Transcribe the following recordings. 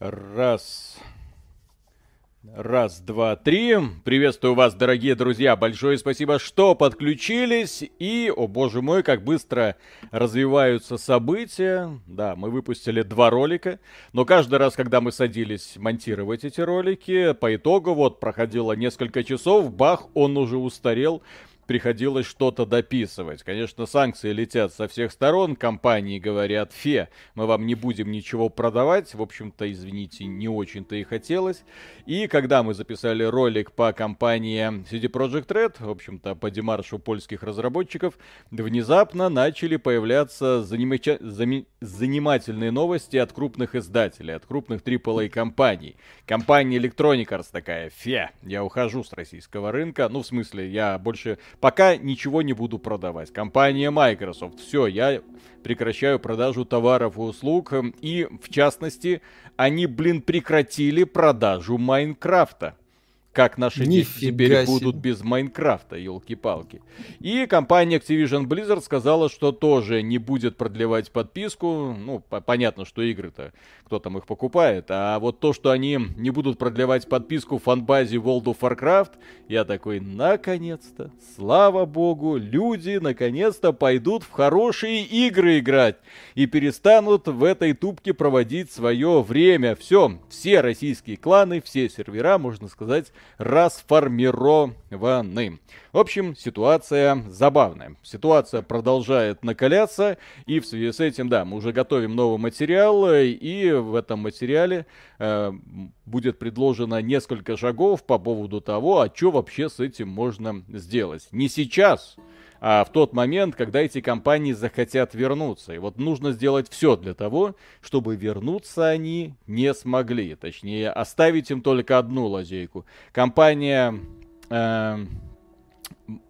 Раз. Раз, два, три. Приветствую вас, дорогие друзья. Большое спасибо, что подключились. И, о боже мой, как быстро развиваются события. Да, мы выпустили два ролика. Но каждый раз, когда мы садились монтировать эти ролики, по итогу вот проходило несколько часов, бах, он уже устарел приходилось что-то дописывать. Конечно, санкции летят со всех сторон, компании говорят, фе, мы вам не будем ничего продавать, в общем-то, извините, не очень-то и хотелось. И когда мы записали ролик по компании CD Projekt Red, в общем-то, по демаршу польских разработчиков, внезапно начали появляться занимача... зами... занимательные новости от крупных издателей, от крупных AAA компаний. Компания Electronic Arts такая, фе, я ухожу с российского рынка, ну, в смысле, я больше Пока ничего не буду продавать. Компания Microsoft. Все, я прекращаю продажу товаров и услуг. И, в частности, они, блин, прекратили продажу Майнкрафта как наши дети теперь будут без Майнкрафта, елки-палки. И компания Activision Blizzard сказала, что тоже не будет продлевать подписку. Ну, понятно, что игры-то, кто там их покупает. А вот то, что они не будут продлевать подписку в фанбазе World of Warcraft, я такой, наконец-то, слава богу, люди наконец-то пойдут в хорошие игры играть. И перестанут в этой тупке проводить свое время. Все, все российские кланы, все сервера, можно сказать, расформированы. В общем, ситуация забавная. Ситуация продолжает накаляться, и в связи с этим, да, мы уже готовим новый материал, и в этом материале э, будет предложено несколько шагов по поводу того, а что вообще с этим можно сделать. Не сейчас, а в тот момент, когда эти компании захотят вернуться. И вот нужно сделать все для того, чтобы вернуться они не смогли. Точнее, оставить им только одну лазейку. Компания... Э,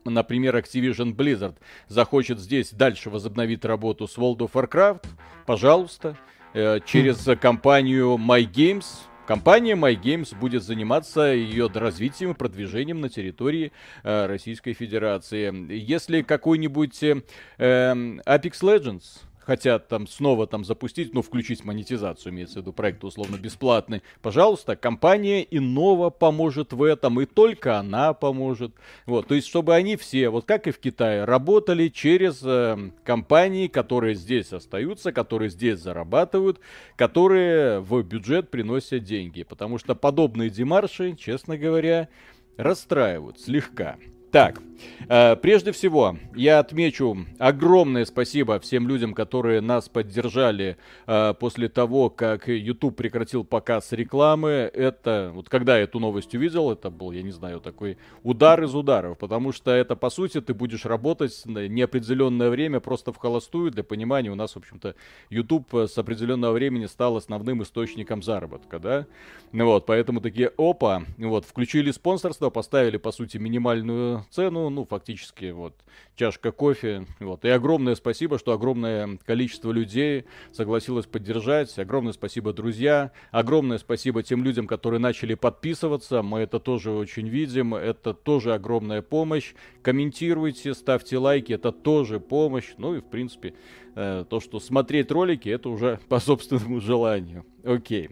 например, Activision Blizzard захочет здесь дальше возобновить работу с World of Warcraft, пожалуйста, э, через компанию My Games, Компания MyGames будет заниматься ее развитием и продвижением на территории э, Российской Федерации. Если какой-нибудь э, Apex Legends хотят там снова там запустить, ну, включить монетизацию, имеется в виду проект условно бесплатный, пожалуйста, компания Innova поможет в этом, и только она поможет. Вот, то есть, чтобы они все, вот как и в Китае, работали через э, компании, которые здесь остаются, которые здесь зарабатывают, которые в бюджет приносят деньги. Потому что подобные демарши, честно говоря, расстраивают слегка. Так, э, прежде всего, я отмечу огромное спасибо всем людям, которые нас поддержали э, после того, как YouTube прекратил показ рекламы. Это, вот когда я эту новость увидел, это был, я не знаю, такой удар из ударов, потому что это, по сути, ты будешь работать на неопределенное время просто в холостую. Для понимания, у нас, в общем-то, YouTube с определенного времени стал основным источником заработка, да? Вот, поэтому такие, опа, вот, включили спонсорство, поставили, по сути, минимальную цену, ну, фактически, вот, чашка кофе, вот. И огромное спасибо, что огромное количество людей согласилось поддержать, огромное спасибо, друзья, огромное спасибо тем людям, которые начали подписываться, мы это тоже очень видим, это тоже огромная помощь, комментируйте, ставьте лайки, это тоже помощь, ну и, в принципе, э, то, что смотреть ролики, это уже по собственному желанию, окей.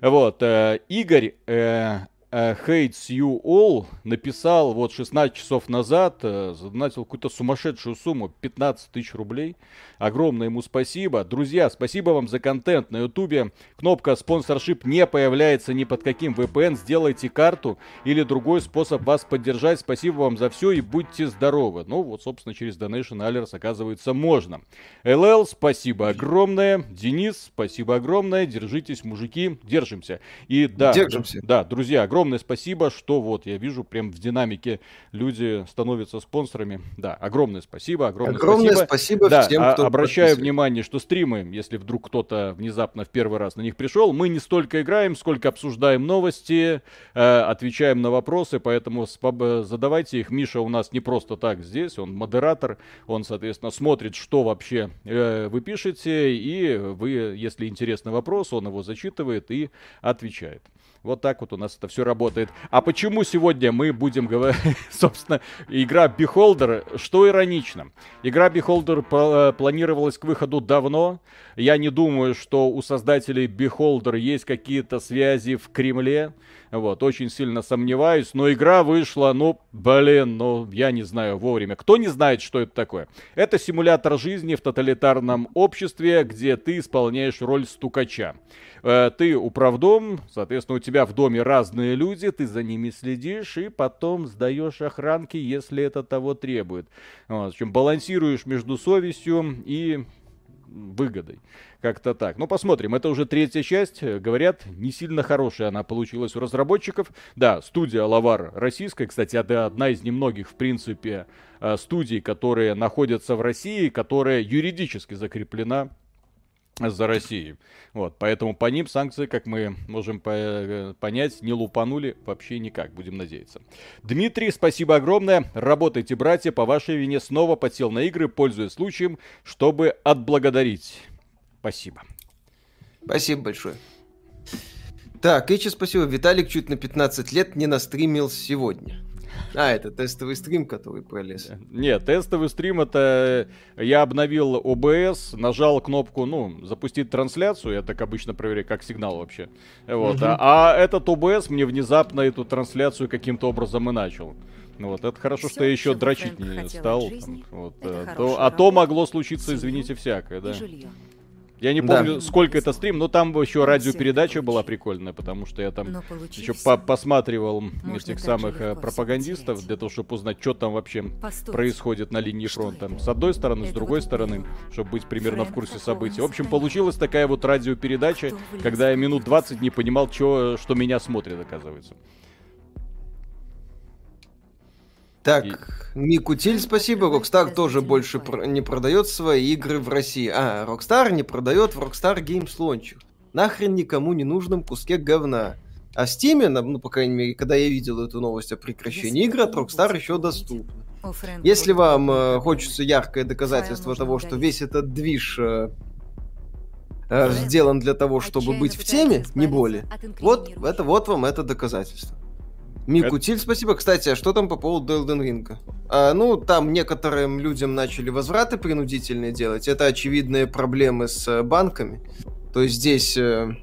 Вот, э, Игорь э, Hates You All написал вот 16 часов назад, uh, задонатил какую-то сумасшедшую сумму, 15 тысяч рублей. Огромное ему спасибо. Друзья, спасибо вам за контент на ютубе. Кнопка спонсоршип не появляется ни под каким VPN. Сделайте карту или другой способ вас поддержать. Спасибо вам за все и будьте здоровы. Ну вот, собственно, через Donation Alerts оказывается можно. ЛЛ, спасибо огромное. Денис, спасибо огромное. Держитесь, мужики. Держимся. И да, Держимся. да, друзья, огромное огромное спасибо, что вот я вижу прям в динамике люди становятся спонсорами. Да, огромное спасибо, огромное, огромное спасибо. спасибо да, всем, кто Обращаю внимание, что стримы, если вдруг кто-то внезапно в первый раз на них пришел, мы не столько играем, сколько обсуждаем новости, э, отвечаем на вопросы, поэтому задавайте их. Миша у нас не просто так здесь, он модератор, он, соответственно, смотрит, что вообще э, вы пишете, и вы, если интересный вопрос, он его зачитывает и отвечает. Вот так вот у нас это все работает. А почему сегодня мы будем говорить, собственно, игра Beholder, что иронично. Игра Beholder э, планировалась к выходу давно. Я не думаю, что у создателей Beholder есть какие-то связи в Кремле. Вот, очень сильно сомневаюсь. Но игра вышла, ну, блин, ну, я не знаю, вовремя. Кто не знает, что это такое? Это симулятор жизни в тоталитарном обществе, где ты исполняешь роль стукача. Э, ты управдом, соответственно, у тебя в доме разные люди, ты за ними следишь и потом сдаешь охранки, если это того требует. Вот, в общем, балансируешь между совестью и выгодой. Как-то так. Ну, посмотрим. Это уже третья часть. Говорят, не сильно хорошая она получилась у разработчиков. Да, студия Лавар российская. Кстати, это одна из немногих, в принципе, э, студий, которые находятся в России, которая юридически закреплена за Россией. Вот, поэтому по ним санкции, как мы можем по понять, не лупанули вообще никак, будем надеяться. Дмитрий, спасибо огромное. Работайте, братья, по вашей вине снова подсел на игры, пользуясь случаем, чтобы отблагодарить. Спасибо. Спасибо большое. Так, Ичи, спасибо. Виталик чуть на 15 лет не настримил сегодня. А, это тестовый стрим, который пролез. Нет, тестовый стрим это я обновил OBS, нажал кнопку, ну, запустить трансляцию, я так обычно проверяю, как сигнал вообще. Вот. Угу. А, а этот OBS мне внезапно эту трансляцию каким-то образом и начал. Вот, это хорошо, Все, что я еще дрочить не стал. Вот, а, то, а то могло случиться, извините, всякое, да. Я не помню, да. сколько это стрим, но там еще радиопередача была прикольная, потому что я там еще по посматривал этих самых э, пропагандистов для того, чтобы узнать, что там вообще Постойте. происходит на линии фронта. С одной стороны, с другой стороны, чтобы быть примерно Фрэнк в курсе событий. В общем, получилась такая вот радиопередача, когда я минут 20 не понимал, чё, что меня смотрит, оказывается. Так, и... Микутиль, спасибо. Rockstar тоже больше про- не продает свои игры в России. А, Rockstar не продает в Rockstar Games Launcher. Нахрен никому не нужном куске говна. А в Steam, ну, по крайней мере, когда я видел эту новость о прекращении игр от Rockstar еще доступны. Если вам э, хочется яркое доказательство того, что весь этот движ э, э, сделан для того, чтобы быть в теме, не более, вот это вот вам это доказательство. Микутиль, это... спасибо. Кстати, а что там по поводу Elden Ring? А, ну, там некоторым людям начали возвраты принудительные делать. Это очевидные проблемы с э, банками. То есть здесь э,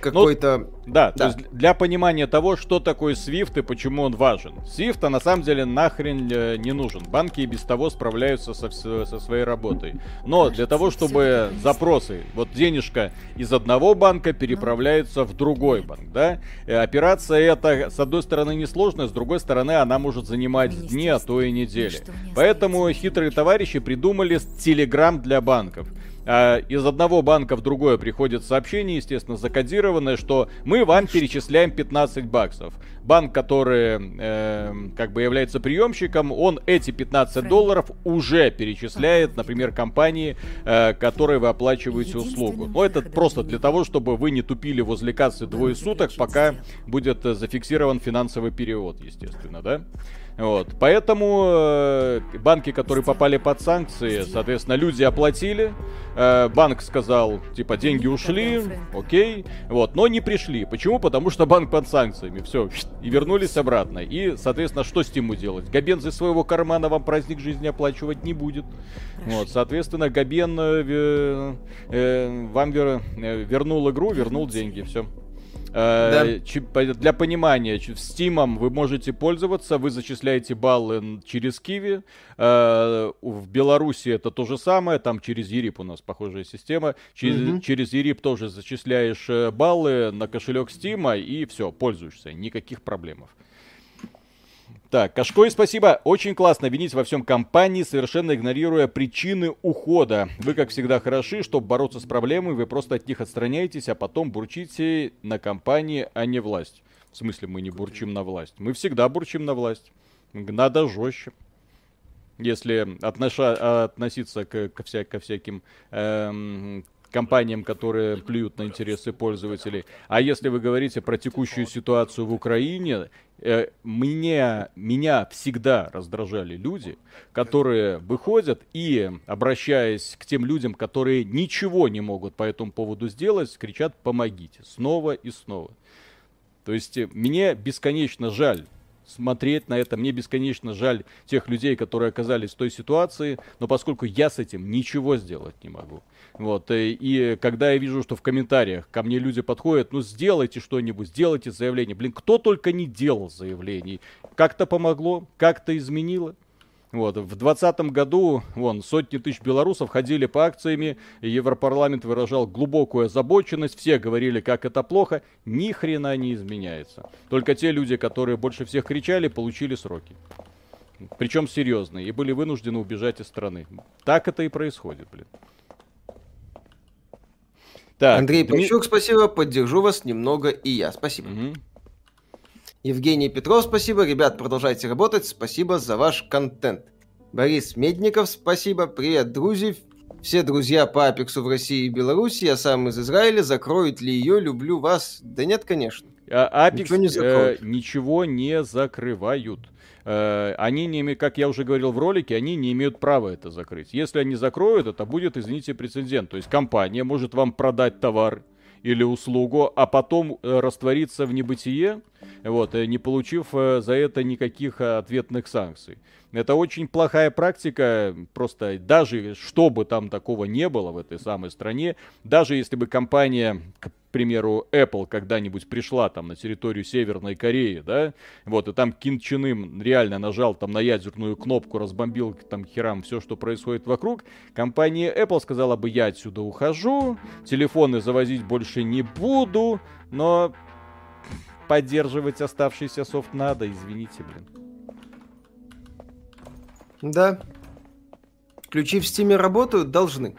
какой-то... Ну, да, да, то есть для понимания того, что такое Swift и почему он важен. Swift на самом деле нахрен э, не нужен. Банки и без того справляются со, со своей работой. Но для того, чтобы запросы, вот денежка из одного банка переправляются в другой банк, да, и операция эта, с одной стороны, несложная, с другой стороны, она может занимать дни, а то и недели. Поэтому хитрые товарищи придумали телеграм для банков. А, из одного банка в другое приходит сообщение, естественно, закодированное, что мы вам перечисляем 15 баксов. Банк, который э, как бы является приемщиком, он эти 15 долларов уже перечисляет, например, компании, э, которой вы оплачиваете услугу. Но это просто для того, чтобы вы не тупили возле кассы двое суток, пока будет э, зафиксирован финансовый перевод, естественно, да? Вот. Поэтому э, банки, которые попали под санкции, соответственно, люди оплатили. Э, банк сказал, типа, деньги ушли, окей. Вот, но не пришли. Почему? Потому что банк под санкциями. Все. И вернулись обратно. И, соответственно, что с Тиму делать? Габен из своего кармана вам праздник жизни оплачивать не будет. Вот, соответственно, Габен э, э, вам вер, э, вернул игру, вернул деньги. Все. Э, да. Для понимания, Steam вы можете пользоваться, вы зачисляете баллы через Киви. Э, в Беларуси это то же самое, там через ЕРИП у нас похожая система. Через, угу. через ЕРИП тоже зачисляешь э, баллы на кошелек Steam и все, пользуешься, никаких проблем. Так, Кашкой, спасибо. Очень классно винить во всем компании, совершенно игнорируя причины ухода. Вы, как всегда, хороши, чтобы бороться с проблемой, вы просто от них отстраняетесь, а потом бурчите на компании, а не власть. В смысле, мы не бурчим на власть? Мы всегда бурчим на власть. Надо жестче. Если отноша, относиться к, ко, вся, ко всяким эм, компаниям, которые плюют на интересы пользователей. А если вы говорите про текущую ситуацию в Украине, э, меня, меня всегда раздражали люди, которые выходят и, обращаясь к тем людям, которые ничего не могут по этому поводу сделать, кричат «помогите» снова и снова. То есть э, мне бесконечно жаль смотреть на это. Мне бесконечно жаль тех людей, которые оказались в той ситуации, но поскольку я с этим ничего сделать не могу. Вот, и, э, и когда я вижу, что в комментариях ко мне люди подходят, ну сделайте что-нибудь, сделайте заявление. Блин, кто только не делал заявлений. Как-то помогло, как-то изменило. Вот. В 2020 году вон, сотни тысяч белорусов ходили по акциями, Европарламент выражал глубокую озабоченность, все говорили, как это плохо, ни хрена не изменяется. Только те люди, которые больше всех кричали, получили сроки. Причем серьезные, и были вынуждены убежать из страны. Так это и происходит, блин. Так, Андрей Пащук, спасибо, поддержу вас немного и я. Спасибо. Угу. Евгений Петров, спасибо. Ребят, продолжайте работать. Спасибо за ваш контент. Борис Медников, спасибо. Привет, друзья. Все друзья по Апексу в России и Беларуси. Я сам из Израиля. Закроют ли ее? Люблю вас. Да нет, конечно. А, Apex ничего не, э, ничего не закрывают. Э, они не имеют, как я уже говорил в ролике, они не имеют права это закрыть. Если они закроют, это будет, извините, прецедент. То есть компания может вам продать товар или услугу, а потом э, раствориться в небытие, вот, э, не получив э, за это никаких ответных санкций. Это очень плохая практика, просто даже что бы там такого не было в этой самой стране, даже если бы компания, примеру, Apple когда-нибудь пришла там на территорию Северной Кореи, да, вот, и там Ким Чен Ым реально нажал там на ядерную кнопку, разбомбил там херам все, что происходит вокруг, компания Apple сказала бы, я отсюда ухожу, телефоны завозить больше не буду, но поддерживать оставшийся софт надо, извините, блин. Да. Ключи в Steam е работают? Должны.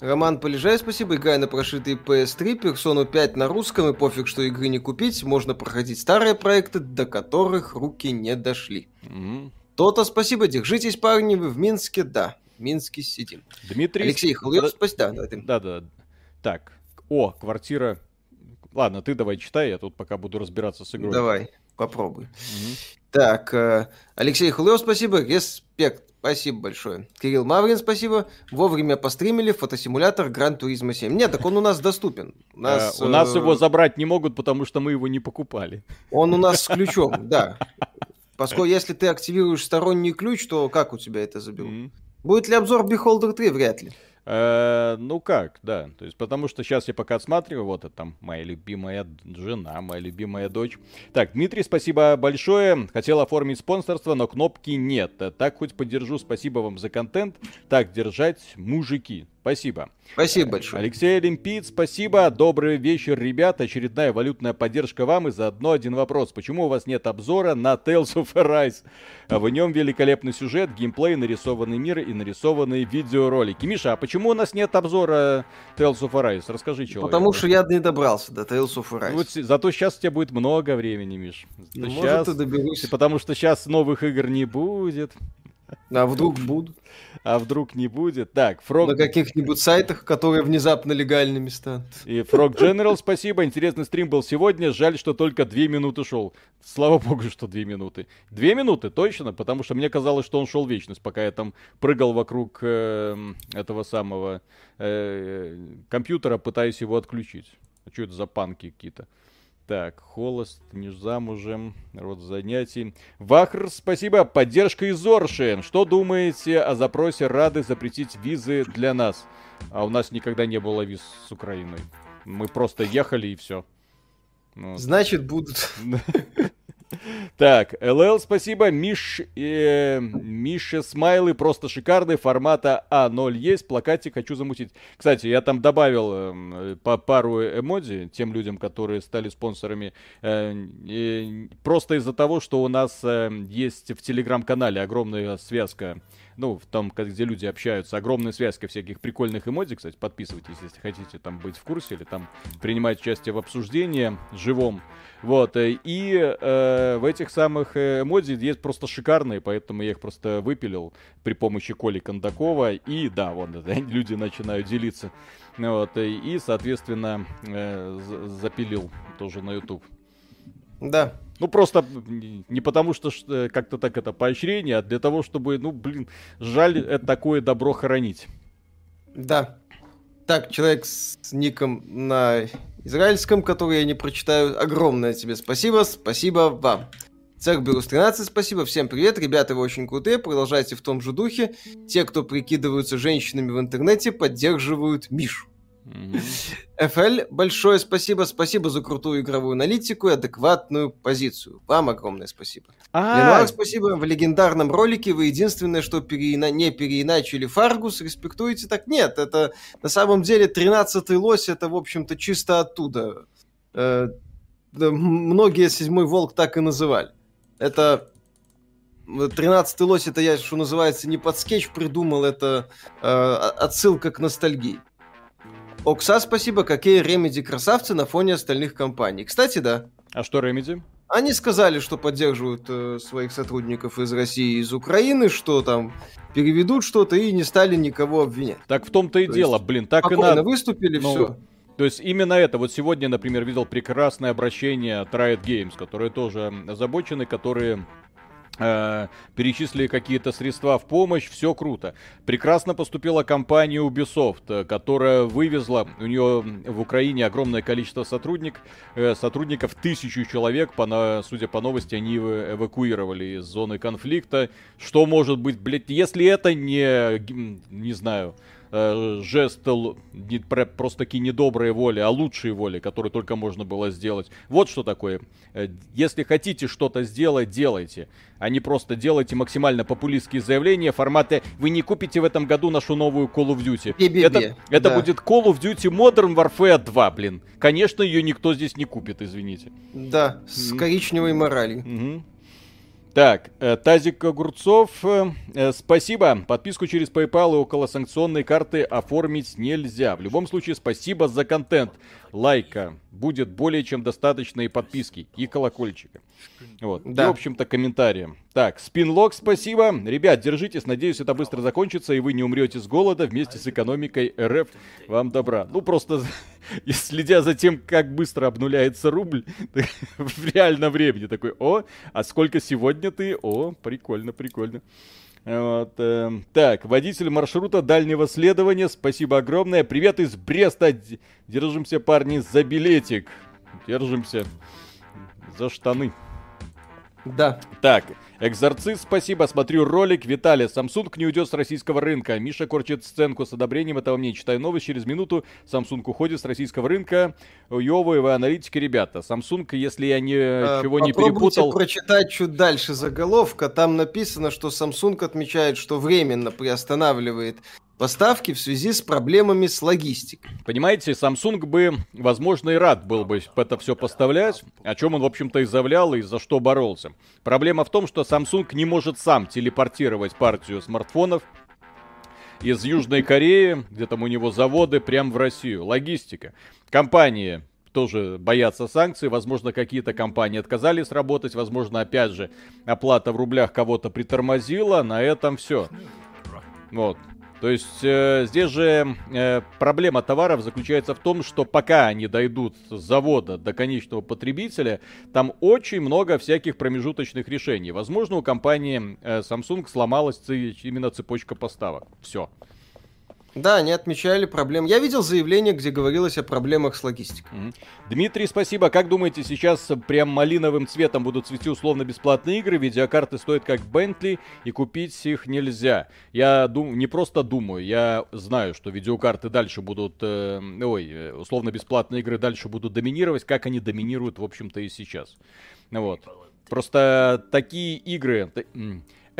Роман Полежай, спасибо. Играя на прошитый PS3, персону 5 на русском, и пофиг, что игры не купить, можно проходить старые проекты, до которых руки не дошли. Mm-hmm. То-то спасибо, держитесь, парни, вы в Минске, да. В Минске сидим. Дмитрий... Алексей Хлоев, спасибо. Да, да, да. Так, о, квартира... Ладно, ты давай читай, я тут пока буду разбираться с игрой. Давай, попробуй. Угу. Так, э, Алексей Хулев, спасибо. Респект. Спасибо большое. Кирилл Маврин, спасибо. Вовремя постримили фотосимулятор Гран Туризма 7. Нет, так он у нас доступен. У нас, э, у нас его забрать не могут, потому что мы его не покупали. Он у нас с ключом, да. Поскольку если ты активируешь сторонний ключ, то как у тебя это заберут? Будет ли обзор Beholder 3? Вряд ли. Э, ну как, да. То есть, потому что сейчас я пока отсматриваю, вот это там моя любимая жена, моя любимая дочь. Так, Дмитрий, спасибо большое. Хотел оформить спонсорство, но кнопки нет. Так хоть поддержу, спасибо вам за контент. Так держать, мужики. Спасибо. Спасибо большое. Алексей Олимпиец, спасибо. Добрый вечер, ребят. Очередная валютная поддержка вам. И заодно один вопрос. Почему у вас нет обзора на Tales of Arise? В нем великолепный сюжет, геймплей, нарисованный мир и нарисованные видеоролики. Миша, а почему у нас нет обзора Tales of Arise? Расскажи, человек. Потому что я не добрался до Tales of Arise. Вот, зато сейчас у тебя будет много времени, Миш. Ну, сейчас, может, и доберусь. Потому что сейчас новых игр не будет. А вдруг будут? А вдруг не будет? Так, Frog... На каких-нибудь сайтах, которые внезапно легальными станут. И Frog General, спасибо. Интересный стрим был сегодня. Жаль, что только две минуты шел. Слава богу, что две минуты. Две минуты, точно, потому что мне казалось, что он шел вечность, пока я там прыгал вокруг э, этого самого э, компьютера, пытаясь его отключить. А что это за панки какие-то? Так, холост, не замужем, род занятий. Вахр, спасибо. Поддержка из Орши. Что думаете о запросе Рады запретить визы для нас? А у нас никогда не было виз с Украиной. Мы просто ехали и все. Ну, Значит, будут. Так, ЛЛ, спасибо. Миш, э, Миша Смайлы просто шикарный. Формата А0 есть. Плакатик хочу замутить. Кстати, я там добавил э, по пару эмодзи тем людям, которые стали спонсорами. Э, э, просто из-за того, что у нас э, есть в телеграм-канале огромная связка ну, в том, где люди общаются, огромная связка всяких прикольных эмодзи, кстати, подписывайтесь, если хотите там быть в курсе или там принимать участие в обсуждении живом. Вот, э, и э, в этих самых э, эмодзи есть просто шикарные, поэтому я их просто выпилил при помощи Коли Кондакова, и да, вот, да, люди начинают делиться. Вот, э, и, соответственно, э, запилил тоже на YouTube. Да. Ну, просто не потому, что как-то так это поощрение, а для того, чтобы, ну, блин, жаль это такое добро хоронить. Да. Так, человек с ником на израильском, который я не прочитаю. Огромное тебе спасибо, спасибо вам. Цех Берус 13, спасибо, всем привет, ребята, вы очень крутые, продолжайте в том же духе. Те, кто прикидываются женщинами в интернете, поддерживают Мишу. FL, большое спасибо. Спасибо за крутую игровую аналитику и адекватную позицию. Вам огромное спасибо. Ленуар, спасибо. В легендарном ролике вы единственное, что переина... не переиначили Фаргус, респектуете. Так нет, это на самом деле 13-й лось, это, в общем-то, чисто оттуда. Э, многие Седьмой Волк так и называли. Это 13-й лось, это я, что называется, не под скетч придумал, это э, отсылка к ностальгии. Окса, спасибо, какие Remedy красавцы на фоне остальных компаний. Кстати, да. А что Remedy? Они сказали, что поддерживают э, своих сотрудников из России и из Украины, что там переведут что-то и не стали никого обвинять. Так в том-то и То дело, блин, так и надо. выступили, ну, все. То есть именно это. Вот сегодня, например, видел прекрасное обращение от Riot Games, которые тоже озабочены, которые перечислили какие-то средства в помощь, все круто. Прекрасно поступила компания Ubisoft, э, которая вывезла, у нее в Украине огромное количество сотрудник, э, сотрудников, тысячу человек, по, судя по новости, они эвакуировали из зоны конфликта. Что может быть, блядь, если это не, не знаю, э, жест не, просто-таки недоброй воли, а лучшей воли, которую только можно было сделать. Вот что такое. Э, если хотите что-то сделать, делайте. А не просто делайте максимально популистские заявления формата «Вы не купите в этом году нашу новую Call of Duty». Би-би-би. Это, это да. будет Call of Duty Modern Warfare 2, блин. Конечно, ее никто здесь не купит, извините. Да, с коричневой моралью. Mm-hmm. Так, э, Тазик Огурцов, э, э, спасибо. Подписку через PayPal и около санкционной карты оформить нельзя. В любом случае, спасибо за контент. Лайка будет более чем достаточно и подписки, и колокольчика. Вот. Да. И, в общем-то, комментарием. Так, спинлог, спасибо. Ребят, держитесь. Надеюсь, это быстро закончится, и вы не умрете с голода вместе с экономикой РФ. Вам добра. Ну, просто следя за тем, как быстро обнуляется рубль в реальном времени. Такой, о, а сколько сегодня ты? О, прикольно, прикольно. Вот, э, так, водитель маршрута дальнего следования, спасибо огромное. Привет из Бреста. Держимся, парни, за билетик. Держимся за штаны. Да. Так, Экзорцист, спасибо, смотрю ролик. Виталий, Samsung не уйдет с российского рынка. Миша корчит сценку с одобрением этого мне. Читаю новость, через минуту Samsung уходит с российского рынка. Йовые вы аналитики, ребята. Samsung, если я ничего а, не перепутал... прочитать чуть дальше заголовка. Там написано, что Samsung отмечает, что временно приостанавливает поставки в связи с проблемами с логистикой. Понимаете, Samsung бы, возможно, и рад был бы это все поставлять, о чем он, в общем-то, и заявлял, и за что боролся. Проблема в том, что Samsung не может сам телепортировать партию смартфонов из Южной Кореи, где там у него заводы, прямо в Россию. Логистика. Компании тоже боятся санкций. Возможно, какие-то компании отказались работать. Возможно, опять же, оплата в рублях кого-то притормозила. На этом все. Вот. То есть э, здесь же э, проблема товаров заключается в том, что пока они дойдут с завода до конечного потребителя, там очень много всяких промежуточных решений. Возможно, у компании э, Samsung сломалась именно цепочка поставок. Все. Да, они отмечали проблем. Я видел заявление, где говорилось о проблемах с логистикой. Mm-hmm. Дмитрий, спасибо. Как думаете, сейчас прям малиновым цветом будут цвести условно-бесплатные игры? Видеокарты стоят как Бентли, и купить их нельзя. Я дум... не просто думаю, я знаю, что видеокарты дальше будут... Э, ой, э, условно-бесплатные игры дальше будут доминировать, как они доминируют, в общем-то, и сейчас. Вот. Просто такие игры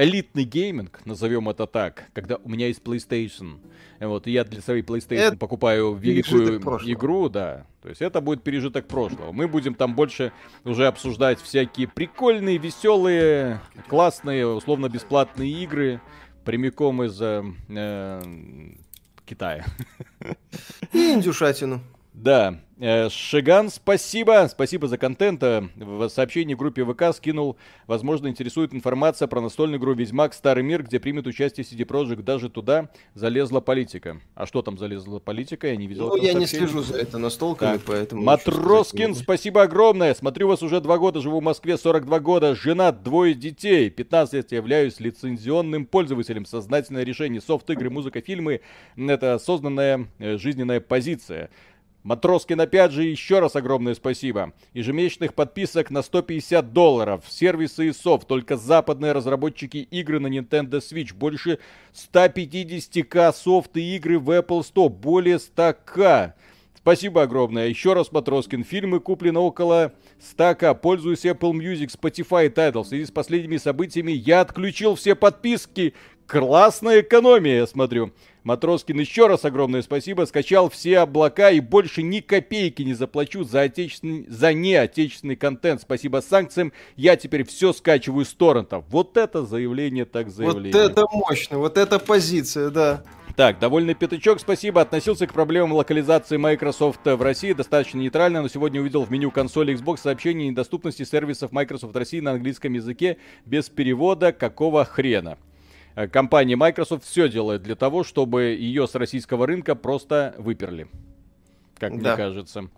элитный гейминг, назовем это так, когда у меня есть PlayStation, вот, и я для своей PlayStation это покупаю великую игру, да, то есть это будет пережиток прошлого. Мы будем там больше уже обсуждать всякие прикольные, веселые, классные, условно-бесплатные игры, прямиком из э, э Китая. И индюшатину. Да, э, Шиган, спасибо, спасибо за контент. Э, в сообщении в группе ВК скинул, возможно, интересует информация про настольную игру Ведьмак Старый Мир, где примет участие CD Projekt. Даже туда залезла политика. А что там залезла политика? Я не видел. Ну, я не слежу за это настолками, так. поэтому... Матроскин, спасибо огромное. Смотрю вас уже два года, живу в Москве, 42 года, женат, двое детей. 15 лет являюсь лицензионным пользователем. Сознательное решение. Софт-игры, музыка, фильмы — это осознанная э, жизненная позиция. Матроскин опять же еще раз огромное спасибо. Ежемесячных подписок на 150 долларов. Сервисы и софт. Только западные разработчики игры на Nintendo Switch. Больше 150к софт и игры в Apple Store. Более 100к. Спасибо огромное. Еще раз, Матроскин. Фильмы куплены около 100к. Пользуюсь Apple Music, Spotify и Tidal. В связи с последними событиями я отключил все подписки. Классная экономия, я смотрю. Матроскин, еще раз огромное спасибо. Скачал все облака и больше ни копейки не заплачу за, отечественный, за неотечественный контент. Спасибо санкциям. Я теперь все скачиваю с торрентов. Вот это заявление так заявление. Вот это мощно, вот это позиция, да. Так, довольный пятачок, спасибо. Относился к проблемам локализации Microsoft в России достаточно нейтрально, но сегодня увидел в меню консоли Xbox сообщение о недоступности сервисов Microsoft России на английском языке без перевода. Какого хрена? Э, компания Microsoft все делает для того, чтобы ее с российского рынка просто выперли. Как да. мне кажется.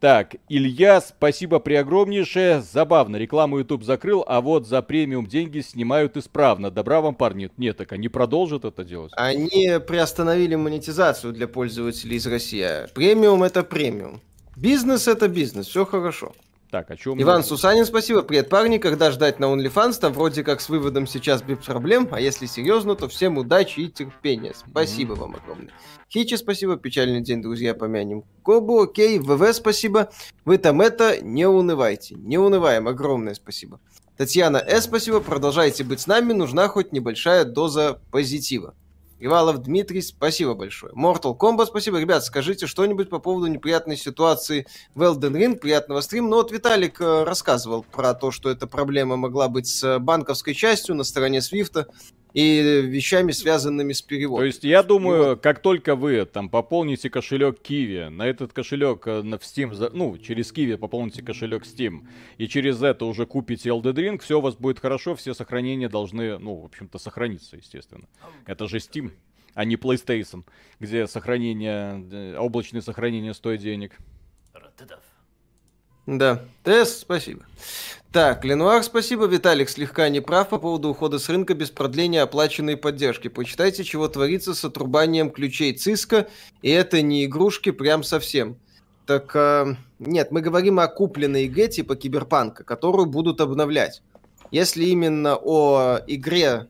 Так, Илья, спасибо преогромнейшее. Забавно, рекламу YouTube закрыл, а вот за премиум деньги снимают исправно. Добра вам, парни. Нет, так они продолжат это делать. Они приостановили монетизацию для пользователей из России. Премиум это премиум. Бизнес это бизнес, все хорошо. Так, о чем Иван мы... Сусанин, спасибо. Привет, парни. Когда ждать на OnlyFans? Там вроде как с выводом сейчас без проблем. А если серьезно, то всем удачи и терпения. Спасибо mm-hmm. вам огромное. Хичи, спасибо. Печальный день, друзья, помянем. Кобу, окей. ВВ, спасибо. Вы там это, не унывайте. Не унываем. Огромное спасибо. Татьяна С, спасибо. Продолжайте быть с нами. Нужна хоть небольшая доза позитива. Ивалов Дмитрий, спасибо большое. Mortal Kombat, спасибо. Ребят, скажите что-нибудь по поводу неприятной ситуации в Elden Ring. Приятного стрима. Ну вот Виталик э, рассказывал про то, что эта проблема могла быть с банковской частью на стороне Свифта и вещами, связанными с переводом. То есть я думаю, вот. как только вы там пополните кошелек Kiwi, на этот кошелек э, в Steam, ну, через Kiwi пополните кошелек Steam, и через это уже купите Elden Ring, все у вас будет хорошо, все сохранения должны, ну, в общем-то, сохраниться, естественно. Это же Steam, а не PlayStation, где сохранение, э, облачное сохранение стоит денег. Да, Тесс, спасибо. Так, Ленуар, спасибо. Виталик слегка не прав по поводу ухода с рынка без продления оплаченной поддержки. Почитайте, чего творится с отрубанием ключей циска, и это не игрушки прям совсем. Так, э, нет, мы говорим о купленной игре типа Киберпанка, которую будут обновлять. Если именно о игре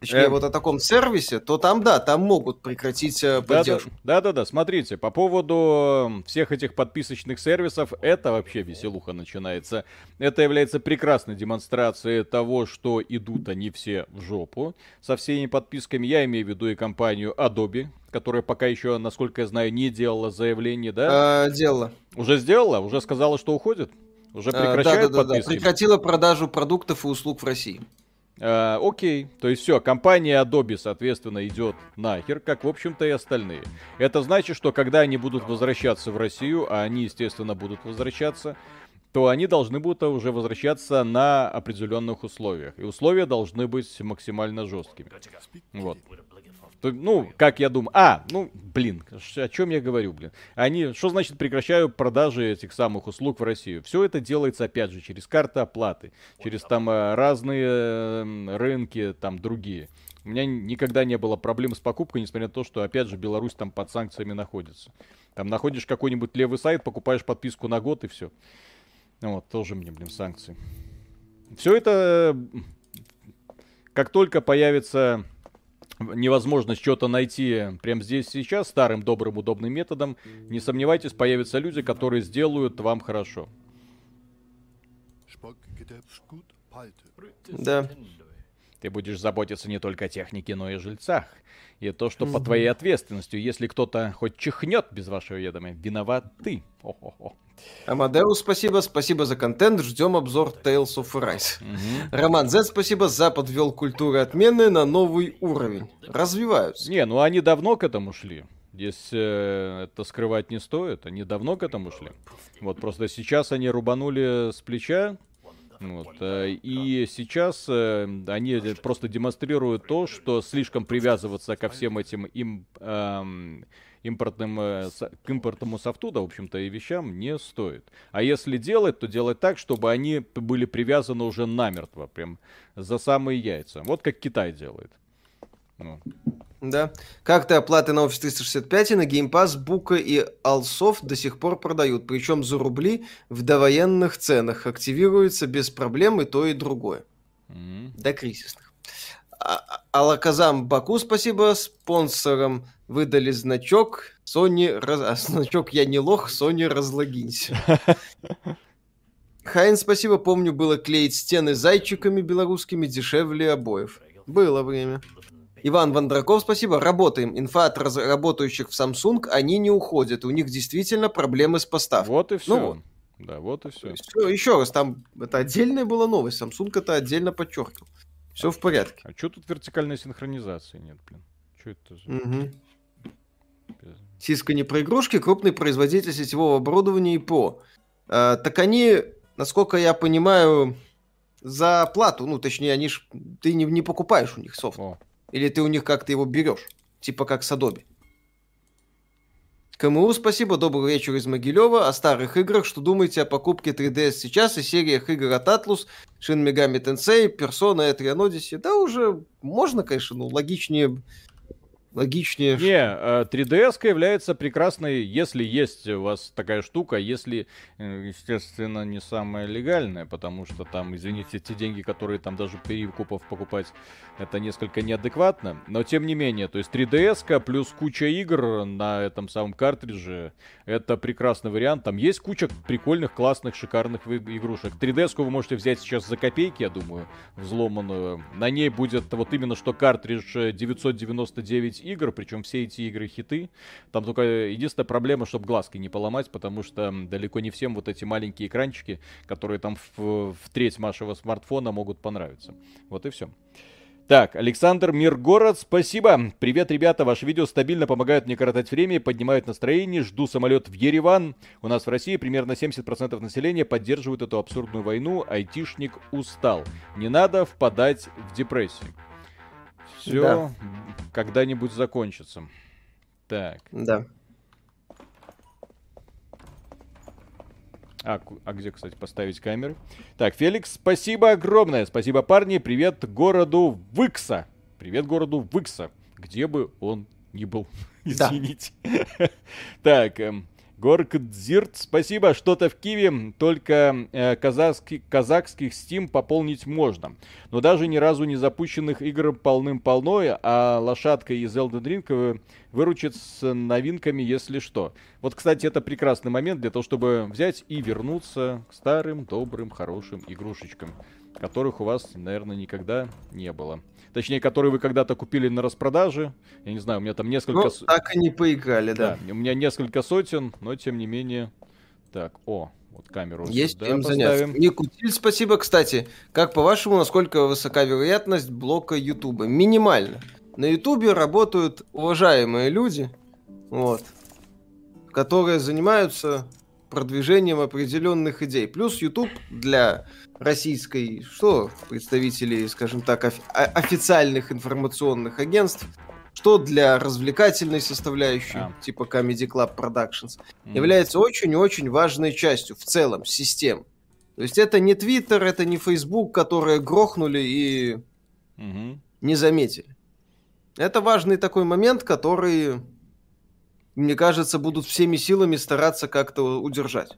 точнее, эм... вот о таком сервисе, то там, да, там могут прекратить э, поддержку. Да-да-да, смотрите, по поводу всех этих подписочных сервисов, это вообще веселуха начинается. Это является прекрасной демонстрацией того, что идут они все в жопу со всеми подписками. Я имею в виду и компанию Adobe, которая пока еще, насколько я знаю, не делала заявление, да? А, делала. Уже сделала? Уже сказала, что уходит? Уже прекращает а, да, да, подписки? Да, да. Прекратила продажу продуктов и услуг в России. Э, окей, то есть все, компания Adobe, соответственно, идет нахер, как, в общем-то, и остальные. Это значит, что когда они будут возвращаться в Россию, а они, естественно, будут возвращаться, то они должны будут уже возвращаться на определенных условиях. И условия должны быть максимально жесткими. Вот ну, как я думаю. А, ну, блин, о чем я говорю, блин. Они, что значит прекращаю продажи этих самых услуг в Россию? Все это делается, опять же, через карты оплаты, через там э, разные эм, рынки, там другие. У меня никогда не было проблем с покупкой, несмотря на то, что, опять же, Беларусь там под санкциями находится. Там находишь какой-нибудь левый сайт, покупаешь подписку на год и все. Вот, тоже мне, блин, санкции. Все это, как только появится невозможно что-то найти прямо здесь сейчас старым добрым удобным методом, не сомневайтесь, появятся люди, которые сделают вам хорошо. Да. Ты будешь заботиться не только о технике, но и о жильцах. И то, что по твоей ответственностью, если кто-то хоть чихнет без вашего ведома, виноват ты. О-хо-хо. Амадеус, спасибо. Спасибо за контент. Ждем обзор Tales of Rise. Угу. Роман Z, спасибо. Запад ввел культуры отмены на новый уровень. Развиваются. Не, ну они давно к этому шли. Здесь э, это скрывать не стоит. Они давно к этому шли. Вот просто сейчас они рубанули с плеча. Вот, э, и сейчас э, они просто демонстрируют то, что слишком привязываться ко всем этим им э, импортным, э, к импортному софту, да, в общем-то, и вещам не стоит. А если делать, то делать так, чтобы они были привязаны уже намертво, прям за самые яйца. Вот как Китай делает. Ну. Да. Как-то оплаты на Office 365 и на Game Pass Бука и Allsoft до сих пор продают, причем за рубли в довоенных ценах. Активируется без проблем и то, и другое. Mm-hmm. До кризисных. А- Алаказам Баку, спасибо, спонсорам выдали значок Sony... Раз... А, значок «Я не лох», Sony разлогинься. Хайн, спасибо, помню, было клеить стены зайчиками белорусскими дешевле обоев. Было время. Иван Вандраков, спасибо. Работаем. Инфа от раз... работающих в Samsung, они не уходят. У них действительно проблемы с поставкой. Вот и все. Ну, да, вот и все. все. Еще раз, там это отдельная была новость. Samsung это отдельно подчеркивал. Все а, в порядке. А что тут вертикальной синхронизации нет, блин? Что это за... Угу. Сиска не про игрушки, крупный производитель сетевого оборудования и ПО. А, так они, насколько я понимаю, за плату, ну, точнее, они ж, ты не, не покупаешь у них софт. О. Или ты у них как-то его берешь, типа как с Adobe. КМУ, спасибо, добрый вечер из Могилева. О старых играх, что думаете о покупке 3DS сейчас и сериях игр от Atlus, Shin Megami Tensei, Persona, Etrian Odyssey? Да уже можно, конечно, ну, логичнее логичнее. Не, 3DS э, является прекрасной, если есть у вас такая штука, если, э, естественно, не самая легальная, потому что там, извините, те деньги, которые там даже перекупов покупать, это несколько неадекватно. Но тем не менее, то есть 3DS плюс куча игр на этом самом картридже, это прекрасный вариант. Там есть куча прикольных, классных, шикарных игрушек. 3DS вы можете взять сейчас за копейки, я думаю, взломанную. На ней будет вот именно что картридж 999 9 игр, причем все эти игры хиты. Там только единственная проблема, чтобы глазки не поломать, потому что далеко не всем вот эти маленькие экранчики, которые там в, в треть вашего смартфона могут понравиться. Вот и все. Так, Александр Миргород, спасибо. Привет, ребята, ваши видео стабильно помогают мне коротать время, поднимают настроение. Жду самолет в Ереван. У нас в России примерно 70% населения поддерживают эту абсурдную войну. Айтишник устал. Не надо впадать в депрессию. Все да. когда-нибудь закончится. Так. Да. А, а где, кстати, поставить камеры? Так, Феликс, спасибо огромное. Спасибо, парни. Привет городу Выкса. Привет городу Выкса. Где бы он ни был. Извините. Так, эм, Горкдзирт, спасибо, что-то в Киеве, только э, казахский, казахских Steam пополнить можно. Но даже ни разу не запущенных игр полным-полно, а лошадка из Elden Ring выручит с новинками, если что. Вот, кстати, это прекрасный момент для того, чтобы взять и вернуться к старым, добрым, хорошим игрушечкам, которых у вас, наверное, никогда не было. Точнее, которые вы когда-то купили на распродаже. Я не знаю, у меня там несколько... Ну, так и не поиграли, да. да. У меня несколько сотен, но тем не менее... Так, о, вот камеру. Есть да, чем заняться. Никутиль, спасибо. Кстати, как по-вашему, насколько высока вероятность блока Ютуба? Минимально. На Ютубе работают уважаемые люди, вот, которые занимаются продвижением определенных идей. Плюс YouTube для российской, что представителей, скажем так, офи- официальных информационных агентств, что для развлекательной составляющей, а. типа Comedy Club Productions, mm. является очень-очень важной частью в целом систем. То есть это не Twitter, это не Facebook, которые грохнули и mm-hmm. не заметили. Это важный такой момент, который мне кажется, будут всеми силами стараться как-то удержать.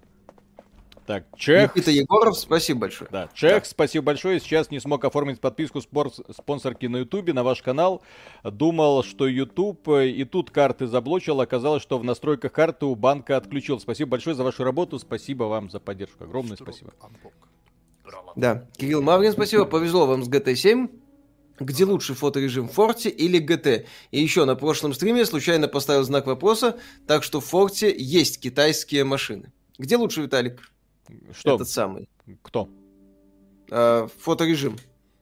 Так, Чех... Никита Егоров, спасибо большое. Да, Чех, да. спасибо большое. Сейчас не смог оформить подписку спор... спонсорки на Ютубе, на ваш канал. Думал, что Ютуб э, и тут карты заблочил. Оказалось, что в настройках карты у банка отключил. Спасибо большое за вашу работу. Спасибо вам за поддержку. Огромное спасибо. Да, Кирилл Маврин, спасибо. Повезло вам с GT7 где лучший фоторежим Форте или ГТ. И еще на прошлом стриме случайно поставил знак вопроса, так что в Форте есть китайские машины. Где лучше, Виталик? Что? Этот самый. Кто? А, фоторежим.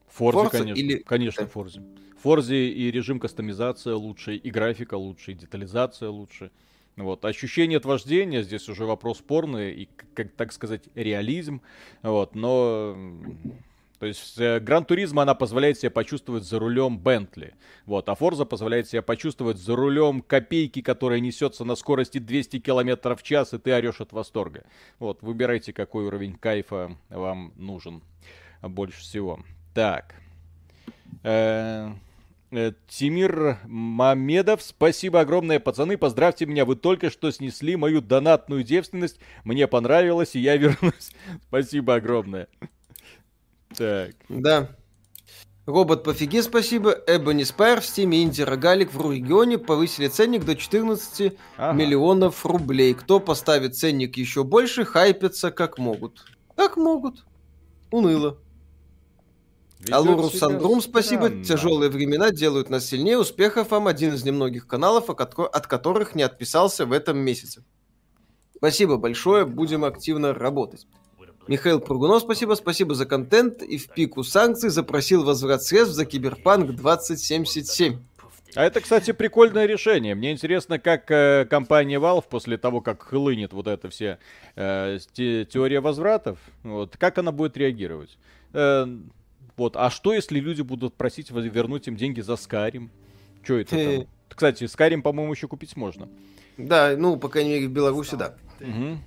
Форзе, конечно. Или... Конечно, Форзе. Форзе и режим кастомизация лучше, и графика лучше, и детализация лучше. Вот. Ощущение от вождения, здесь уже вопрос спорный, и, как так сказать, реализм. Вот. Но то есть Гран Туризма она позволяет себе почувствовать за рулем Бентли. Вот, а Форза позволяет себе почувствовать за рулем копейки, которая несется на скорости 200 км в час, и ты орешь от восторга. Вот, выбирайте, какой уровень кайфа вам нужен больше всего. Так. Э, Э, Тимир Мамедов, спасибо огромное, пацаны, поздравьте меня, вы только что снесли мою донатную девственность, мне понравилось, и я вернусь. Спасибо огромное. Так. Да. Робот по фиге спасибо. Эбони Спайр в стиме Инди Рогалик в регионе повысили ценник до 14 ага. миллионов рублей. Кто поставит ценник еще больше, хайпятся как могут. Как могут. Уныло. Алурус Сандрум, спасибо. Странно. Тяжелые времена делают нас сильнее. Успехов вам. Один из немногих каналов, от которых не отписался в этом месяце. Спасибо большое. Будем активно работать. Михаил Пругунов, спасибо. Спасибо за контент. И в пику санкций запросил возврат средств за Киберпанк 2077. А это, кстати, прикольное решение. Мне интересно, как э, компания Valve после того, как хлынет вот эта вся э, те, теория возвратов, вот, как она будет реагировать. Э, вот. А что, если люди будут просить вернуть им деньги за Skyrim? Что это там? Кстати, Skyrim, по-моему, еще купить можно. Да, ну, по крайней мере, в Беларуси, да. Угу.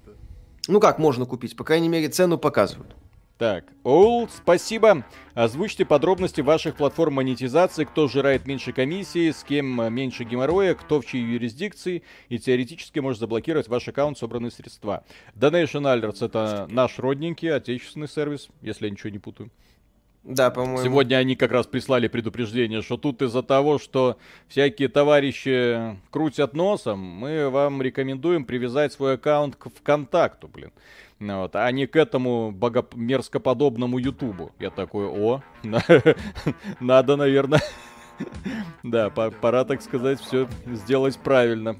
Ну как можно купить? По крайней мере, цену показывают. Так, Оул, спасибо. Озвучьте подробности ваших платформ монетизации, кто жирает меньше комиссии, с кем меньше геморроя, кто в чьей юрисдикции, и теоретически может заблокировать ваш аккаунт собранные средства. Donation Alerts это наш родненький отечественный сервис, если я ничего не путаю. Да, по-моему. Сегодня они как раз прислали предупреждение, что тут из-за того, что всякие товарищи крутят носом, мы вам рекомендуем привязать свой аккаунт к ВКонтакту, блин. Вот, а не к этому богомерзкоподобному Ютубу. Я такой, о, надо, наверное, да, пора, так сказать, все сделать правильно.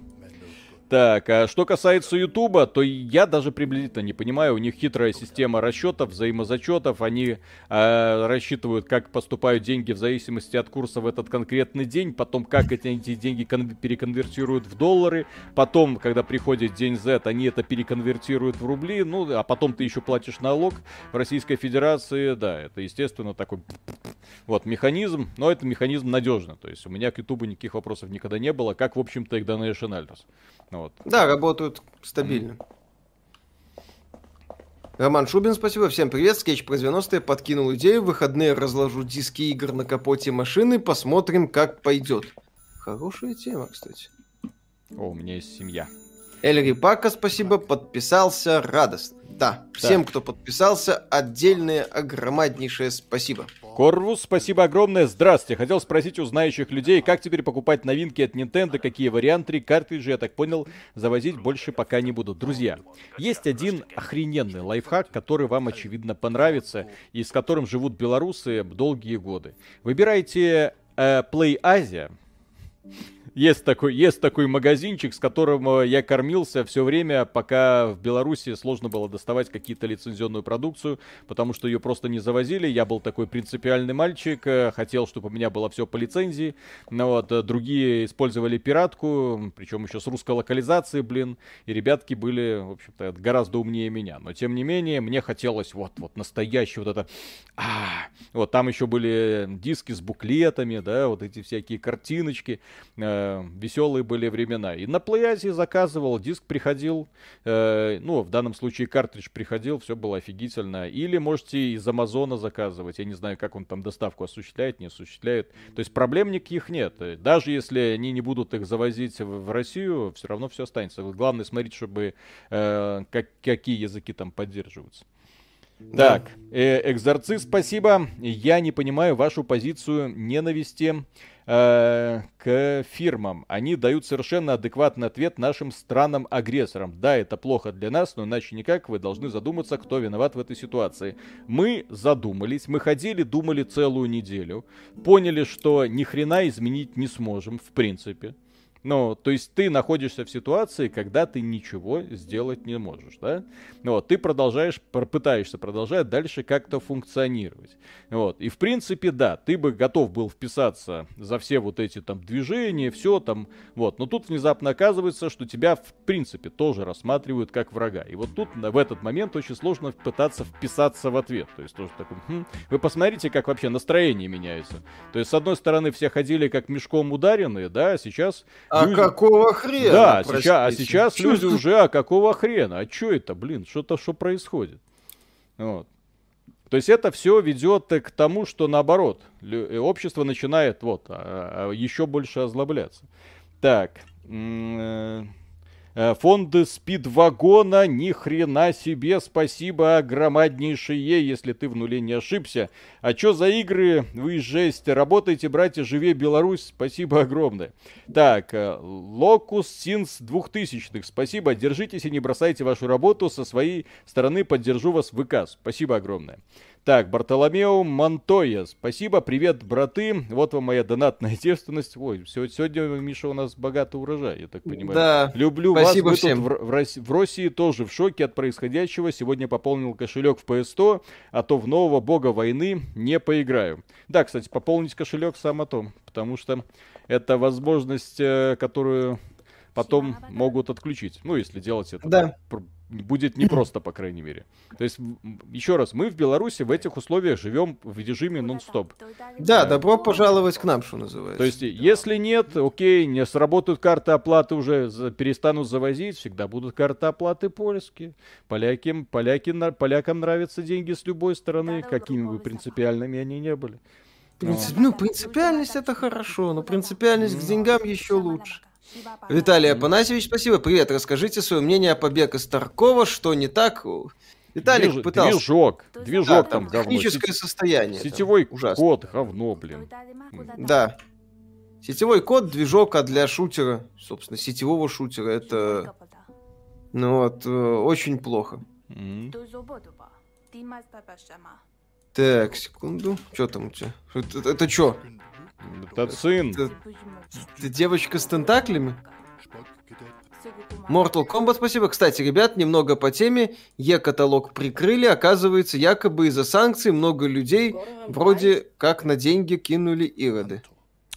Так, а что касается Ютуба, то я даже приблизительно не понимаю, у них хитрая система расчетов, взаимозачетов, они э, рассчитывают, как поступают деньги в зависимости от курса в этот конкретный день, потом как эти, эти деньги кон- переконвертируют в доллары, потом, когда приходит день Z, они это переконвертируют в рубли, ну, а потом ты еще платишь налог в Российской Федерации, да, это, естественно, такой вот механизм, но это механизм надежный, то есть у меня к Ютубу никаких вопросов никогда не было, как, в общем-то, и к Donation Alerts. Вот. Да, работают стабильно. Роман Шубин, спасибо. Всем привет. Скетч про 90-е подкинул идею. В выходные разложу диски игр на капоте машины. Посмотрим, как пойдет. Хорошая тема, кстати. О, у меня есть семья. Эльри Пака, спасибо, подписался радостно. Да, всем, кто подписался, отдельное огромнейшее спасибо. Корвус, спасибо огромное. Здравствуйте. Хотел спросить у знающих людей, как теперь покупать новинки от Nintendo, какие варианты, картриджи, я так понял, завозить больше пока не буду. Друзья, есть один охрененный лайфхак, который вам, очевидно, понравится, и с которым живут белорусы долгие годы. Выбирайте э, Play Asia, есть такой, есть такой магазинчик, с которым э, я кормился все время, пока в Беларуси сложно было доставать какие-то лицензионную продукцию, потому что ее просто не завозили. Я был такой принципиальный мальчик, э, хотел, чтобы у меня было все по лицензии. Но вот э, другие использовали пиратку, причем еще с русской локализацией, блин. И ребятки были, в общем-то, гораздо умнее меня. Но тем не менее, мне хотелось вот, вот настоящий вот это... А, вот там еще были диски с буклетами, да, вот эти всякие картиночки веселые были времена. И на плеязе заказывал, диск приходил, э, ну, в данном случае картридж приходил, все было офигительно. Или можете из Амазона заказывать, я не знаю, как он там доставку осуществляет, не осуществляет. То есть проблем никаких нет. Даже если они не будут их завозить в, в Россию, все равно все останется. Главное смотреть, чтобы э, как, какие языки там поддерживаются. Так, э, экзорцист, спасибо. Я не понимаю вашу позицию ненависти э, к фирмам. Они дают совершенно адекватный ответ нашим странам-агрессорам. Да, это плохо для нас, но иначе никак вы должны задуматься, кто виноват в этой ситуации. Мы задумались, мы ходили, думали целую неделю, поняли, что ни хрена изменить не сможем, в принципе. Ну, то есть ты находишься в ситуации, когда ты ничего сделать не можешь, да? Вот, ты продолжаешь, пытаешься продолжать дальше как-то функционировать. Вот, и в принципе, да, ты бы готов был вписаться за все вот эти там движения, все там, вот, но тут внезапно оказывается, что тебя в принципе тоже рассматривают как врага. И вот тут в этот момент очень сложно пытаться вписаться в ответ. То есть тоже такой, хм, вы посмотрите, как вообще настроение меняется. То есть с одной стороны все ходили как мешком ударенные, да, а сейчас а люди... какого хрена? Да, сейчас, а сейчас Чё люди уже, а какого хрена? А что это, блин, что-то, что происходит? Вот. То есть это все ведет к тому, что наоборот, общество начинает вот а, а, еще больше озлобляться. Так. Э, фонды спидвагона, ни хрена себе, спасибо громаднейшее, если ты в нуле не ошибся. А чё за игры? Вы жесть. Работайте, братья, живее Беларусь. Спасибо огромное. Так, Locus Sins 2000 Спасибо, держитесь и не бросайте вашу работу. Со своей стороны поддержу вас в ВК. Спасибо огромное. Так, Бартоломео Монтоя. Спасибо, привет, браты. Вот вам моя донатная девственность. Ой, сегодня, Миша, у нас богатый урожай, я так понимаю. Да, Люблю спасибо вас. Всем. Тут в, в, в России тоже в шоке от происходящего. Сегодня пополнил кошелек в PS100, а то в нового бога войны не поиграю. Да, кстати, пополнить кошелек само то, потому что это возможность, э, которую потом могут отключить. Ну, если делать это да будет непросто, по крайней мере. То есть, еще раз, мы в Беларуси в этих условиях живем в режиме нон-стоп. Да, добро пожаловать к нам, что называется. То есть, если нет, окей, не сработают карты оплаты уже, перестанут завозить, всегда будут карты оплаты польские. Поляки, поляки, полякам нравятся деньги с любой стороны, какими бы принципиальными они не были. Принцип, ну, принципиальность это хорошо, но принципиальность к деньгам еще лучше. Виталий Апанасьевич, спасибо. Привет, расскажите свое мнение о побеге Старкова, что не так? Виталик Движ, пытался... Движок, движок да, там, там Техническое Сети... состояние. Сетевой код, говно, блин. Да. Сетевой код движок, а для шутера, собственно, сетевого шутера, это... Ну вот, э, очень плохо. Mm-hmm. Так, секунду. Что там у тебя? Это, это что? Это сын. Это, это девочка с тентаклями? Mortal Kombat, спасибо. Кстати, ребят, немного по теме. Е-каталог прикрыли. Оказывается, якобы из-за санкций много людей вроде как на деньги кинули ироды.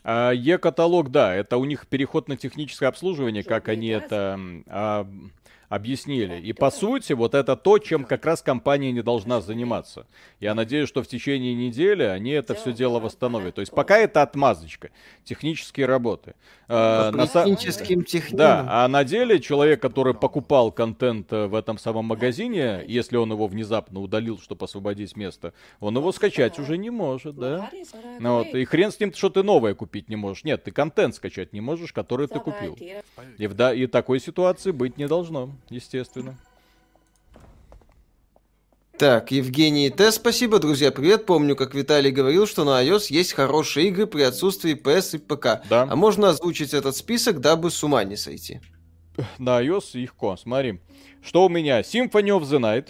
А, Е-каталог, да, это у них переход на техническое обслуживание, как они это а, объяснили. И по сути, вот это то, чем как раз компания не должна заниматься. Я надеюсь, что в течение недели они это все дело восстановят. То есть пока это отмазочка, технические работы. По на техническим техникам. Да, а на деле человек, который покупал контент э, в этом самом магазине, если он его внезапно удалил, чтобы освободить место, он его скачать уже не может, да? Ну, вот, и хрен с ним, что ты новое купить не можешь. Нет, ты контент скачать не можешь, который ты купил. И в, да, и такой ситуации быть не должно естественно. Так, Евгений Т. Спасибо, друзья, привет. Помню, как Виталий говорил, что на iOS есть хорошие игры при отсутствии PS и ПК. Да. А можно озвучить этот список, дабы с ума не сойти? На iOS легко, смотри. Что у меня? Symphony of the Night,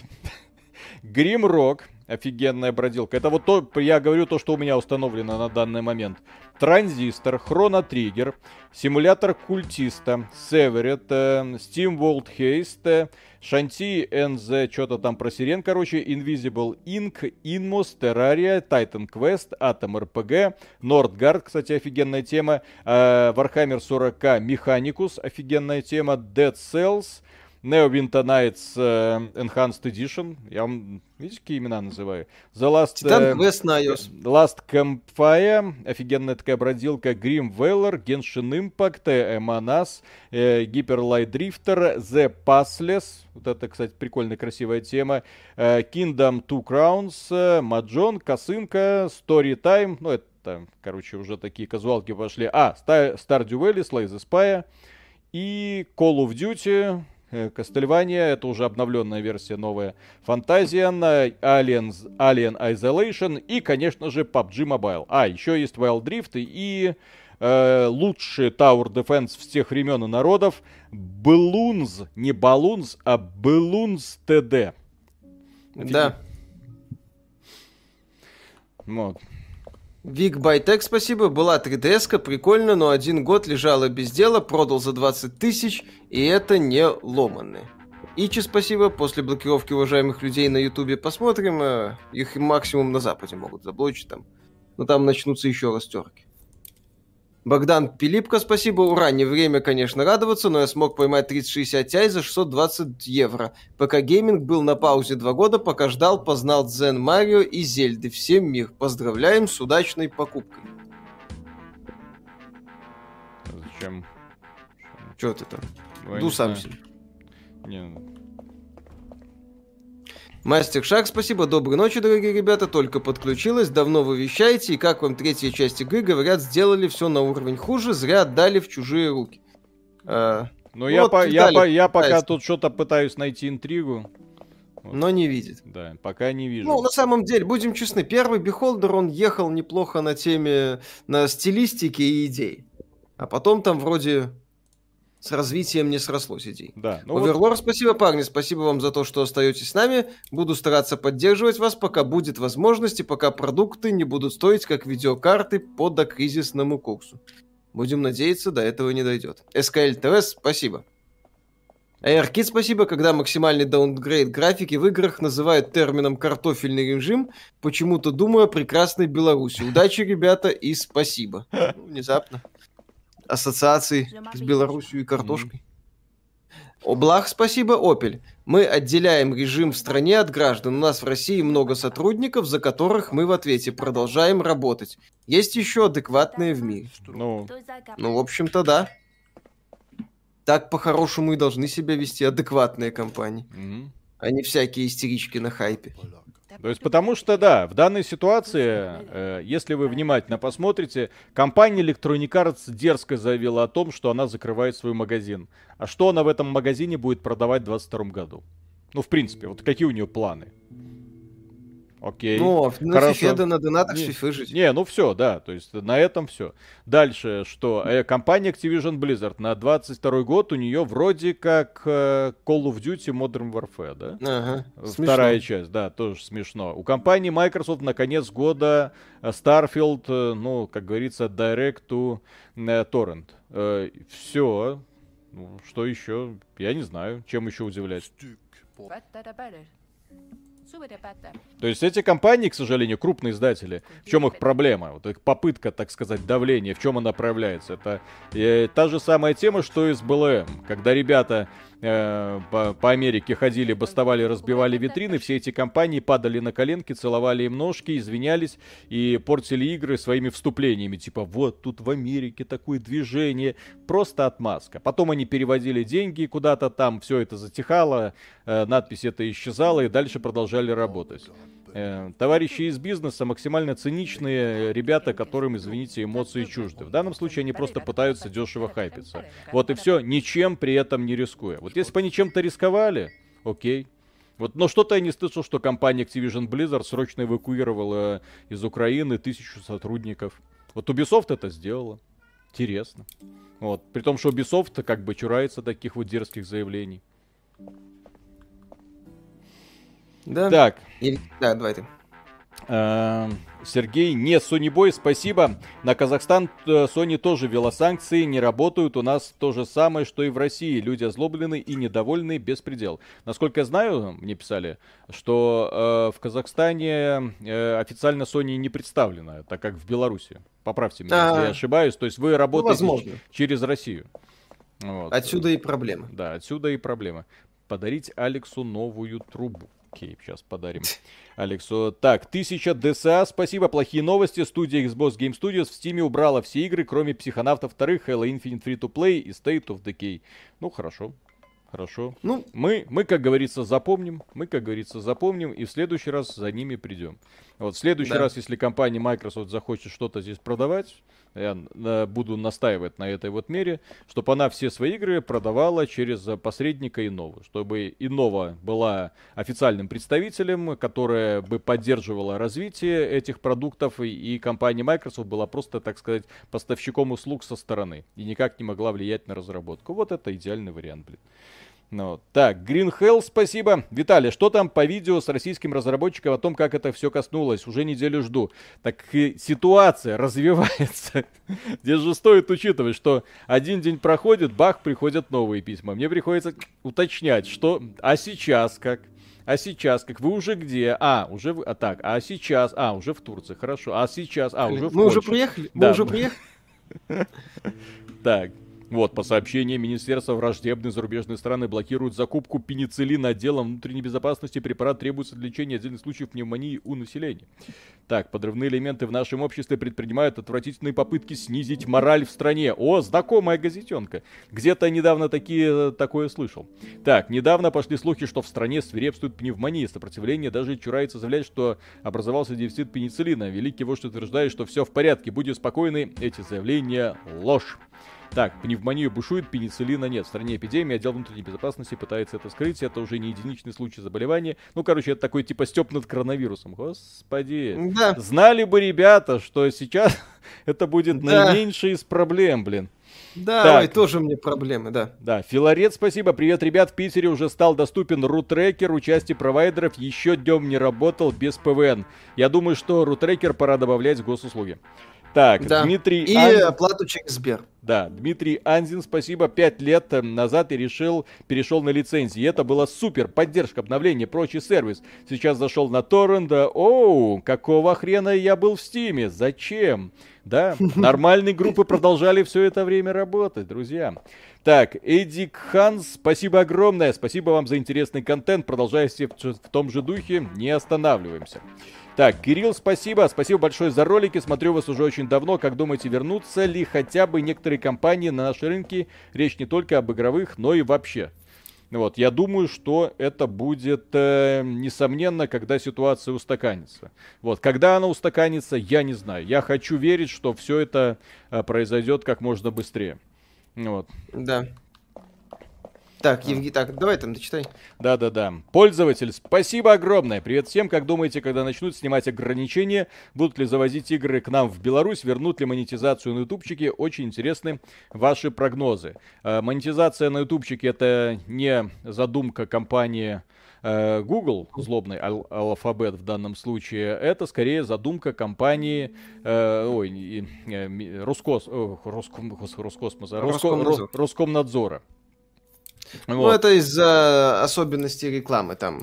Grim Rock, офигенная бродилка. Это вот то, я говорю то, что у меня установлено на данный момент. Транзистор, Хроно Триггер, симулятор культиста, Северет, э, Steam World Haste, Шанти NZ, что-то там про сирен, короче, Invisible Ink, Inmos, Terraria, Titan Quest, Atom RPG, Nordgard, кстати, офигенная тема, э, Warhammer 40k Mechanicus, офигенная тема, Dead Cells, Neo Winter Nights uh, Enhanced Edition. Я вам, видите, какие имена называю? The Last... Titan uh, Quest на iOS. Last Campfire. Офигенная такая бродилка. Grim Valor. Genshin Impact. Emanas. Uh, Hyper Light Drifter. The Passless. Вот это, кстати, прикольная, красивая тема. Uh, Kingdom Two Crowns. Uh, Маджон. Косынка. Story Time. Ну, это, короче, уже такие казуалки пошли. А, Stardew Valley. Slay the Spire. И Call of Duty. Кастельвания, это уже обновленная версия новая. Фантазиан, Alien, Alien Isolation и, конечно же, PUBG Mobile. А, еще есть Wild Rift и э, лучший Tower Defense всех времен и народов Balloons, не Balloons, а Balloons TD. Да. Вот. Вик Байтек, спасибо. Была 3DS-ка, прикольно, но один год лежала без дела, продал за 20 тысяч, и это не ломаны. Ичи, спасибо. После блокировки уважаемых людей на Ютубе посмотрим. Э, их максимум на Западе могут заблочить там. Но там начнутся еще растерки. Богдан Пилипко, спасибо. Ура, не время, конечно, радоваться, но я смог поймать 3060 Ti за 620 евро. Пока гейминг был на паузе два года, пока ждал, познал Дзен Марио и Зельды. Всем мир. Поздравляем с удачной покупкой. Зачем? Че ты там? Ду сам себе. Не. Мастер Шаг, спасибо. Доброй ночи, дорогие ребята. Только подключилась. Давно вы вещаете. И как вам третья часть игры? Говорят, сделали все на уровень хуже. Зря отдали в чужие руки. А, ну, вот, я, по, я, по, я пока тут что-то пытаюсь найти интригу. Вот. Но не видит. Да, пока не вижу. Ну, на самом деле, будем честны, первый Beholder, он ехал неплохо на теме, на стилистике и идей. А потом там вроде с развитием не срослось идей. Да. Ну Оверлор, вот... спасибо, парни, спасибо вам за то, что остаетесь с нами. Буду стараться поддерживать вас, пока будет возможность и пока продукты не будут стоить, как видеокарты по докризисному курсу. Будем надеяться, до этого не дойдет. SKL TV, спасибо. AirKit спасибо, когда максимальный даунгрейд графики в играх называют термином «картофельный режим», почему-то думаю о прекрасной Беларуси. Удачи, ребята, и спасибо. Ну, внезапно ассоциации с Беларусью и картошкой. Облах, спасибо, Опель. Мы отделяем режим в стране от граждан. У нас в России много сотрудников, за которых мы в ответе продолжаем работать. Есть еще адекватные в мире. Ну, ну в общем-то, да. Так по-хорошему и должны себя вести адекватные компании, mm-hmm. а не всякие истерички на хайпе. То есть потому что, да, в данной ситуации, э, если вы внимательно посмотрите, компания Electronic Arts дерзко заявила о том, что она закрывает свой магазин. А что она в этом магазине будет продавать в 2022 году? Ну, в принципе, вот какие у нее планы? Окей. Ну, на Хорошо. фифе, да на донатах не, фифы жить. Не, ну все, да, то есть на этом все. Дальше, что э, компания Activision Blizzard на 22 год у нее вроде как э, Call of Duty Modern Warfare, да? Ага, Вторая смешно. часть, да, тоже смешно. У компании Microsoft на конец года э, Starfield, э, ну, как говорится, Direct to Torrent. Э, все. Ну, что еще? Я не знаю, чем еще удивлять. То есть эти компании, к сожалению, крупные издатели, в чем их проблема? Вот их попытка, так сказать, давления, в чем она проявляется? Это э, та же самая тема, что и с БЛМ. Когда ребята э, по, по Америке ходили, бастовали, разбивали витрины, все эти компании падали на коленки, целовали им ножки, извинялись и портили игры своими вступлениями. Типа, вот тут в Америке такое движение. Просто отмазка. Потом они переводили деньги куда-то там, все это затихало, э, надпись это исчезала и дальше продолжали работать. Э, товарищи из бизнеса максимально циничные ребята, которым, извините, эмоции чужды. В данном случае они просто пытаются дешево хайпиться. Вот и все, ничем при этом не рискуя. Вот если бы они чем-то рисковали, окей. Вот, но что-то я не слышал, что компания Activision Blizzard срочно эвакуировала из Украины тысячу сотрудников. Вот Ubisoft это сделала. Интересно. Вот. При том, что Ubisoft как бы чурается таких вот дерзких заявлений. Да. Так. Или... Да, давай ты. Эм, Сергей, не Boy, спасибо. На Казахстан э, Sony тоже ввела санкции, не работают. У нас то же самое, что и в России. Люди озлоблены и недовольны беспредел. Насколько я знаю, мне писали, что э, в Казахстане э, официально Sony не представлена, так как в Беларуси. Поправьте меня, если я ошибаюсь. То есть вы работаете ну, через Россию. Вот. Отсюда и проблема. Да, отсюда и проблема. Подарить Алексу новую трубу. Окей, сейчас подарим Алексу. Так, 1000 ДСА, спасибо. Плохие новости. Студия Xbox Game Studios в Steam убрала все игры, кроме Психонавтов вторых, Halo Infinite Free to Play и State of Decay. Ну, хорошо. Хорошо. Ну, мы, мы, как говорится, запомним. Мы, как говорится, запомним. И в следующий раз за ними придем. Вот в следующий да. раз, если компания Microsoft захочет что-то здесь продавать, я э, буду настаивать на этой вот мере, чтобы она все свои игры продавала через посредника Инова, чтобы Инова была официальным представителем, которая бы поддерживала развитие этих продуктов, и, компания Microsoft была просто, так сказать, поставщиком услуг со стороны и никак не могла влиять на разработку. Вот это идеальный вариант, блин. Ну, так, Green Hell, спасибо. Виталий, что там по видео с российским разработчиком о том, как это все коснулось? Уже неделю жду. Так и ситуация развивается. Здесь же стоит учитывать, что один день проходит, бах, приходят новые письма. Мне приходится уточнять, что... А сейчас как? А сейчас, как вы уже где? А, уже а так, а сейчас, а, уже в Турции, хорошо. А сейчас, а, уже в Мы Польше. уже приехали? Да. Мы уже приехали? Так, Вот, по сообщениям Министерства враждебные зарубежные страны блокируют закупку пенициллина отделом внутренней безопасности. Препарат требуется для лечения отдельных случаев пневмонии у населения. Так, подрывные элементы в нашем обществе предпринимают отвратительные попытки снизить мораль в стране. О, знакомая газетенка. Где-то недавно такие, такое слышал. Так, недавно пошли слухи, что в стране свирепствует пневмония. Сопротивление даже чурается заявлять, что образовался дефицит пенициллина. Великий вождь утверждает, что все в порядке. Будьте спокойны, эти заявления ложь. Так, пневмонию бушует, пенициллина нет. В стране эпидемия, отдел внутренней безопасности пытается это скрыть. Это уже не единичный случай заболевания. Ну, короче, это такой типа степ над коронавирусом. Господи. Да. Знали бы ребята, что сейчас это будет да. наименьшая из проблем, блин. Да, так. ой, тоже мне проблемы, да. Да, Филарет, спасибо. Привет, ребят. В Питере уже стал доступен рутрекер. Участие провайдеров еще днем не работал без ПВН. Я думаю, что рутрекер пора добавлять в госуслуги. Так, да. Дмитрий... И Ан... оплату через Сбер. Да, Дмитрий Анзин, спасибо. Пять лет э, назад и решил, перешел на лицензии. Это было супер, поддержка, обновление, прочий сервис. Сейчас зашел на торрент, оу, какого хрена я был в Стиме? Зачем? Да, нормальные группы продолжали все это время работать, друзья. Так, Эдик Ханс, спасибо огромное. Спасибо вам за интересный контент. Продолжайте в том же духе, не останавливаемся. Так, Кирилл, спасибо. Спасибо большое за ролики. Смотрю вас уже очень давно. Как думаете, вернутся ли хотя бы некоторые компании на наши рынки? Речь не только об игровых, но и вообще. Вот, я думаю, что это будет, э, несомненно, когда ситуация устаканится. Вот, когда она устаканится, я не знаю. Я хочу верить, что все это э, произойдет как можно быстрее. Вот. Да. Так. Евгений, так, давай там дочитай. Да-да-да. Пользователь, спасибо огромное. Привет всем. Как думаете, когда начнут снимать ограничения, будут ли завозить игры к нам в Беларусь, вернут ли монетизацию на ютубчике? Очень интересны ваши прогнозы. Э, монетизация на ютубчике это не задумка компании э, Google, злобный ал- алфабет в данном случае, это скорее задумка компании, э, ой, э, Роскос, э, Роском, Роскосмоса, Роскомнадзора. Роскомнадзора. Ну, это из-за особенностей рекламы там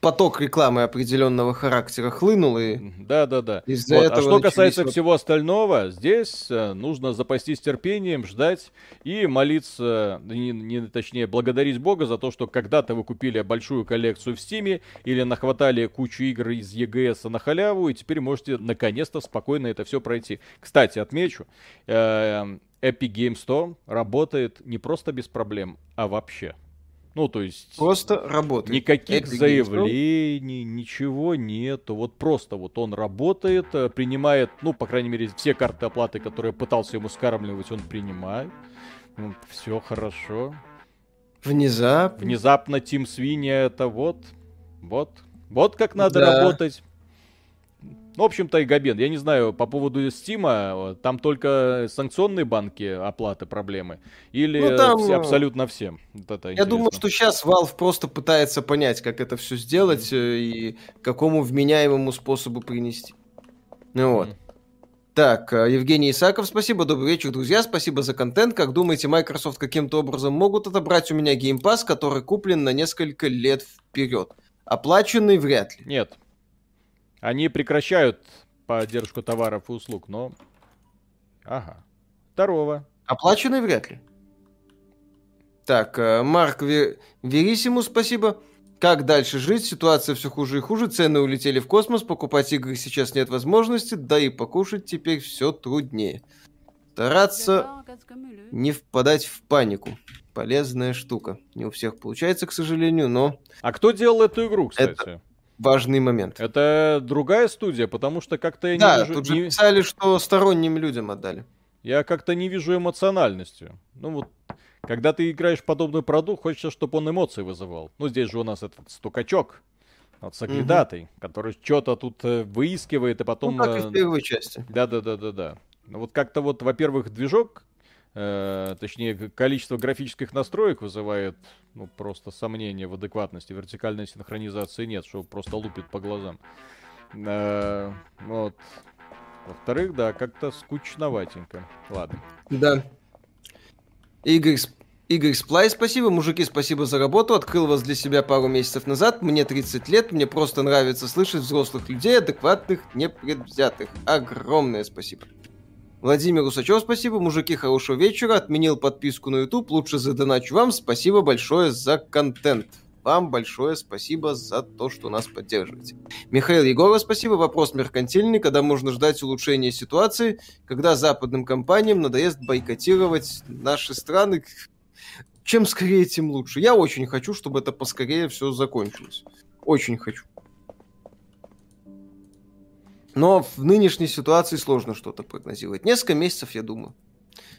поток рекламы определенного характера хлынул и да да да из-за вот. этого а что касается вот... всего остального здесь э, нужно запастись терпением ждать и молиться не, не точнее благодарить бога за то что когда-то вы купили большую коллекцию в Steam е или нахватали кучу игр из EGS на халяву и теперь можете наконец-то спокойно это все пройти кстати отмечу э, Epic Game Store работает не просто без проблем, а вообще. Ну, то есть... Просто работает. Никаких Epic заявлений, ничего нету. Вот просто вот он работает, э, принимает, ну, по крайней мере, все карты оплаты, которые пытался ему скармливать, он принимает. Ну, все хорошо. Внезапно. Внезапно Team Свинья это вот, вот, вот как надо да. работать. Ну, в общем-то, и Габен. Я не знаю, по поводу Стима, там только санкционные банки оплаты проблемы? Или ну, там... все, абсолютно всем? Вот это Я думаю, что сейчас Valve просто пытается понять, как это все сделать mm-hmm. и какому вменяемому способу принести. Ну вот. Mm-hmm. Так, э, Евгений Исаков, спасибо, добрый вечер, друзья, спасибо за контент. Как думаете, Microsoft каким-то образом могут отобрать у меня Game Pass, который куплен на несколько лет вперед? Оплаченный вряд ли. Нет, они прекращают поддержку товаров и услуг, но... Ага. Второго. Оплаченный вряд ли. Так, э, Марк Верисиму спасибо. Как дальше жить? Ситуация все хуже и хуже. Цены улетели в космос. Покупать игры сейчас нет возможности. Да и покушать теперь все труднее. Стараться не впадать в панику. Полезная штука. Не у всех получается, к сожалению, но... А кто делал эту игру, кстати? Это важный момент. Это другая студия, потому что как-то я да, не вижу... тут же не... писали, что сторонним людям отдали. Я как-то не вижу эмоциональности. Ну вот, когда ты играешь подобный продукт, хочется, чтобы он эмоции вызывал. Ну здесь же у нас этот стукачок, вот соглядатый, угу. который что-то тут э, выискивает и потом... Ну, как и в э, первой части. Да-да-да-да-да. Ну вот как-то вот, во-первых, движок э, точнее, количество графических настроек вызывает ну, просто сомнение в адекватности. Вертикальной синхронизации нет, что просто лупит по глазам. Э, вот. Во-вторых, да, как-то скучноватенько. Ладно. Да. Игорь, Игорь Сплай, спасибо. Мужики, спасибо за работу. Открыл вас для себя пару месяцев назад. Мне 30 лет. Мне просто нравится слышать взрослых людей, адекватных, непредвзятых. Огромное спасибо. Владимир Усачев, спасибо. Мужики, хорошего вечера. Отменил подписку на YouTube. Лучше задоначу вам. Спасибо большое за контент. Вам большое спасибо за то, что нас поддерживаете. Михаил Егоров, спасибо. Вопрос меркантильный. Когда можно ждать улучшения ситуации? Когда западным компаниям надоест бойкотировать наши страны? Чем скорее, тем лучше. Я очень хочу, чтобы это поскорее все закончилось. Очень хочу. Но в нынешней ситуации сложно что-то прогнозировать. Несколько месяцев, я думаю.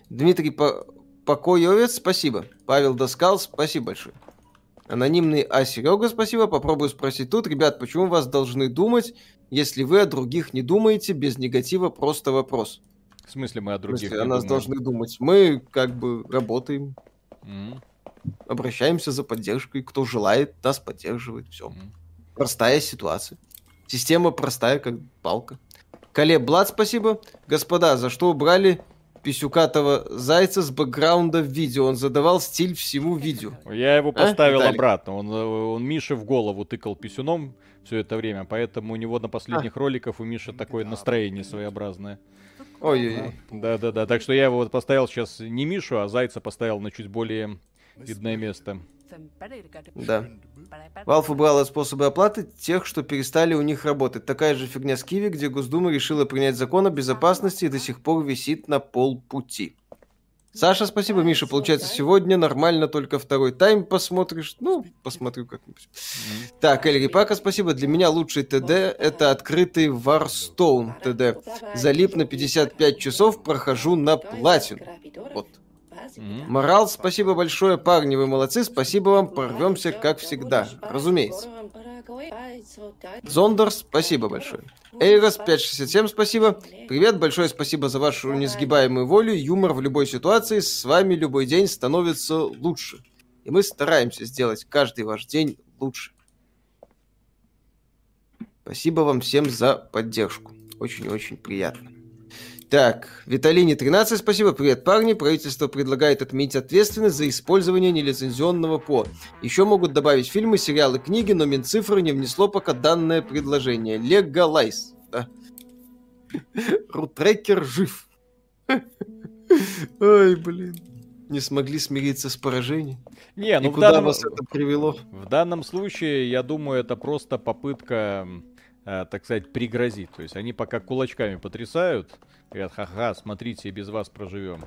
Дмитрий По... Покоевец, спасибо. Павел Доскал, спасибо большое. Анонимный А. Серега, спасибо. Попробую спросить тут. Ребят, почему вас должны думать, если вы о других не думаете, без негатива, просто вопрос. В смысле мы о других В смысле, о нас думаем? должны думать. Мы как бы работаем, mm. обращаемся за поддержкой. Кто желает, нас поддерживает. Все. Mm. Простая ситуация. Система простая, как палка. Колеб Блад, спасибо. Господа, за что убрали писюкатого зайца с бэкграунда в видео? Он задавал стиль всему видео. Я его а, поставил а, обратно. Он, он Мише в голову тыкал писюном все это время, поэтому у него на последних а. роликах у Миши такое настроение своеобразное. Ой-ой-ой. Да-да-да, так что я его вот поставил сейчас не Мишу, а Зайца поставил на чуть более видное место. Да. Valve убрала способы оплаты тех, что перестали у них работать. Такая же фигня с Киви, где Госдума решила принять закон о безопасности и до сих пор висит на полпути. Саша, спасибо, Миша. Получается, сегодня нормально только второй тайм посмотришь. Ну, посмотрю как-нибудь. Mm-hmm. Так, Эльри Пака, спасибо. Для меня лучший ТД это открытый Warstone ТД. Залип на 55 часов, прохожу на платину. Вот. Mm-hmm. Морал, спасибо большое, парни, вы молодцы, спасибо вам, порвемся как всегда, разумеется. Зондер, спасибо большое. Эйрос 567, спасибо. Привет, большое спасибо за вашу несгибаемую волю, юмор в любой ситуации, с вами любой день становится лучше. И мы стараемся сделать каждый ваш день лучше. Спасибо вам всем за поддержку. Очень-очень приятно. Так, Виталине 13, спасибо. Привет, парни. Правительство предлагает отменить ответственность за использование нелицензионного ПО. Еще могут добавить фильмы, сериалы, книги, но Минцифры не внесло пока данное предложение. Легалайз. Да. Рутрекер жив. Ой, блин. Не смогли смириться с поражением. Не, ну И куда данном... вас это привело? В данном случае, я думаю, это просто попытка, э, так сказать, пригрозить. То есть они пока кулачками потрясают, Говорят, ха-ха, смотрите, без вас проживем.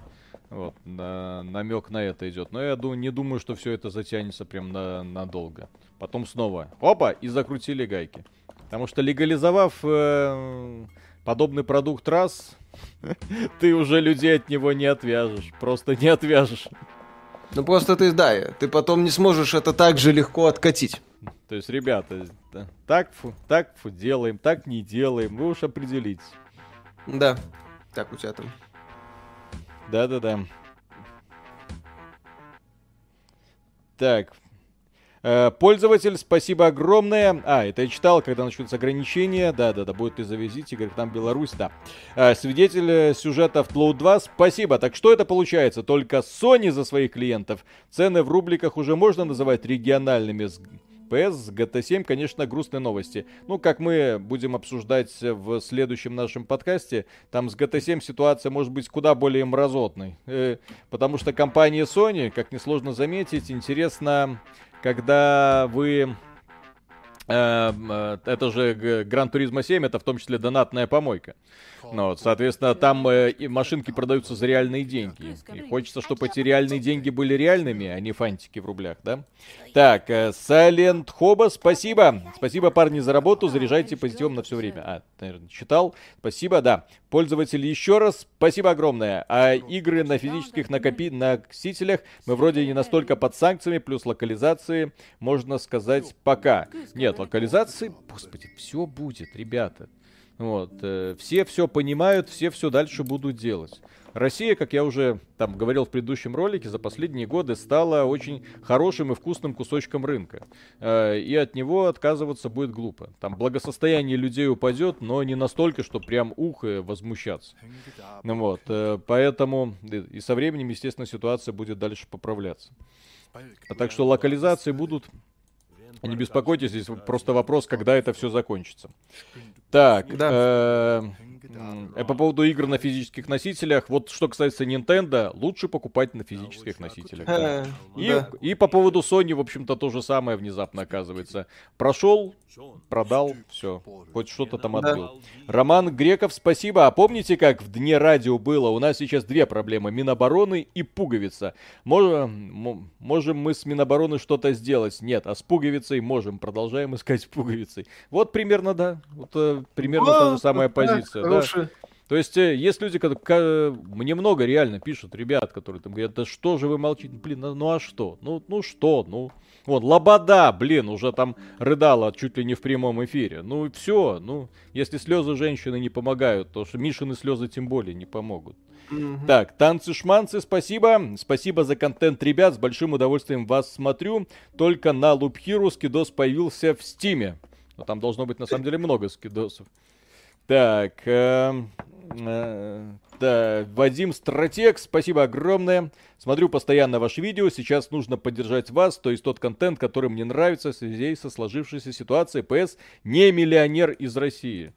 Вот, на, намек на это идет. Но я думаю, не думаю, что все это затянется прям на, надолго. Потом снова, опа, и закрутили гайки. Потому что легализовав э, подобный продукт раз, ты уже людей от него не отвяжешь. Просто не отвяжешь. Ну просто ты, да, ты потом не сможешь это так же легко откатить. То есть, ребята, так, фу, так фу, делаем, так не делаем, вы уж определитесь. Да. Как у тебя там? Да-да-да. Так. Э, пользователь, спасибо огромное. А, это я читал, когда начнутся ограничения. Да-да-да, будет и завезите, говорит, там Беларусь, да. Э, свидетель сюжета Flow 2, спасибо. Так что это получается? Только Sony за своих клиентов. Цены в рубликах уже можно называть региональными FPS с GT7, конечно, грустные новости. Ну, как мы будем обсуждать в следующем нашем подкасте, там с GT7 ситуация может быть куда более мразотной. Э, потому что компания Sony, как несложно заметить, интересно, когда вы это же Гран Туризма 7, это в том числе донатная помойка. Ну, вот, соответственно, там э, машинки продаются за реальные деньги. И хочется, чтобы эти реальные деньги были реальными, а не фантики в рублях, да? Так, э, Silent Хоба, спасибо. Спасибо, парни, за работу. Заряжайте позитивом на все время. А, наверное, читал. Спасибо, да. Пользователи, еще раз спасибо огромное. А игры на физических накопи... носителях мы вроде не настолько под санкциями, плюс локализации, можно сказать, пока. Нет, локализации, господи, все будет, ребята. Вот. Э, все все понимают, все все дальше будут делать. Россия, как я уже там говорил в предыдущем ролике, за последние годы стала очень хорошим и вкусным кусочком рынка. Э, и от него отказываться будет глупо. Там благосостояние людей упадет, но не настолько, что прям ух и возмущаться. Ну вот. Э, поэтому и со временем, естественно, ситуация будет дальше поправляться. А так что локализации будут Не беспокойтесь, здесь просто вопрос, когда это все закончится. Так, да. э, э, по поводу игр на физических носителях, вот что касается Nintendo, лучше покупать на физических носителях. Да. И, да. и по поводу Sony, в общем-то, то же самое внезапно оказывается. Прошел, продал, все, хоть что-то там отбил. Да. Роман Греков, спасибо. А помните, как в Дне радио было? У нас сейчас две проблемы. Минобороны и пуговица. Можем, можем мы с Минобороны что-то сделать? Нет, а с пуговицей можем. Продолжаем искать пуговицей. Вот примерно, да. Вот э, примерно та же самая позиция. Да. То есть э, есть люди, которые мне много реально пишут, ребят, которые там говорят, да что же вы молчите, блин, ну, ну а что, ну, ну что, ну, вот, Лобода, блин, уже там рыдала чуть ли не в прямом эфире. Ну, все, ну, если слезы женщины не помогают, то что Мишины слезы тем более не помогут. Mm-hmm. Так, танцы-шманцы, спасибо. Спасибо за контент, ребят. С большим удовольствием вас смотрю. Только на Hero скидос появился в Стиме. Но там должно быть на самом деле много скидосов. Так, э, э, да, Вадим Стратег, спасибо огромное. Смотрю постоянно ваши видео. Сейчас нужно поддержать вас, то есть тот контент, который мне нравится в связи со сложившейся ситуацией. ПС не миллионер из России.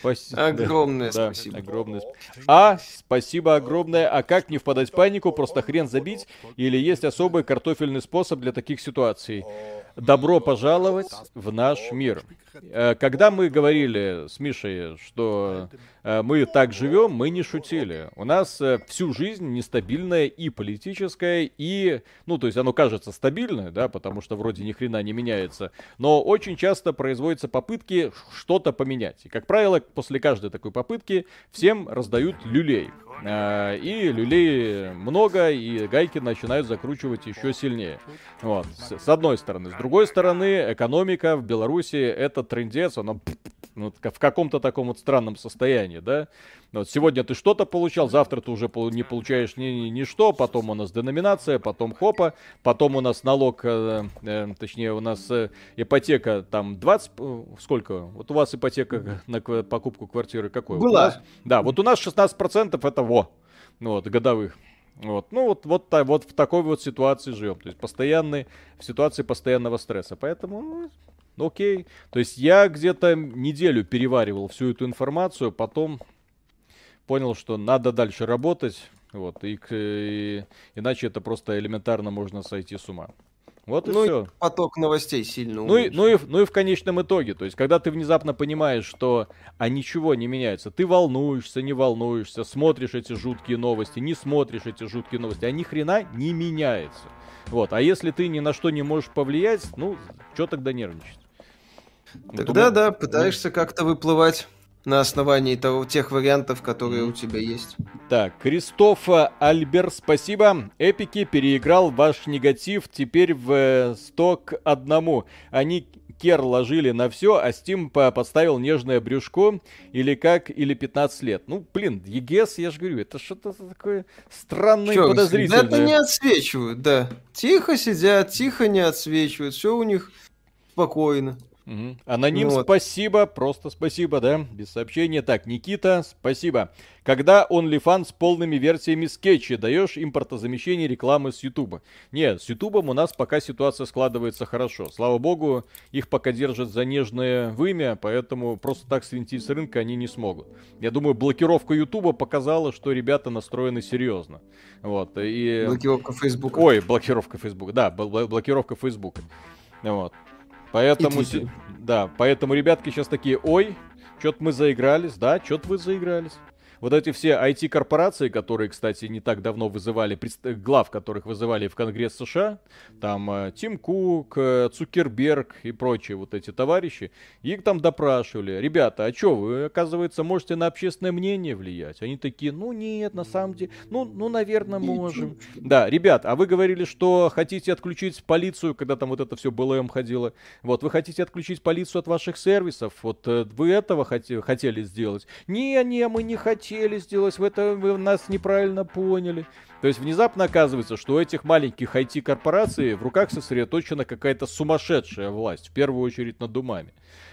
Спасибо. Огромное да, спасибо. Огромное. А, спасибо огромное. А как не впадать в панику? Просто хрен забить? Или есть особый картофельный способ для таких ситуаций? Добро пожаловать в наш мир. Э, когда мы говорили с Мишей, что мы так живем, мы не шутили. У нас э, всю жизнь нестабильная и политическая, и, ну, то есть оно кажется стабильное, да, потому что вроде ни хрена не меняется, но очень часто производятся попытки что-то поменять. И, как правило, после каждой такой попытки всем раздают люлей. И люлей много, и гайки начинают закручивать еще сильнее. Вот, с одной стороны. С другой стороны, экономика в Беларуси это трендец, оно ну, в каком-то таком вот странном состоянии, да. Вот сегодня ты что-то получал, завтра ты уже не получаешь ни, ни, ни что, потом у нас деноминация, потом хопа, потом у нас налог, э, э, точнее у нас э, ипотека там 20, э, сколько? Вот у вас ипотека на покупку квартиры какой? Была. нас, да, вот у нас 16% это во, ну вот, годовых. Вот. Ну, вот, вот, вот в такой вот ситуации живем. То есть постоянный, в ситуации постоянного стресса. Поэтому, ну, ну, окей. То есть я где-то неделю переваривал всю эту информацию, потом понял, что надо дальше работать. Вот, и, и иначе это просто элементарно можно сойти с ума. Вот и ну все. И поток новостей сильно ну и, ну, и, ну и в конечном итоге, то есть, когда ты внезапно понимаешь, что а ничего не меняется, ты волнуешься, не волнуешься, смотришь эти жуткие новости, не смотришь эти жуткие новости, а ни хрена не меняется. Вот, а если ты ни на что не можешь повлиять, ну, что тогда нервничать? Тогда, да, пытаешься как-то выплывать на основании того, тех вариантов, которые у тебя есть. Так, Кристоф Альбер, спасибо. Эпики переиграл ваш негатив теперь в 100 к одному. Они кер ложили на все, а Steam подставил нежное брюшко или как, или 15 лет. Ну, блин, ЕГС, я же говорю, это что-то такое странное Чё, подозрительное. Это не отсвечивают, да. Тихо сидят, тихо не отсвечивают, все у них спокойно. Угу. Аноним, ну, спасибо, просто спасибо, да, без сообщения. Так, Никита, спасибо. Когда OnlyFans с полными версиями скетчи даешь импортозамещение рекламы с Ютуба? Нет, с Ютубом у нас пока ситуация складывается хорошо. Слава богу, их пока держат за нежное вымя, поэтому просто так свинтить с рынка они не смогут. Я думаю, блокировка Ютуба показала, что ребята настроены серьезно. Вот, и... Блокировка Фейсбука. Ой, блокировка Фейсбука, да, блокировка Фейсбука. Вот. Поэтому, да, поэтому ребятки сейчас такие, ой, что-то мы заигрались, да, что-то вы заигрались. Вот эти все IT-корпорации, которые, кстати, не так давно вызывали, глав которых вызывали в Конгресс США, там э, Тим Кук, э, Цукерберг и прочие вот эти товарищи, их там допрашивали. Ребята, а что, вы, оказывается, можете на общественное мнение влиять? Они такие, ну нет, на самом деле, ну, ну наверное, можем. Да, ребят, а вы говорили, что хотите отключить полицию, когда там вот это все БЛМ ходило. Вот, вы хотите отключить полицию от ваших сервисов, вот э, вы этого хотели сделать? Не, не, мы не хотим хотели сделать, в это вы нас неправильно поняли. То есть внезапно оказывается, что у этих маленьких IT-корпораций в руках сосредоточена какая-то сумасшедшая власть, в первую очередь над умами.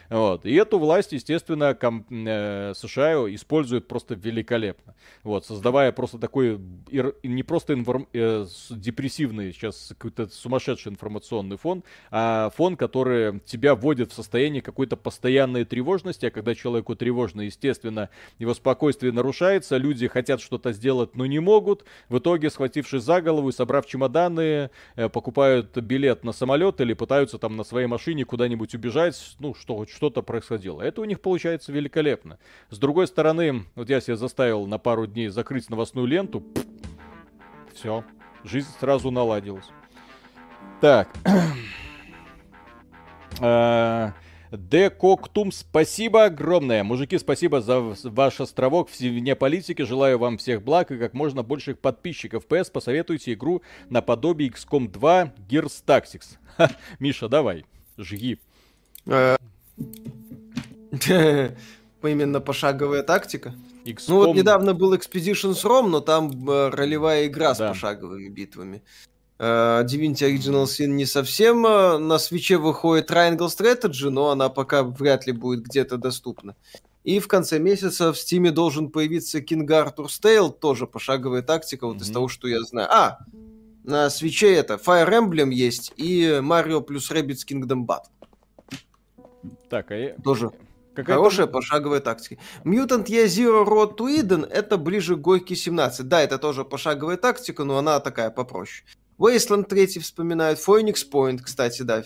Вот. И эту власть, естественно, ком- э, США используют просто великолепно. Вот, создавая просто такой, ир- не просто информ- э, депрессивный, сейчас какой-то сумасшедший информационный фон, а фон, который тебя вводит в состояние какой-то постоянной тревожности, а когда человеку тревожно, естественно, его спокойствие нарушается, люди хотят что-то сделать, но не могут. В итоге, схватившись за голову и собрав чемоданы, э, покупают билет на самолет или пытаются там на своей машине куда-нибудь убежать, ну, что, что что-то происходило. Это у них получается великолепно. С другой стороны, вот я себя заставил на пару дней закрыть новостную ленту. Все. Жизнь сразу наладилась. Так. А, Декоктум, спасибо огромное. Мужики, спасибо за ваш островок в вне политики. Желаю вам всех благ и как можно больших подписчиков. ПС, посоветуйте игру наподобие XCOM 2 Gears Tactics. Миша, давай, жги. Э, Именно пошаговая тактика. XCOM... Ну вот недавно был Expeditions ROM, но там э, ролевая игра с да. пошаговыми битвами. Uh, Divinity Original Sin не совсем. Uh, на свече выходит Triangle Strategy, но она пока вряд ли будет где-то доступна. И в конце месяца в Steam должен появиться King Arthur's Tale, тоже пошаговая тактика, вот mm-hmm. из того, что я знаю. А, на свече это Fire Emblem есть и Mario плюс Rabbids Kingdom Battle. Так, а. Тоже Какая Хорошая пошаговая тактика. Mutant Year Zero Road to Eden это ближе к Горький 17. Да, это тоже пошаговая тактика, но она такая попроще. Wasteland 3 вспоминают. Phoenix Point, кстати, да.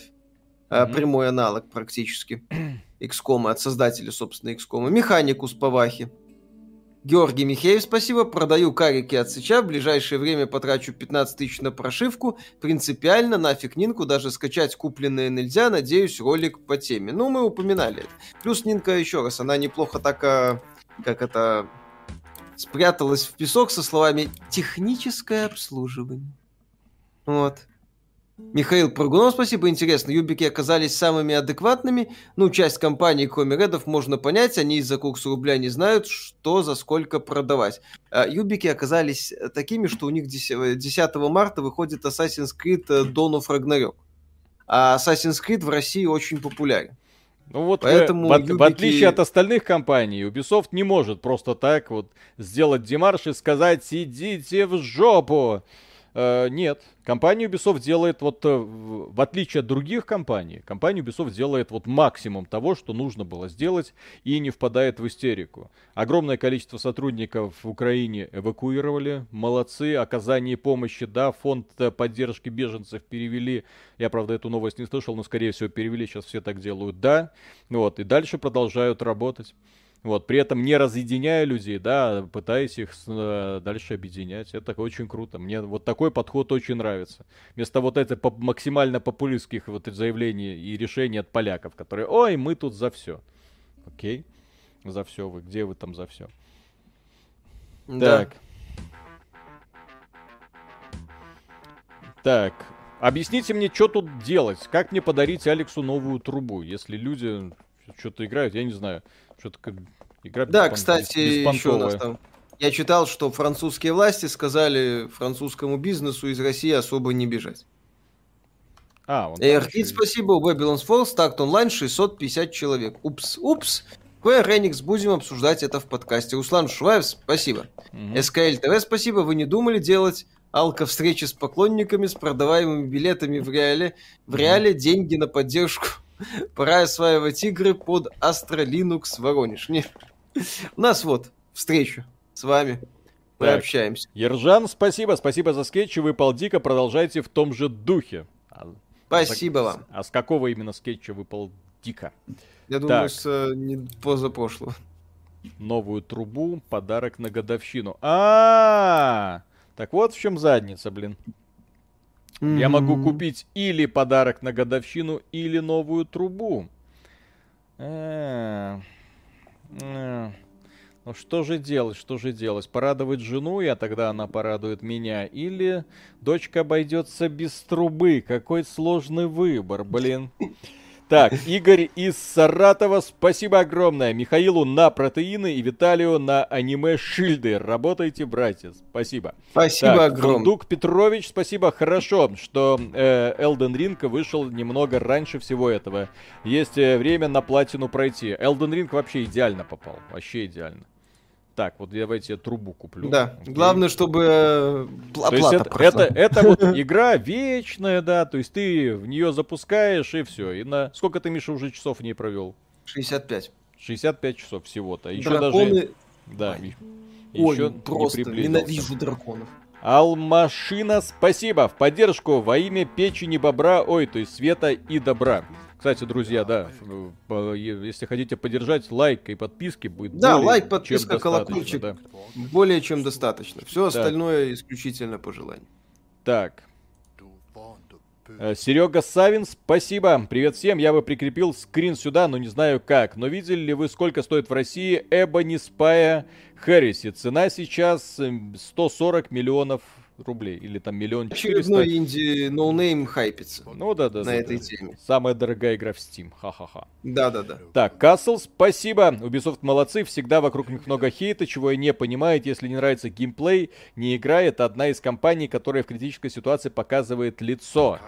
Mm-hmm. Прямой аналог практически. XCOM от создателя, собственно, XCOM. Механикус по Вахе. Георгий Михеев, спасибо. Продаю карики от Сыча. В ближайшее время потрачу 15 тысяч на прошивку. Принципиально нафиг Нинку даже скачать купленное нельзя. Надеюсь, ролик по теме. Ну, мы упоминали. Плюс Нинка, еще раз, она неплохо так, а, как это, спряталась в песок со словами «техническое обслуживание». Вот. Михаил Прыгунов, спасибо, интересно. Юбики оказались самыми адекватными. Ну, часть компаний, кроме Редов, можно понять. Они из-за курса рубля не знают, что за сколько продавать. А юбики оказались такими, что у них 10 марта выходит Assassin's Creed Dawn of Ragnarok. А Assassin's Creed в России очень популярен. Ну вот, э, Поэтому в, юбики... в отличие от остальных компаний, Ubisoft не может просто так вот сделать демарш и сказать «идите в жопу». Э, нет, компания Ubisoft делает вот, э, в отличие от других компаний, компания Ubisoft делает вот максимум того, что нужно было сделать и не впадает в истерику. Огромное количество сотрудников в Украине эвакуировали, молодцы, оказание помощи, да, фонд э, поддержки беженцев перевели, я, правда, эту новость не слышал, но, скорее всего, перевели, сейчас все так делают, да, вот, и дальше продолжают работать. Вот, при этом не разъединяя людей, да, пытаясь их э, дальше объединять. Это очень круто. Мне вот такой подход очень нравится. Вместо вот этих поп- максимально популистских вот заявлений и решений от поляков, которые, ой, мы тут за все. Окей, за все вы, где вы там за все? Да. Так. Так, объясните мне, что тут делать? Как мне подарить Алексу новую трубу, если люди что-то играют, я не знаю. Что-то как игра Да, беспон... кстати, еще у нас там я читал, что французские власти сказали французскому бизнесу из России особо не бежать. А, вот Эрхит, спасибо, у Babylon's Falls, такт онлайн 650 человек. Упс, упс. Square Enix, будем обсуждать это в подкасте. Руслан Шуваев, спасибо. Угу. СКЛ ТВ, спасибо. Вы не думали делать алка встречи с поклонниками с продаваемыми билетами в реале? В реале деньги на поддержку Пора осваивать игры под Astra Linux Воронеж. Не. У нас вот встреча с вами. Мы так. общаемся. Ержан, спасибо. Спасибо за скетчи. Вы, Полдика, продолжайте в том же духе. А, спасибо а, вам. А с какого именно скетча выпал Дика? Я думаю, так. с э, не позапрошлого. Новую трубу, подарок на годовщину. А, -а, -а! так вот в чем задница, блин. Mm-hmm. Я могу купить или подарок на годовщину, или новую трубу. Ну что же делать, что же делать? Порадовать жену, а тогда она порадует меня. Или дочка обойдется без трубы. Какой сложный выбор, блин. Так, Игорь из Саратова, спасибо огромное. Михаилу на протеины и Виталию на аниме-шильды. Работайте, братья. Спасибо. Спасибо так, огромное. Дук Петрович, спасибо. Хорошо, что э, Elden Ring вышел немного раньше всего этого. Есть э, время на платину пройти. Elden Ring вообще идеально попал. Вообще идеально. Так, вот давайте я трубу куплю. Да, Окей. главное, чтобы э, то есть это, это, это вот игра вечная, да, то есть ты в нее запускаешь и все. И на сколько ты, Миша, уже часов в ней провел? 65. 65 часов всего-то. Еще Драконы... даже... Да, Ой, еще просто не ненавижу драконов. Алмашина, спасибо. В поддержку во имя печени бобра, ой, то есть света и добра. Кстати, друзья, да, если хотите поддержать, лайк и подписки будет Да, более лайк, подписка, колокольчик. Да. Более чем достаточно. Все остальное исключительно по желанию. Так. Э, Серега Савин, спасибо. Привет всем. Я бы прикрепил скрин сюда, но не знаю как. Но видели ли вы, сколько стоит в России Ebony Spire Heresy? Цена сейчас 140 эм, миллионов рублей, или там миллион четыреста. Очередной инди noname хайпится. Ну да, да. На да, этой да. теме. Самая дорогая игра в Steam, ха-ха-ха. Да, да, да. Так, Castle, спасибо. Ubisoft молодцы, всегда вокруг них много хейта, чего я не понимаю. Если не нравится геймплей, не игра, это одна из компаний, которая в критической ситуации показывает лицо.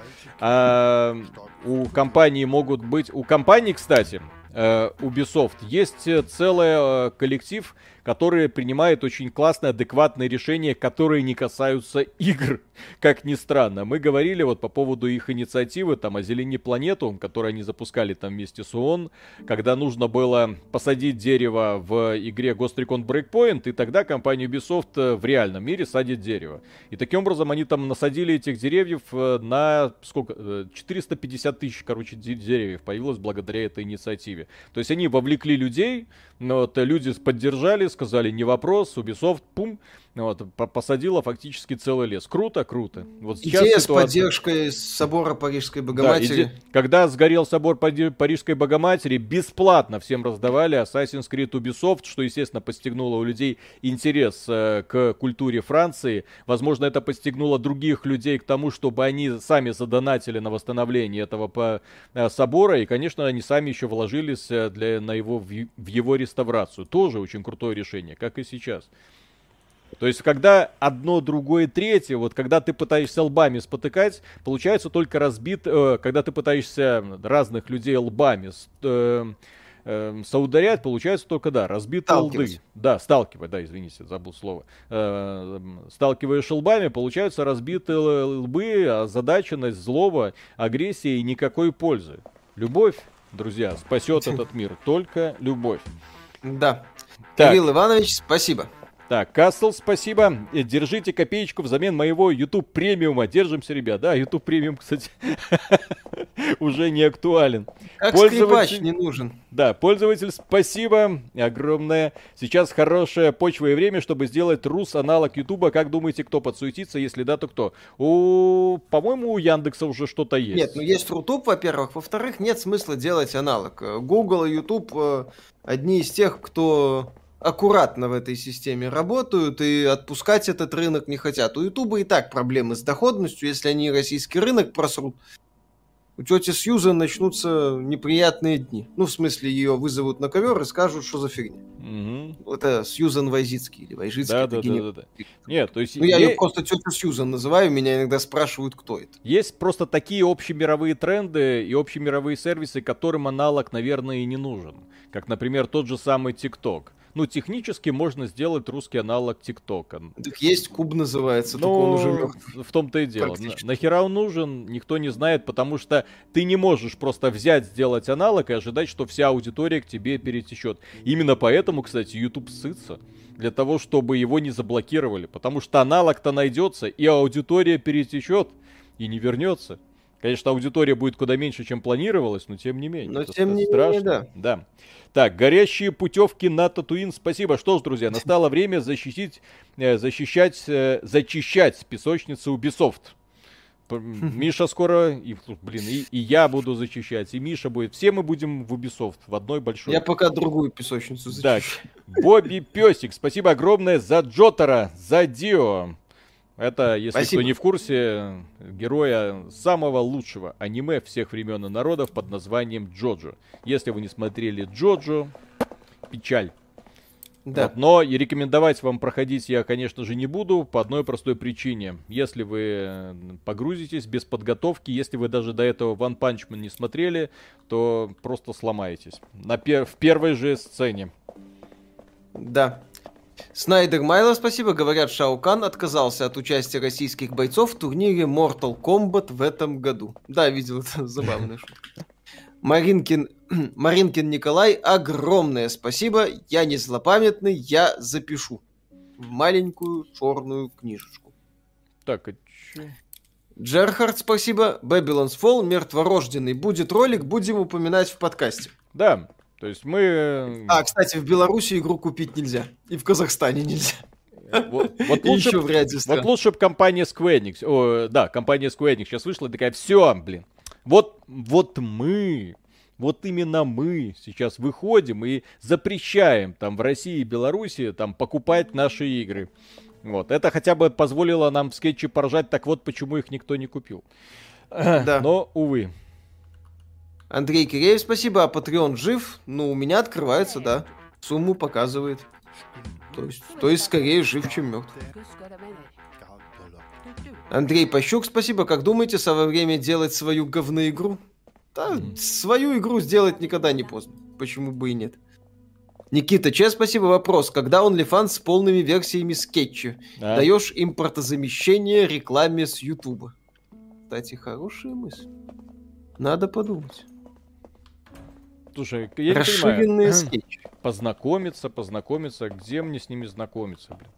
А, у компании могут быть... У компании, кстати, э, Ubisoft есть целый э, коллектив, которые принимают очень классные, адекватные решения, которые не касаются игр, как ни странно. Мы говорили вот по поводу их инициативы, там, «Озелени планету», которую они запускали там вместе с ООН, когда нужно было посадить дерево в игре Ghost Recon Breakpoint, и тогда компания Ubisoft э, в реальном мире садит дерево. И таким образом они там насадили этих деревьев э, на сколько? 450 э, тысяч, короче, деревьев появилось благодаря этой инициативе. То есть они вовлекли людей, вот люди поддержали, сказали, не вопрос, Ubisoft, пум, вот, посадила фактически целый лес. Круто, круто. Вот сейчас Идея ситуация... с поддержкой собора Парижской Богоматери. Да, иде... Когда сгорел собор Парижской Богоматери, бесплатно всем раздавали Assassin's Creed Ubisoft, что, естественно, подстегнуло у людей интерес э, к культуре Франции. Возможно, это подстегнуло других людей к тому, чтобы они сами задонатили на восстановление этого по, э, собора. И, конечно, они сами еще вложились э, для, на его, в, в его реставрацию. Тоже очень крутое решение, как и сейчас. То есть, когда одно, другое, третье, вот когда ты пытаешься лбами спотыкать, получается только разбит, э, когда ты пытаешься разных людей лбами э, э, соударять, получается только, да, разбитые лбы. Да, сталкивать, да, извините, забыл слово. Э, сталкиваешь лбами, получаются разбитые лбы, озадаченность, злоба, агрессия и никакой пользы. Любовь, друзья, спасет этот мир. Только любовь. Да. Так. Кирилл Иванович, спасибо. Так, Касл, спасибо. Э, держите копеечку взамен моего YouTube премиума. Держимся, ребят. Да, YouTube премиум, кстати, уже не актуален. Как Пользователь... не нужен. Да, пользователь, спасибо огромное. Сейчас хорошая почва и время, чтобы сделать рус аналог Ютуба. Как думаете, кто подсуетится? Если да, то кто? У, по-моему, у Яндекса уже что-то есть. Нет, ну есть Рутуб, во-первых. Во-вторых, нет смысла делать аналог. Google и YouTube э, одни из тех, кто аккуратно в этой системе работают и отпускать этот рынок не хотят. У Ютуба и так проблемы с доходностью, если они российский рынок просрут. У тети Сьюзан начнутся неприятные дни. Ну, в смысле, ее вызовут на ковер и скажут, что за фигня. Угу. Это Сьюзан Вайзицкий или Вайжицкий. Да, да, да, да, да. Нет, то есть... Ну, я е... ее просто тетю Сьюзан называю, меня иногда спрашивают, кто это. Есть просто такие общемировые тренды и общемировые сервисы, которым аналог, наверное, и не нужен. Как, например, тот же самый ТикТок ну, технически можно сделать русский аналог ТикТока. Так есть куб называется, Но только он уже мертв. В том-то и дело. На, нахера он нужен, никто не знает, потому что ты не можешь просто взять, сделать аналог и ожидать, что вся аудитория к тебе перетечет. Именно поэтому, кстати, YouTube сытся для того, чтобы его не заблокировали, потому что аналог-то найдется, и аудитория перетечет и не вернется. Конечно, аудитория будет куда меньше, чем планировалось, но тем не менее. Но тем не страшно. менее, да. Да. Так, горящие путевки на Татуин, спасибо. Что ж, друзья, настало время защитить, э, защищать, э, зачищать песочницу Ubisoft. Миша скоро, и, блин, и, и я буду зачищать, и Миша будет. Все мы будем в Ubisoft, в одной большой. Я пока другую песочницу защищаю. Так, Бобби Песик, спасибо огромное за Джотера, за Дио. Это, если Спасибо. кто не в курсе, героя самого лучшего аниме всех времен и народов под названием Джоджо. Если вы не смотрели Джоджо, печаль. Да. Вот, но и рекомендовать вам проходить я, конечно же, не буду по одной простой причине. Если вы погрузитесь без подготовки, если вы даже до этого One Punch Man не смотрели, то просто сломаетесь. На пер- в первой же сцене. Да. Снайдер Майло, спасибо. Говорят, Шаукан отказался от участия российских бойцов в турнире Mortal Kombat в этом году. Да, видел это забавно. Маринкин, Маринкин Николай, огромное спасибо. Я не злопамятный, я запишу в маленькую черную книжечку. Так, а чё? Джерхард, спасибо. Babylon's Fall, мертворожденный. Будет ролик, будем упоминать в подкасте. Да, то есть мы... А, кстати, в Беларуси игру купить нельзя. И в Казахстане нельзя. Вот, вот лучше, еще в ряде Вот лучше бы компания Square Enix, о, да, компания Square Enix сейчас вышла и такая, все, блин, вот, вот мы, вот именно мы сейчас выходим и запрещаем там в России и Беларуси там покупать наши игры. Вот, это хотя бы позволило нам в скетче поржать, так вот почему их никто не купил. Да. Но, увы. Андрей Киреев, спасибо. А Patreon жив? Ну, у меня открывается, да. Сумму показывает. То есть, то есть скорее жив, чем мертв. Андрей Пащук, спасибо. Как думаете, самое время делать свою говноигру? Да, mm. свою игру сделать никогда не поздно. Почему бы и нет? Никита Че, спасибо. Вопрос. Когда OnlyFans с полными версиями скетча? А? Даешь импортозамещение рекламе с Ютуба? Кстати, хорошая мысль. Надо подумать. Слушай, я Расширенные не скетчи. Познакомиться, познакомиться. Где мне с ними знакомиться, блин?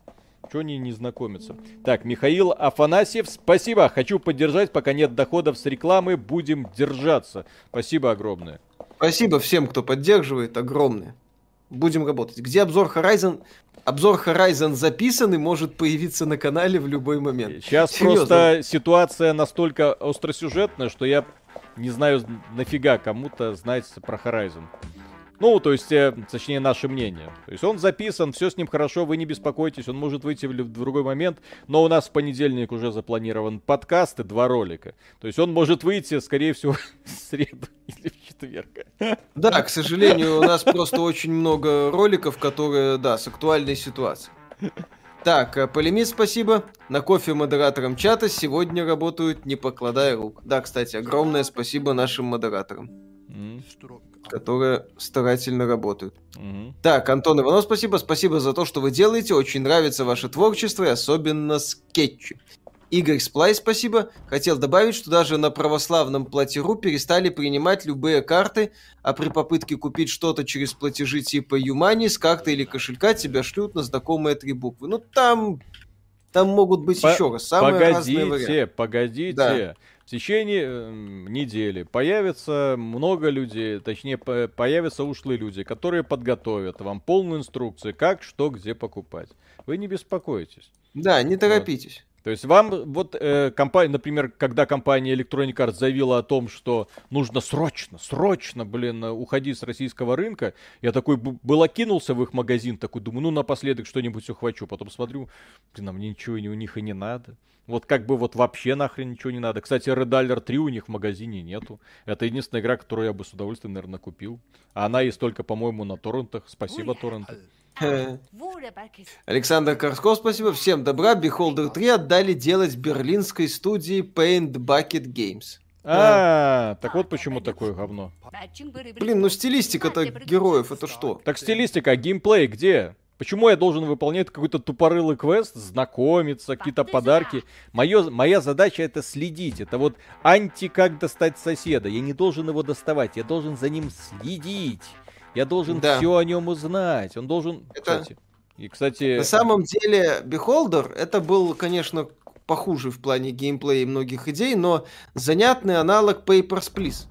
Чего они не знакомятся? Так, Михаил Афанасьев, спасибо. Хочу поддержать, пока нет доходов с рекламы. Будем держаться. Спасибо огромное. Спасибо всем, кто поддерживает. Огромное. Будем работать. Где обзор Horizon? Обзор Horizon записан и может появиться на канале в любой момент. Сейчас Серьезно. просто ситуация настолько остросюжетная, что я не знаю нафига кому-то знать про Horizon. Ну, то есть, э, точнее, наше мнение. То есть он записан, все с ним хорошо, вы не беспокойтесь, он может выйти в, в другой момент, но у нас в понедельник уже запланирован подкаст и два ролика. То есть он может выйти, скорее всего, в среду или в четверг. Да, к сожалению, у нас просто очень много роликов, которые, да, с актуальной ситуацией. Так, э, Полемит, спасибо. На кофе модераторам чата сегодня работают, не покладая рук. Да, кстати, огромное спасибо нашим модераторам. Mm которые старательно работают. Угу. Так, Антон Иванов, спасибо. Спасибо за то, что вы делаете. Очень нравится ваше творчество и особенно скетчи. Игорь Сплай, спасибо. Хотел добавить, что даже на православном платиру перестали принимать любые карты, а при попытке купить что-то через платежи типа Юмани с карты или кошелька тебя шлют на знакомые три буквы. Ну там, там могут быть По- еще раз самые погодите, разные варианты. Погодите, погодите. Да в течение э, недели появится много людей, точнее появятся ушлые люди, которые подготовят вам полную инструкцию, как, что, где покупать. Вы не беспокойтесь. Да, не торопитесь. То есть вам вот э, компания, например, когда компания Electronic Arts заявила о том, что нужно срочно, срочно, блин, уходить с российского рынка, я такой был окинулся в их магазин, такой думаю, ну напоследок что-нибудь ухвачу, потом смотрю, блин, а мне ничего у них и не надо. Вот как бы вот вообще нахрен ничего не надо. Кстати, Red Alert 3 у них в магазине нету. Это единственная игра, которую я бы с удовольствием, наверное, купил. А она есть только, по-моему, на торрентах. Спасибо, торренты. Александр Корсков, спасибо. Всем добра. Beholder 3 отдали делать берлинской студии Paint Bucket Games. А, так вот почему такое говно. Блин, ну стилистика-то героев, это что? Так стилистика, а геймплей где? Почему я должен выполнять какой-то тупорылый квест, знакомиться, какие-то подарки? Моё, моя задача это следить. Это вот анти как достать соседа. Я не должен его доставать, я должен за ним следить. Я должен да. все о нем узнать. Он должен... Это... Кстати, и, кстати... На самом деле, Beholder, это был, конечно, похуже в плане геймплея и многих идей, но занятный аналог Papers, Please.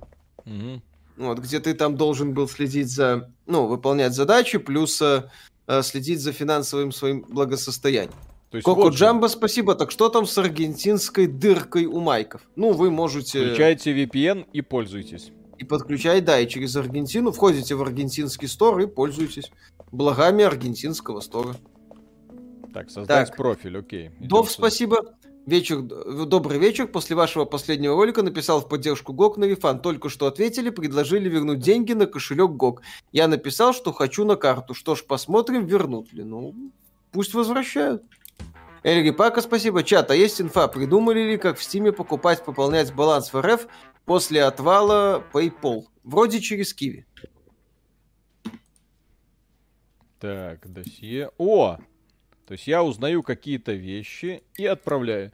Угу. Вот, где ты там должен был следить за, ну, выполнять задачи, плюс э, э следить за финансовым своим благосостоянием. То есть Коко вот Джамбо, спасибо. Так что там с аргентинской дыркой у майков? Ну, вы можете... Включайте VPN и пользуйтесь и подключать, да, и через Аргентину входите в аргентинский стор и пользуйтесь благами аргентинского стора. Так, создать так. профиль, окей. Дов, спасибо. Вечер, добрый вечер. После вашего последнего ролика написал в поддержку ГОК на рефан. Только что ответили, предложили вернуть деньги на кошелек ГОК. Я написал, что хочу на карту. Что ж, посмотрим, вернут ли. Ну, пусть возвращают. Эльри Пака, спасибо. Чат, а есть инфа? Придумали ли, как в Стиме покупать, пополнять баланс в РФ после отвала PayPal? Вроде через Киви. Так, досье. О! То есть я узнаю какие-то вещи и отправляю.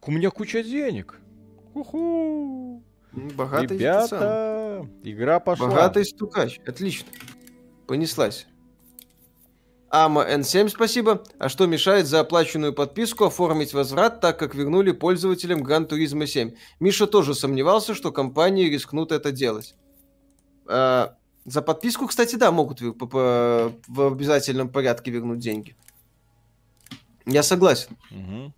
У меня куча денег. Уху! Богатый Ребята, игра пошла. Богатый стукач. Отлично. Понеслась. Ама N7, спасибо. А что мешает за оплаченную подписку оформить возврат, так как вернули пользователям Gran Turismo 7? Миша тоже сомневался, что компании рискнут это делать. А, за подписку, кстати, да, могут в, обязательном порядке вернуть деньги. Я согласен. Угу.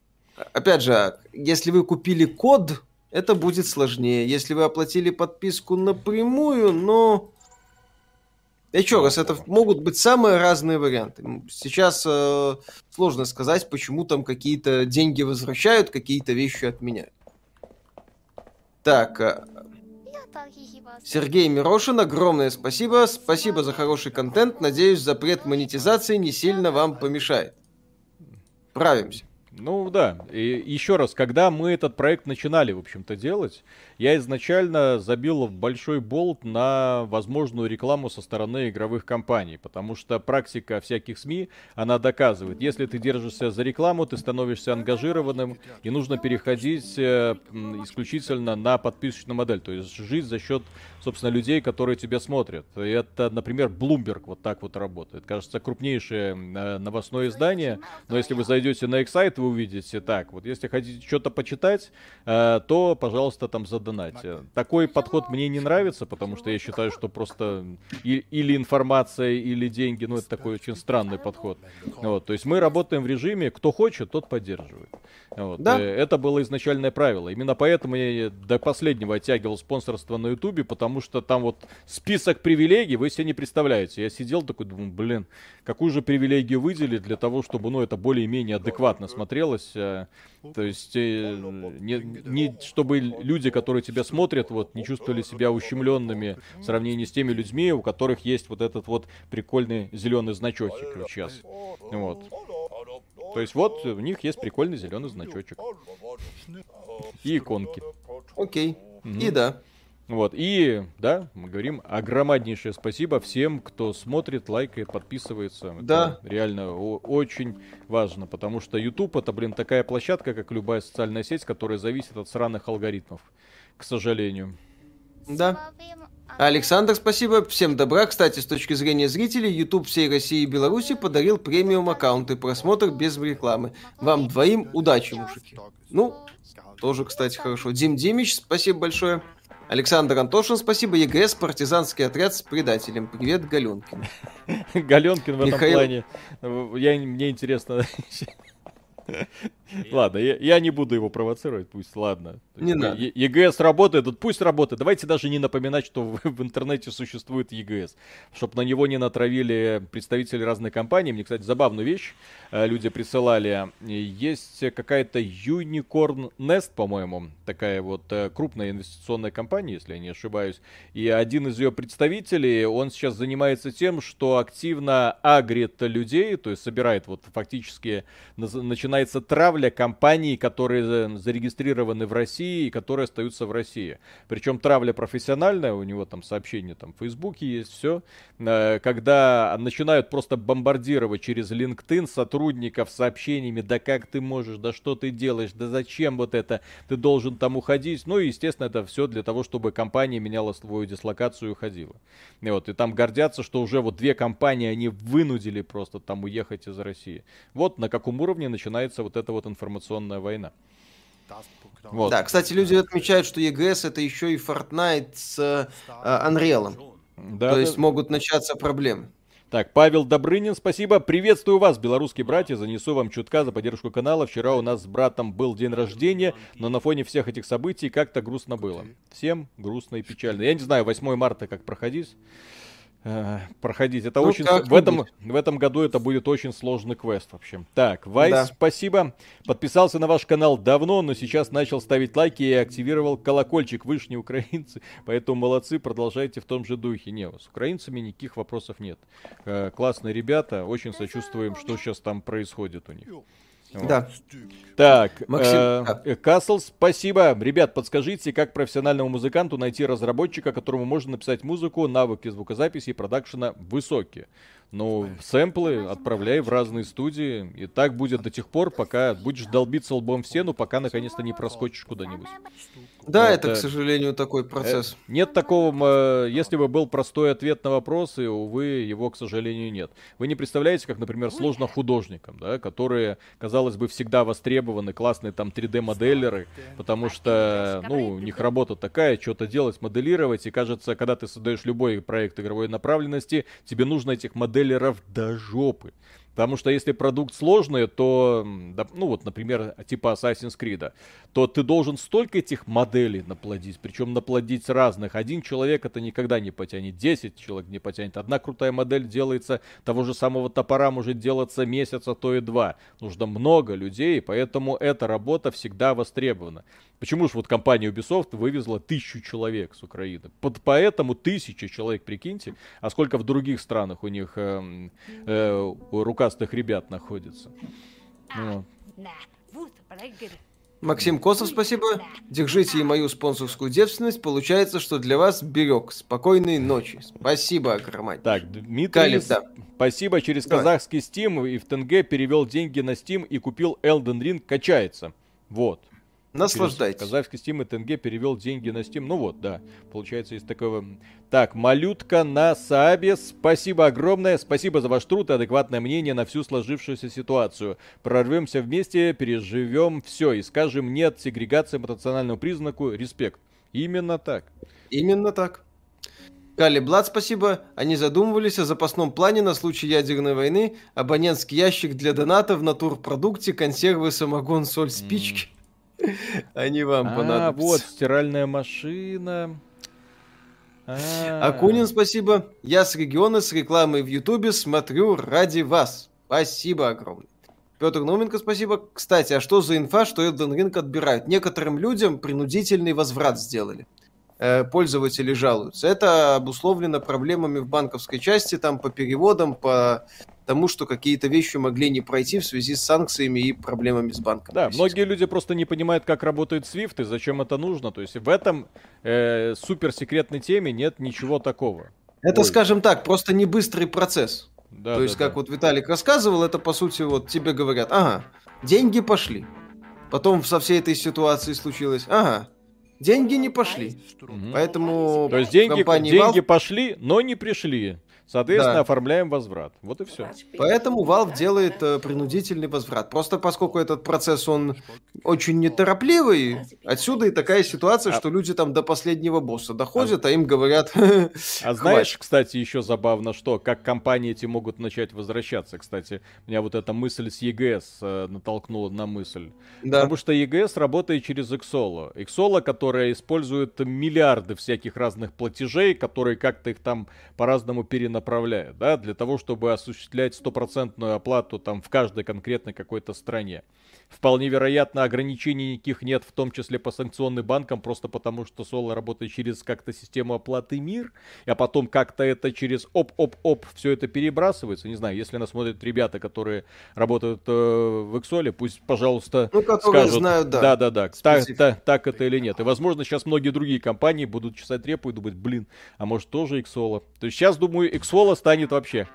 Опять же, если вы купили код, это будет сложнее. Если вы оплатили подписку напрямую, но еще раз, это могут быть самые разные варианты. Сейчас э, сложно сказать, почему там какие-то деньги возвращают, какие-то вещи отменяют. Так, э, Сергей Мирошин, огромное спасибо. Спасибо за хороший контент. Надеюсь, запрет монетизации не сильно вам помешает. Правимся. Ну да, и еще раз, когда мы этот проект начинали, в общем-то, делать, я изначально забил большой болт на возможную рекламу со стороны игровых компаний, потому что практика всяких СМИ, она доказывает, если ты держишься за рекламу, ты становишься ангажированным, и нужно переходить э, исключительно на подписочную модель, то есть жить за счет, собственно, людей, которые тебя смотрят. И это, например, Bloomberg вот так вот работает. Кажется, крупнейшее э, новостное издание, но если вы зайдете на их сайт, вы увидите так, вот если хотите что-то почитать, э, то, пожалуйста, там за задонать. Такой подход мне не нравится, потому что я считаю, что просто и, или информация, или деньги, ну это такой очень странный подход. Вот, то есть мы работаем в режиме, кто хочет, тот поддерживает. Вот, да. Э, это было изначальное правило. Именно поэтому я до последнего оттягивал спонсорство на Ютубе, потому что там вот список привилегий, вы себе не представляете. Я сидел такой, думаю, блин, какую же привилегию выделить для того, чтобы, ну, это более-менее адекватно смотрелось. Э, то есть, э, не, не, чтобы люди, которые тебя смотрят, вот, не чувствовали себя ущемленными в сравнении с теми людьми, у которых есть вот этот вот прикольный зеленый значочек сейчас. Вот. То есть вот у них есть прикольный зеленый значочек. И иконки. Окей. Mm-hmm. И да. Вот, и, да, мы говорим огромнейшее спасибо всем, кто смотрит, лайкает, подписывается. Да. Это реально очень важно, потому что YouTube это, блин, такая площадка, как любая социальная сеть, которая зависит от сраных алгоритмов, к сожалению. Да. Александр, спасибо. Всем добра. Кстати, с точки зрения зрителей, YouTube всей России и Беларуси подарил премиум аккаунты, просмотр без рекламы. Вам двоим удачи, мужики. Ну, тоже, кстати, хорошо. Дим Димич, спасибо большое. Александр Антошин, спасибо. ЕГС, партизанский отряд с предателем. Привет, Галенкин. Галенкин в этом плане. Я, мне интересно, Ладно, я, я не буду его провоцировать, пусть, ладно. Не надо. ЕГС работает, вот пусть работает. Давайте даже не напоминать, что в, в интернете существует ЕГС, чтобы на него не натравили представители разных компаний. Мне, кстати, забавную вещь э, люди присылали. Есть какая-то Unicorn Nest, по-моему, такая вот э, крупная инвестиционная компания, если я не ошибаюсь. И один из ее представителей, он сейчас занимается тем, что активно агрит людей, то есть собирает вот фактически, начинается травля компаний, которые зарегистрированы в России и которые остаются в России. Причем травля профессиональная, у него там сообщения там в Фейсбуке есть, все. Э, когда начинают просто бомбардировать через LinkedIn сотрудников сообщениями, да как ты можешь, да что ты делаешь, да зачем вот это, ты должен там уходить. Ну и, естественно, это все для того, чтобы компания меняла свою дислокацию и уходила. И вот, и там гордятся, что уже вот две компании, они вынудили просто там уехать из России. Вот на каком уровне начинается вот эта вот информационная война. Вот. Да, кстати, люди отмечают, что EGS это еще и Fortnite с э, Unreal. Да, То да. есть могут начаться проблемы. Так, Павел Добрынин, спасибо. Приветствую вас, белорусские братья. Занесу вам чутка за поддержку канала. Вчера у нас с братом был день рождения, но на фоне всех этих событий как-то грустно было. Всем грустно и печально. Я не знаю, 8 марта как проходить. Э, проходить. Это ну, очень в этом в этом году это будет очень сложный квест в общем. Так, Вайс, да. спасибо. Подписался на ваш канал давно, но сейчас начал ставить лайки и активировал колокольчик. Вы ж не украинцы, поэтому молодцы, продолжайте в том же духе. Не, с украинцами никаких вопросов нет. Э, классные ребята, очень сочувствуем, что сейчас там происходит у них. Да. Так, Максим, э, Касл, спасибо. Ребят, подскажите, как профессиональному музыканту найти разработчика, которому можно написать музыку, навыки звукозаписи и продакшена высокие. Ну, сэмплы отправляй в разные студии, и так будет до тех пор, пока будешь долбиться лбом в стену, пока наконец-то не проскочишь куда-нибудь. Да, вот, это, к сожалению, такой э, процесс. Нет такого, если бы был простой ответ на вопросы, увы, его, к сожалению, нет. Вы не представляете, как, например, сложно художникам, да, которые, казалось бы, всегда востребованы, классные там 3D-моделеры, потому что, ну, у них работа такая, что-то делать, моделировать, и кажется, когда ты создаешь любой проект игровой направленности, тебе нужно этих моделеров до жопы. Потому что если продукт сложный, то, ну вот, например, типа Assassin's Creed, то ты должен столько этих моделей наплодить, причем наплодить разных. Один человек это никогда не потянет, 10 человек не потянет. Одна крутая модель делается, того же самого топора может делаться месяц, а то и два. Нужно много людей, поэтому эта работа всегда востребована. Почему же вот компания Ubisoft вывезла тысячу человек с Украины? Под, поэтому тысяча человек, прикиньте, а сколько в других странах у них э, э, рукастых ребят находится. Вот. Максим Косов, спасибо. Держите и мою спонсорскую девственность. Получается, что для вас берег. Спокойной ночи. Спасибо огромное. Так, Дмитрий, Калиф, да. спасибо. Через Давай. казахский Steam и в ТНГ перевел деньги на Steam и купил Elden Ring. Качается. Вот. Наслаждайтесь. Казахский Steam и ТНГ перевел деньги на Steam. Ну вот, да. Получается, из такого... Так, малютка на Саабе. Спасибо огромное. Спасибо за ваш труд и адекватное мнение на всю сложившуюся ситуацию. Прорвемся вместе, переживем все и скажем нет сегрегации по национальному признаку. Респект. Именно так. Именно так. Кали Блад, спасибо. Они задумывались о запасном плане на случай ядерной войны, абонентский ящик для доната в натурпродукте, консервы, самогон, соль, спички. Они вам а, понадобятся. вот, стиральная машина. А. Акунин, спасибо. Я с региона с рекламой в Ютубе смотрю ради вас. Спасибо огромное. Петр Науменко, спасибо. Кстати, а что за инфа, что Elden Ring отбирают? Некоторым людям принудительный возврат сделали. Э, пользователи жалуются. Это обусловлено проблемами в банковской части, там по переводам, по тому, что какие-то вещи могли не пройти в связи с санкциями и проблемами с банком. Да, многие люди просто не понимают, как работает SWIFT и зачем это нужно. То есть в этом э, суперсекретной теме нет ничего такого. Это, Ой. скажем так, просто не быстрый процесс. Да, То да, есть, да. как вот Виталик рассказывал, это по сути вот тебе говорят, ага, деньги пошли. Потом со всей этой ситуации случилось, ага, деньги не пошли. Угу. Поэтому То есть деньги, деньги Valve... пошли, но не пришли. Соответственно, да. оформляем возврат. Вот и все. Поэтому Valve делает э, принудительный возврат. Просто поскольку этот процесс, он очень неторопливый, отсюда и такая ситуация, а... что люди там до последнего босса доходят, а, а им говорят... А знаешь, кстати, еще забавно, что как компании эти могут начать возвращаться. Кстати, меня вот эта мысль с EGS э, натолкнула на мысль. Да. Потому что EGS работает через Xolo. Xolo, которая использует миллиарды всяких разных платежей, которые как-то их там по-разному переносят направляет, да, для того, чтобы осуществлять стопроцентную оплату там в каждой конкретной какой-то стране. Вполне вероятно, ограничений никаких нет, в том числе по санкционным банкам, просто потому что Соло работает через как-то систему оплаты МИР, а потом как-то это через оп-оп-оп все это перебрасывается. Не знаю, если нас смотрят ребята, которые работают э, в Эксоле, пусть, пожалуйста, ну, скажут, знают, да. Да-да-да, так, так, так это или нет. И, возможно, сейчас многие другие компании будут чесать репу и думать, блин, а может тоже Эксола. То есть сейчас, думаю, Эксола станет вообще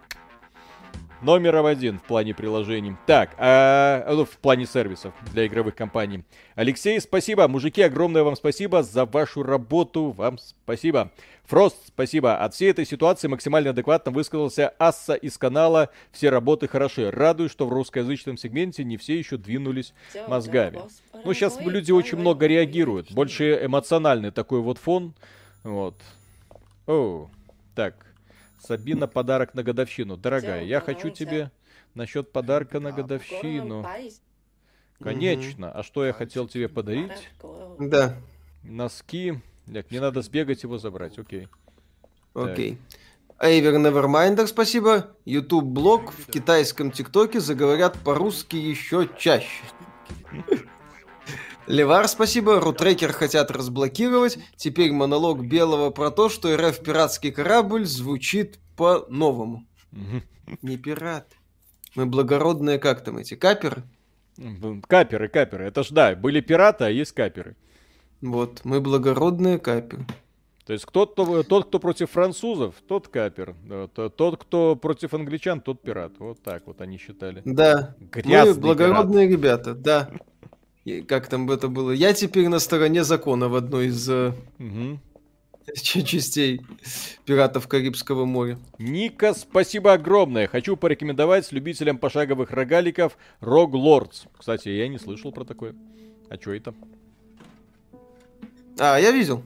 номером один в плане приложений. Так, а, ну, в плане сервисов для игровых компаний. Алексей, спасибо. Мужики, огромное вам спасибо за вашу работу. Вам спасибо. Фрост, спасибо. От всей этой ситуации максимально адекватно высказался Асса из канала «Все работы хороши». Радуюсь, что в русскоязычном сегменте не все еще двинулись мозгами. Ну, сейчас люди очень много реагируют. Больше эмоциональный такой вот фон. Вот. О, так. Сабина, подарок на годовщину. Дорогая, я хочу тебе насчет подарка на годовщину. Конечно. А что я хотел тебе подарить? Да. Носки. Так, мне надо сбегать его забрать, окей. Окей. Эйвер Neverminder, спасибо. YouTube блог в китайском ТикТоке заговорят по-русски еще чаще. Левар, спасибо. Рутрекер хотят разблокировать. Теперь монолог Белого про то, что РФ пиратский корабль звучит по-новому. Не пират. Мы благородные, как там эти, каперы? Каперы, каперы. Это ж да, были пираты, а есть каперы. Вот, мы благородные каперы. То есть кто, то, тот, кто против французов, тот капер. Тот, кто против англичан, тот пират. Вот так вот они считали. Да. Грязный мы благородные пират. ребята, да. Как там это было? Я теперь на стороне закона в одной из угу. частей пиратов Карибского моря. Ника, спасибо огромное. Хочу порекомендовать любителям пошаговых рогаликов Rogue Lords. Кстати, я не слышал про такое. А что это? А, я видел.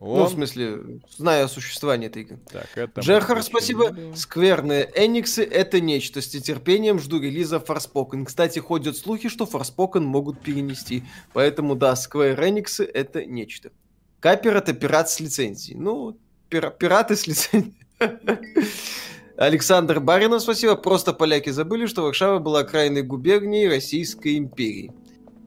Он... Ну, в смысле, зная о существовании этой игры. Так, это Джерхар, спасибо. Скверные Эниксы — это нечто. С нетерпением жду релиза Forspoken. Кстати, ходят слухи, что Forspoken могут перенести. Поэтому, да, Square Enix — это нечто. Капер — это пират с лицензией. Ну, пир... пираты с лицензией. Александр Баринов, спасибо. Просто поляки забыли, что Варшава была окраиной губернии Российской империи.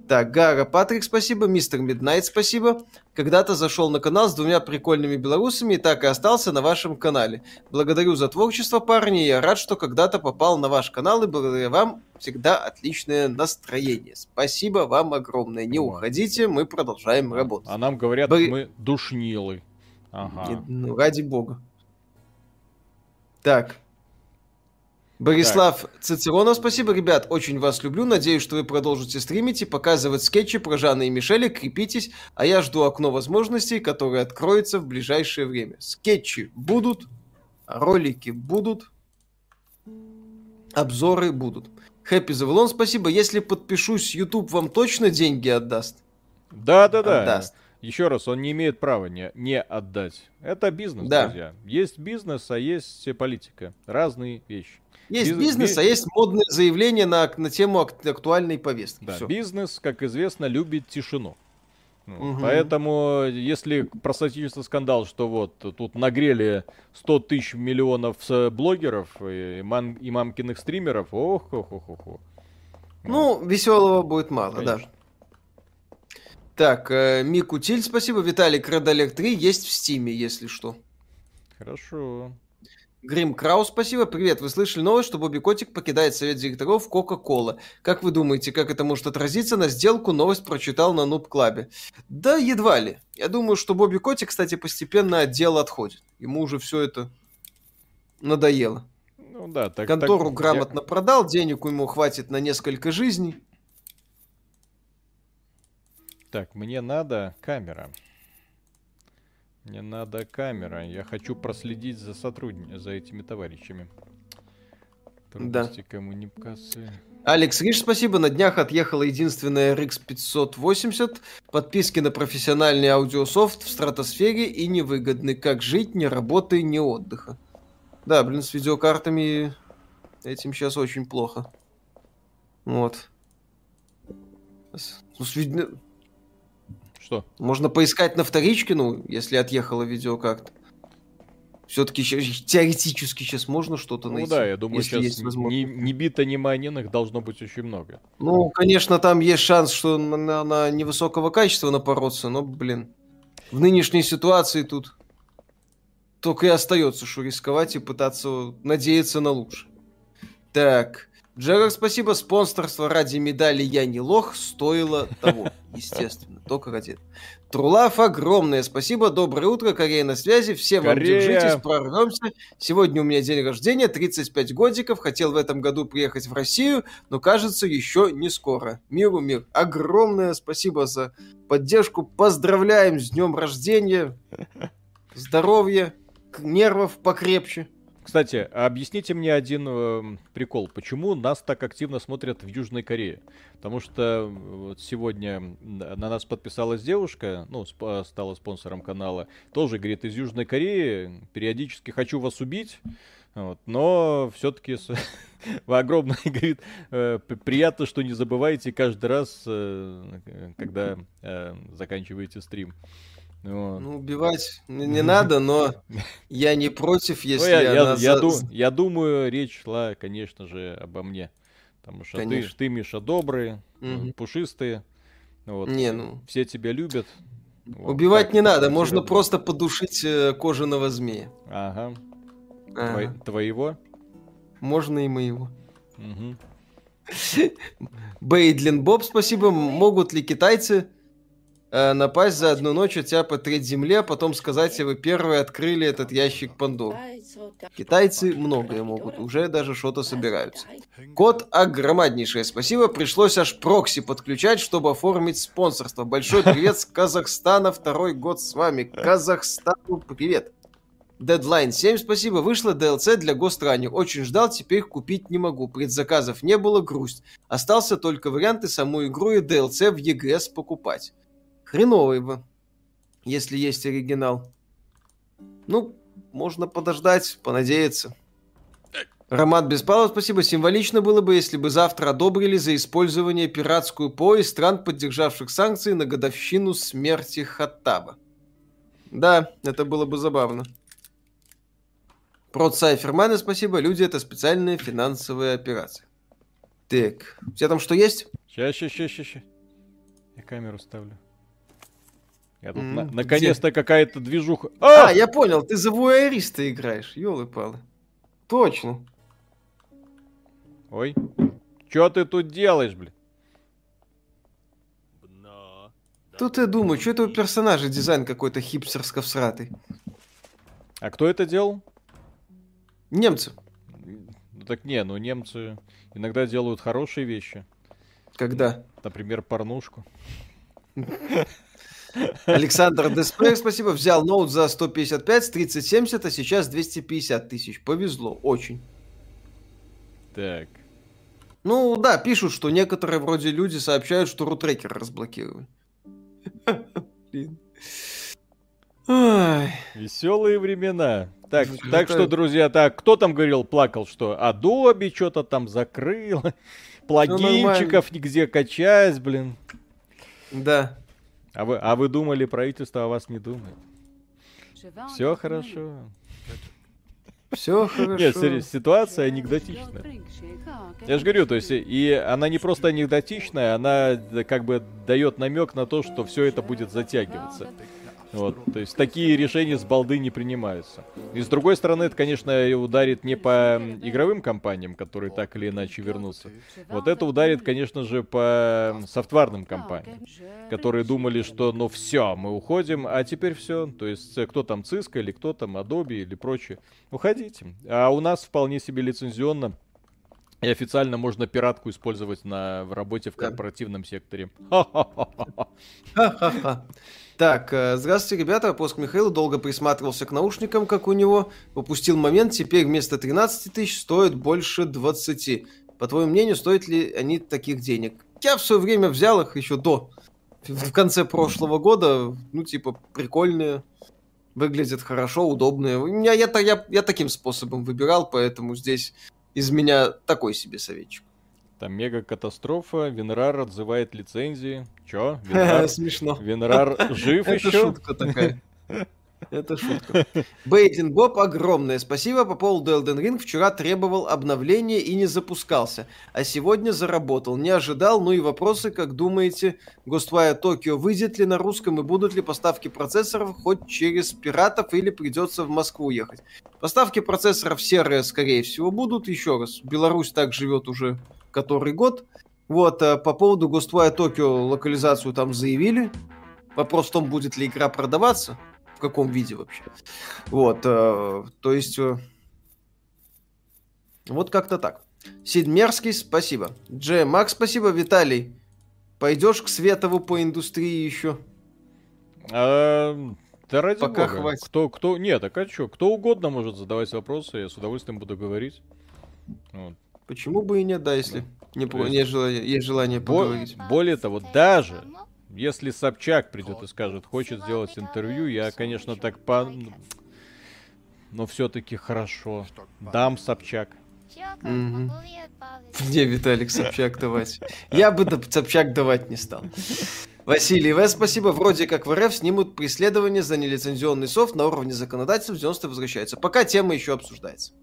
Так, Гара Патрик, спасибо. Мистер Миднайт, спасибо. Когда-то зашел на канал с двумя прикольными белорусами и так и остался на вашем канале. Благодарю за творчество, парни. Я рад, что когда-то попал на ваш канал и благодаря вам всегда отличное настроение. Спасибо вам огромное. Не уходите, мы продолжаем работать. А нам говорят, Бо... мы душнилы. Ага. Ну, ради бога. Так, Борислав так. Цицеронов, спасибо, ребят, очень вас люблю, надеюсь, что вы продолжите стримить и показывать скетчи про Жана и Мишеля, крепитесь, а я жду окно возможностей, которое откроется в ближайшее время. Скетчи будут, ролики будут, обзоры будут. Хэппи Завелон, спасибо, если подпишусь, YouTube вам точно деньги отдаст? Да-да-да. Отдаст. Еще раз, он не имеет права не, не отдать. Это бизнес, да. друзья. Есть бизнес, а есть политика. Разные вещи. Есть Биз... бизнес, а есть модное заявление на, на тему актуальной повестки. Да, бизнес, как известно, любит тишину. Угу. Поэтому, если просочится скандал, что вот тут нагрели 100 тысяч миллионов блогеров и, ман, и мамкиных стримеров, ох, ох, ох, ох. ох. Ну, веселого будет мало, Конечно. да. Так, э, Мику Тиль, спасибо. Виталик, Red 3 есть в Стиме, если что. Хорошо. Грим Краус, спасибо. Привет, вы слышали новость, что Бобби Котик покидает совет директоров Кока-Кола. Как вы думаете, как это может отразиться на сделку? Новость прочитал на Нуб Клабе. Да, едва ли. Я думаю, что Бобби Котик, кстати, постепенно от дела отходит. Ему уже все это надоело. Ну да, так, Контору так, грамотно я... продал, денег ему хватит на несколько жизней. Так, мне надо камера. Мне надо камера. Я хочу проследить за сотрудниками, за этими товарищами. Трудности да. коммуникации. Алекс Риш, спасибо. На днях отъехала единственная RX 580. Подписки на профессиональный аудиософт в стратосфере и невыгодны. Как жить, ни работы, ни отдыха. Да, блин, с видеокартами этим сейчас очень плохо. Вот. Ну, с, что? Можно поискать на вторичке, ну, если отъехала видеокарта. Все-таки теоретически сейчас можно что-то ну, найти. Ну да, я думаю, сейчас ни, ни бита, ни майненных должно быть очень много. Ну, конечно, там есть шанс, что на, на невысокого качества напороться, но, блин, в нынешней ситуации тут только и остается, что рисковать и пытаться надеяться на лучшее. Так, Джерар, спасибо. Спонсорство ради медали «Я не лох» стоило того, естественно. Только ради этого. Трулав, огромное спасибо. Доброе утро, Корея на связи. Все вам Корея. держитесь, прорвемся. Сегодня у меня день рождения, 35 годиков. Хотел в этом году приехать в Россию, но кажется, еще не скоро. Миру мир. Огромное спасибо за поддержку. Поздравляем с днем рождения. Здоровья, нервов покрепче. Кстати, объясните мне один э, прикол. Почему нас так активно смотрят в Южной Корее? Потому что вот сегодня на нас подписалась девушка, ну, сп- стала спонсором канала, тоже, говорит, из Южной Кореи, периодически хочу вас убить, вот, но все-таки огромное, говорит, э, приятно, что не забываете каждый раз, э, когда э, заканчиваете стрим. Вот. Ну, убивать не надо, но я не против, ну, если ну, я, она... Я, я, ду, я думаю, речь шла, конечно же, обо мне. Потому что ты, ты, Миша, добрый, угу. пушистый. Вот. Не, ну... Все тебя любят. Вот, Убивать так, не надо, можно любят. просто подушить э, кожаного змея. Ага. ага. Твой, твоего? Можно и моего. Угу. Бейдлин Боб, спасибо. Могут ли китайцы э, напасть за одну ночь, оттяпать треть земли, а потом сказать, вы первые открыли этот ящик Пандоры. Китайцы многое могут, уже даже что-то собираются. Код огромнейшее спасибо, пришлось аж прокси подключать, чтобы оформить спонсорство. Большой привет с Казахстана, второй год с вами. Казахстану привет. Deadline 7, спасибо. Вышло DLC для Гострани. Очень ждал, теперь купить не могу. Предзаказов не было, грусть. Остался только варианты саму игру и DLC в EGS покупать. Хреновый бы, если есть оригинал. Ну, можно подождать, понадеяться. Роман Беспалов, спасибо. Символично было бы, если бы завтра одобрили за использование пиратскую ПО из стран, поддержавших санкции на годовщину смерти Хаттаба. Да, это было бы забавно. Прот Сайферманы, спасибо. Люди, это специальная финансовая операция. Так, у тебя там что есть? Сейчас, сейчас, сейчас, сейчас. Я камеру ставлю. Я тут mm, на- наконец-то какая-то движуха. А! а, я понял, ты за вуайериста играешь, елы-палы. Точно. Ой, что ты тут делаешь, блин? Тут я думаю, что это у персонажа дизайн какой-то хипстерско всратый. А кто это делал? Немцы. Ну так не, ну немцы иногда делают хорошие вещи. Когда? Например, порнушку. Александр Деспрей, спасибо. Взял ноут за 155 с 3070, а сейчас 250 тысяч. Повезло, очень. Так. Ну да, пишут, что некоторые вроде люди сообщают, что рутрекер разблокировали. Веселые времена. Так, так что, друзья, так, кто там говорил, плакал, что Adobe что-то там закрыл, плагинчиков нигде качать, блин. Да. А вы, а вы думали, правительство о вас не думает? Все хорошо. Все хорошо. Нет, ситуация анекдотичная. Я же говорю, то есть, и она не просто анекдотичная, она как бы дает намек на то, что все это будет затягиваться. Вот, то есть такие решения с балды не принимаются. И с другой стороны, это, конечно, ударит не по игровым компаниям, которые так или иначе вернутся. Вот это ударит, конечно же, по софтварным компаниям, которые думали, что ну все, мы уходим, а теперь все. То есть кто там Cisco или кто там Adobe или прочее, уходите. А у нас вполне себе лицензионно и официально можно пиратку использовать на, в работе в корпоративном секторе. Так, э, здравствуйте, ребята. Поск Михаил долго присматривался к наушникам, как у него. Упустил момент, теперь вместо 13 тысяч стоит больше 20. По твоему мнению, стоят ли они таких денег? Я в свое время взял их еще до, в конце прошлого года. Ну, типа, прикольные, выглядят хорошо, удобные. Я, я, я, я таким способом выбирал, поэтому здесь из меня такой себе советчик. Там мега-катастрофа, Винрар отзывает лицензии. Чё? Винрар, Смешно. Винрар жив еще? Это шутка такая. Это шутка. Бейтин Боб, огромное спасибо. По поводу Elden Ring вчера требовал обновления и не запускался. А сегодня заработал. Не ожидал. Ну и вопросы, как думаете, Ghostwire Tokyo выйдет ли на русском и будут ли поставки процессоров хоть через пиратов или придется в Москву ехать? Поставки процессоров серые, скорее всего, будут. Еще раз, Беларусь так живет уже который год. Вот, э, по поводу Ghostwire Tokyo локализацию там заявили. Вопрос в том, будет ли игра продаваться, в каком виде вообще. Вот, э, то есть, э, вот как-то так. Сидмерский, спасибо. Джей Макс, спасибо. Виталий, пойдешь к Светову по индустрии еще? А, да ради Пока бога. хватит. Кто, кто, нет, так а что, кто угодно может задавать вопросы, я с удовольствием буду говорить. Вот. Почему бы и нет, да, если не, по, есть, есть, желание, есть желание поговорить. Более того, даже если Собчак придет и скажет, хочет сделать интервью, я, конечно, так по... Но все-таки хорошо. Дам Собчак. Угу. Где Виталик Собчак давать? Я бы Собчак давать не стал. Василий В. Спасибо. Вроде как в РФ снимут преследование за нелицензионный софт на уровне законодательства в 90 возвращается. Пока тема еще обсуждается.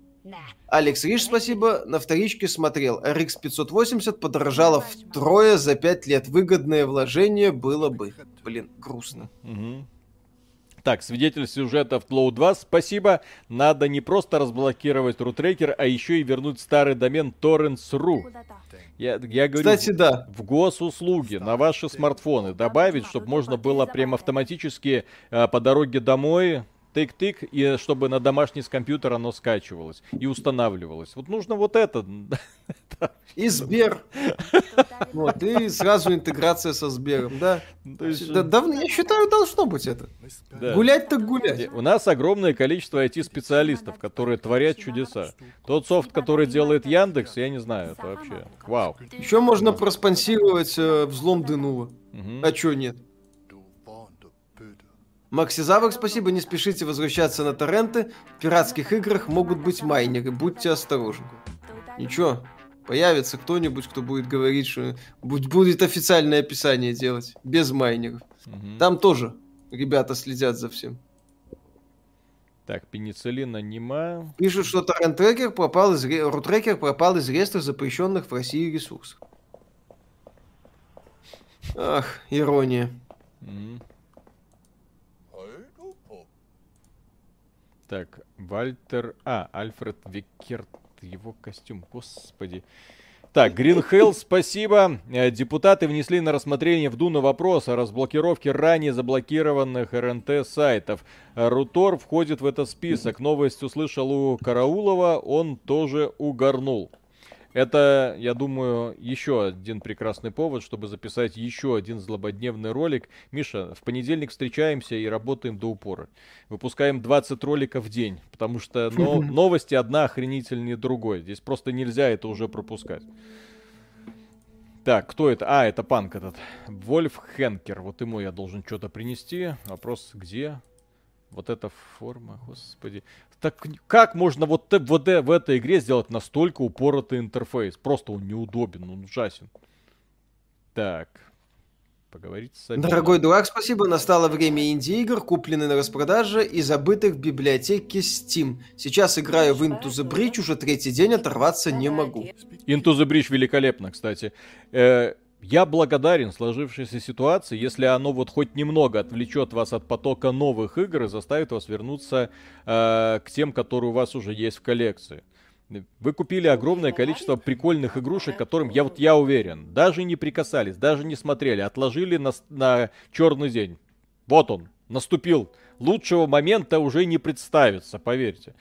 Алекс Риш, спасибо. На вторичке смотрел. RX 580 подорожало втрое за 5 лет. Выгодное вложение было бы. Блин, грустно. Угу. Так, свидетель сюжета в Тлоу 2, спасибо. Надо не просто разблокировать рутрекер, а еще и вернуть старый домен torrents.ru. Я, я говорю, Кстати, да. в госуслуги на ваши смартфоны добавить, чтобы можно было прям автоматически э, по дороге домой тык-тык, и чтобы на домашний с компьютера оно скачивалось и устанавливалось. Вот нужно вот это. И Сбер. Вот, и сразу интеграция со Сбером, да. да давно, я считаю, должно быть это. Гулять так гулять. У нас огромное количество IT-специалистов, которые творят чудеса. Тот софт, который делает Яндекс, я не знаю, это вообще вау. Еще можно проспонсировать э, взлом. Угу. А чё нет? Максизавр, спасибо, не спешите возвращаться на торренты. В пиратских играх могут быть майнеры, будьте осторожны. Ничего, появится кто-нибудь, кто будет говорить, что будет официальное описание делать, без майнеров. Угу. Там тоже ребята следят за всем. Так, пенициллина нема. Пишут, что торрент-трекер пропал из, рутрекер пропал из реестра запрещенных в России ресурсов. Ах, ирония. Угу. Так, Вальтер... А, Альфред Викерт. Его костюм, господи. Так, Green Hell, спасибо. Э, депутаты внесли на рассмотрение в Дуну вопрос о разблокировке ранее заблокированных РНТ сайтов. Рутор входит в этот список. Новость услышал у Караулова, он тоже угорнул. Это, я думаю, еще один прекрасный повод, чтобы записать еще один злободневный ролик. Миша, в понедельник встречаемся и работаем до упора. Выпускаем 20 роликов в день, потому что но, новости одна охренительнее другой. Здесь просто нельзя это уже пропускать. Так, кто это? А, это панк этот. Вольф Хенкер. Вот ему я должен что-то принести. Вопрос, где? Вот эта форма, господи. Так как можно вот, вот в этой игре сделать настолько упоротый интерфейс? Просто он неудобен, он ужасен. Так. Поговорить с Сабиной. Дорогой дурак, спасибо. Настало время инди-игр, купленных на распродаже и забытых в библиотеке Steam. Сейчас играю в Into the Bridge, уже третий день оторваться не могу. Into the Bridge великолепно, кстати. Э, я благодарен сложившейся ситуации, если оно вот хоть немного отвлечет вас от потока новых игр и заставит вас вернуться э, к тем, которые у вас уже есть в коллекции. Вы купили огромное количество прикольных игрушек, которым я вот я уверен, даже не прикасались, даже не смотрели, отложили на, на черный день. Вот он, наступил. Лучшего момента уже не представится, поверьте.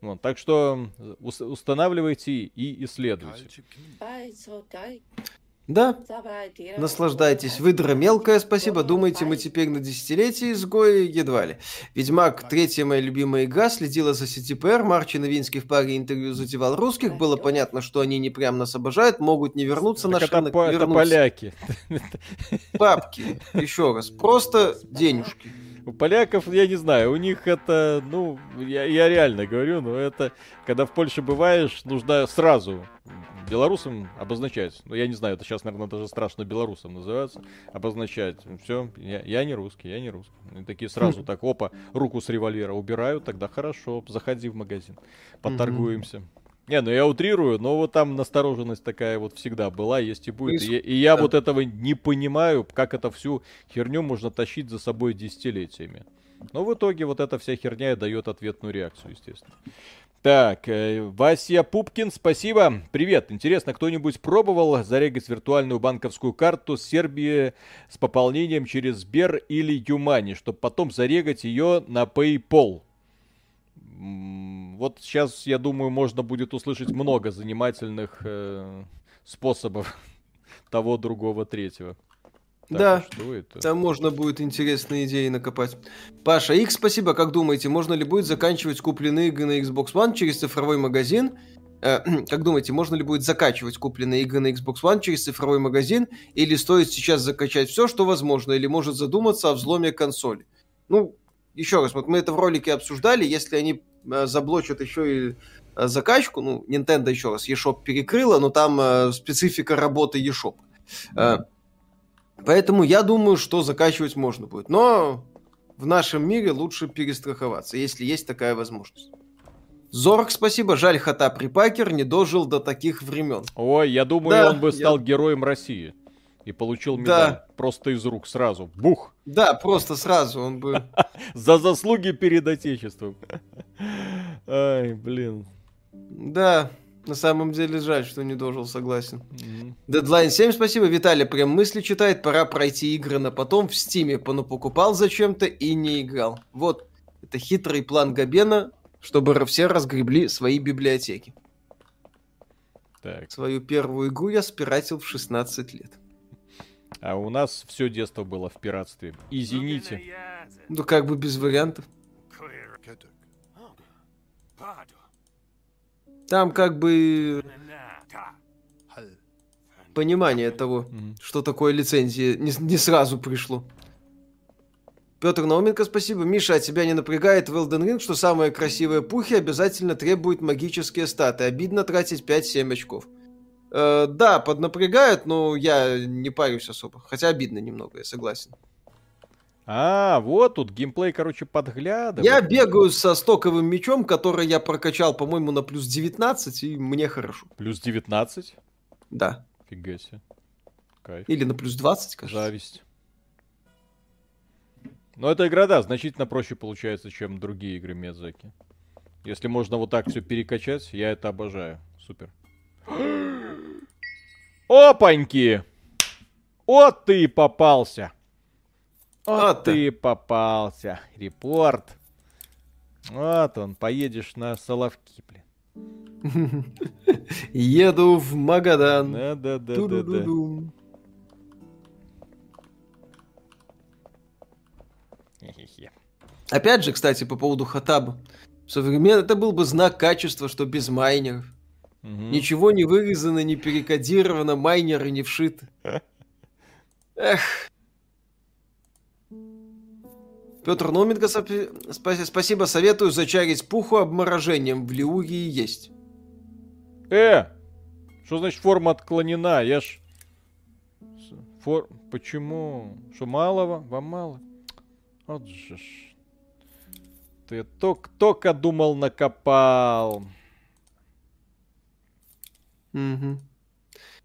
Вот, так что устанавливайте и исследуйте. Да. Наслаждайтесь. Выдра мелкая, спасибо. Думаете, мы теперь на десятилетие изгои? Едва ли. Ведьмак, третья моя любимая игра, следила за CTPR. Марчи Новинский в паре интервью задевал русских. Было понятно, что они не прям нас обожают, могут не вернуться так на это рынок. По, это поляки. Бабки. Еще раз. Просто денежки. У поляков, я не знаю, у них это, ну, я, я реально говорю, но это, когда в Польше бываешь, нужно сразу белорусам обозначать, ну я не знаю, это сейчас, наверное, даже страшно белорусам называется, обозначать, все, я, я не русский, я не русский. И такие сразу так, опа, руку с револьвера убирают, тогда хорошо, заходи в магазин, поторгуемся. Не, ну я утрирую, но вот там настороженность такая вот всегда была, есть и будет. И, и я вот этого не понимаю, как это всю херню можно тащить за собой десятилетиями. Но в итоге вот эта вся херня дает ответную реакцию, естественно. Так, э, Вася Пупкин, спасибо. Привет. Интересно, кто-нибудь пробовал зарегать виртуальную банковскую карту Сербии с пополнением через Сбер или Юмани, чтобы потом зарегать ее на PayPal? Вот сейчас, я думаю, можно будет услышать много занимательных э, способов того, другого, третьего. Так, да, что это? там можно будет интересные идеи накопать. Паша X, спасибо. Как думаете, можно ли будет заканчивать купленные игры на Xbox One через цифровой магазин? Э, как думаете, можно ли будет закачивать купленные игры на Xbox One через цифровой магазин? Или стоит сейчас закачать все, что возможно? Или может задуматься о взломе консоли? Ну, еще раз, вот мы это в ролике обсуждали. Если они э, заблочат еще и э, закачку, ну, Nintendo еще раз eShop перекрыла, но там э, специфика работы eShop. Mm-hmm Поэтому я думаю, что закачивать можно будет. Но в нашем мире лучше перестраховаться, если есть такая возможность. Зорг, спасибо. Жаль, Хата Припакер не дожил до таких времен. Ой, я думаю, да, он бы стал я... героем России. И получил медаль да. просто из рук сразу. Бух! Да, просто сразу он бы... За заслуги перед Отечеством. Ай, блин. Да, на самом деле жаль, что не дожил, согласен. Deadline 7, спасибо. Виталий прям мысли читает. Пора пройти игры на потом в Стиме. покупал зачем-то и не играл. Вот, это хитрый план Габена, чтобы все разгребли свои библиотеки. Так. Свою первую игру я спиратил в 16 лет. А у нас все детство было в пиратстве. Извините. Ну как бы без вариантов. Там как бы понимание того, mm-hmm. что такое лицензия, не, не сразу пришло. Петр Науменко, спасибо. Миша, а тебя не напрягает в Elden Ring, что самые красивые пухи обязательно требуют магические статы. Обидно тратить 5-7 очков. Э, да, поднапрягают, но я не парюсь особо. Хотя обидно немного, я согласен. А, вот тут геймплей, короче, подглядывает. Я бегаю со стоковым мечом, который я прокачал, по-моему, на плюс 19, и мне хорошо. Плюс 19? Да. Фига себе. Кайф. Или на плюс 20, кажется. Зависть. Но эта игра, да, значительно проще получается, чем другие игры Мезаки. Если можно вот так все перекачать, я это обожаю. Супер. Опаньки! Вот ты и попался! Вот ты попался. Репорт. Вот он, поедешь на Соловки, блин. Еду в Магадан. Да, да, да, да, да. Опять же, кстати, по поводу Хатаба. Современно это был бы знак качества, что без майнеров. Угу. Ничего не вырезано, не перекодировано, майнеры не вшиты. Эх, Петр Номенко, спасибо, советую зачарить пуху обморожением. В Лиурии есть. Э! Что значит форма отклонена? Я ж... Фор... Почему? Что малого? Вам мало? Вот же ж. Ты только, только думал накопал. Угу.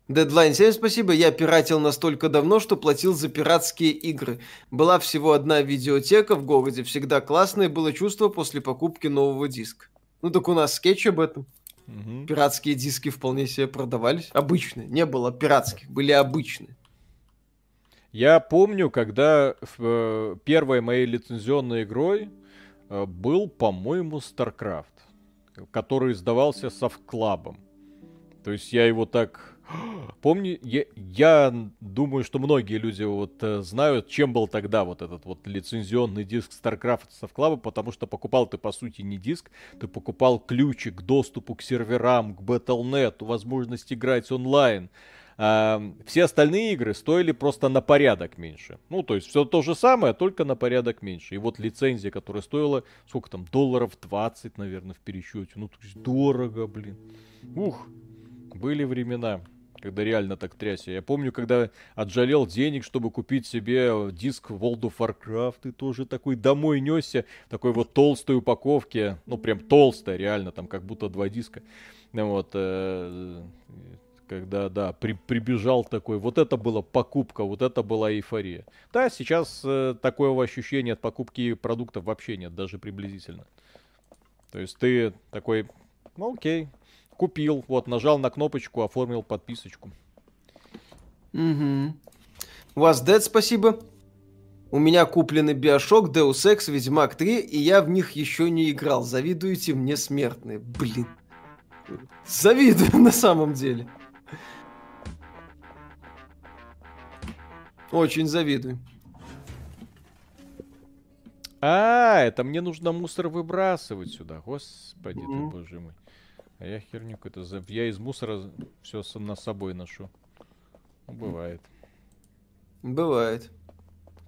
Deadline 7, спасибо. Я пиратил настолько давно, что платил за пиратские игры. Была всего одна видеотека в городе. Всегда классное было чувство после покупки нового диска. Ну так у нас скетч об этом. Угу. Пиратские диски вполне себе продавались. Обычные. Не было пиратских, были обычные. Я помню, когда э, первой моей лицензионной игрой э, был, по-моему, StarCraft, который издавался Софтклабом. То есть я его так Помню, я, я думаю, что многие люди вот э, знают, чем был тогда вот этот вот лицензионный диск StarCraft Softclub, потому что покупал ты, по сути, не диск, ты покупал ключик к доступу к серверам, к Battle.net, возможность играть онлайн. А, все остальные игры стоили просто на порядок меньше. Ну, то есть все то же самое, только на порядок меньше. И вот лицензия, которая стоила, сколько там, долларов 20, наверное, в пересчете. Ну, то есть дорого, блин. Ух, были времена когда реально так трясся. Я помню, когда отжалел денег, чтобы купить себе диск World of Warcraft, и тоже такой домой несся, такой вот толстой упаковке, ну прям толстая, реально, там как будто два диска. Вот, э, когда, да, при, прибежал такой, вот это была покупка, вот это была эйфория. Да, сейчас э, такого ощущения от покупки продуктов вообще нет, даже приблизительно. То есть ты такой, ну окей, Купил, вот, нажал на кнопочку, оформил подписочку. Угу. У вас Dead, спасибо. У меня куплены Bioshock, Deus Ex, Ведьмак 3, и я в них еще не играл. Завидуете мне смертные. Блин. Завидую на самом деле. Очень завидую. А, это мне нужно мусор выбрасывать сюда. Господи mm-hmm. ты, боже мой. А я херню какую-то... Я из мусора все на собой ношу. Ну, бывает. Бывает.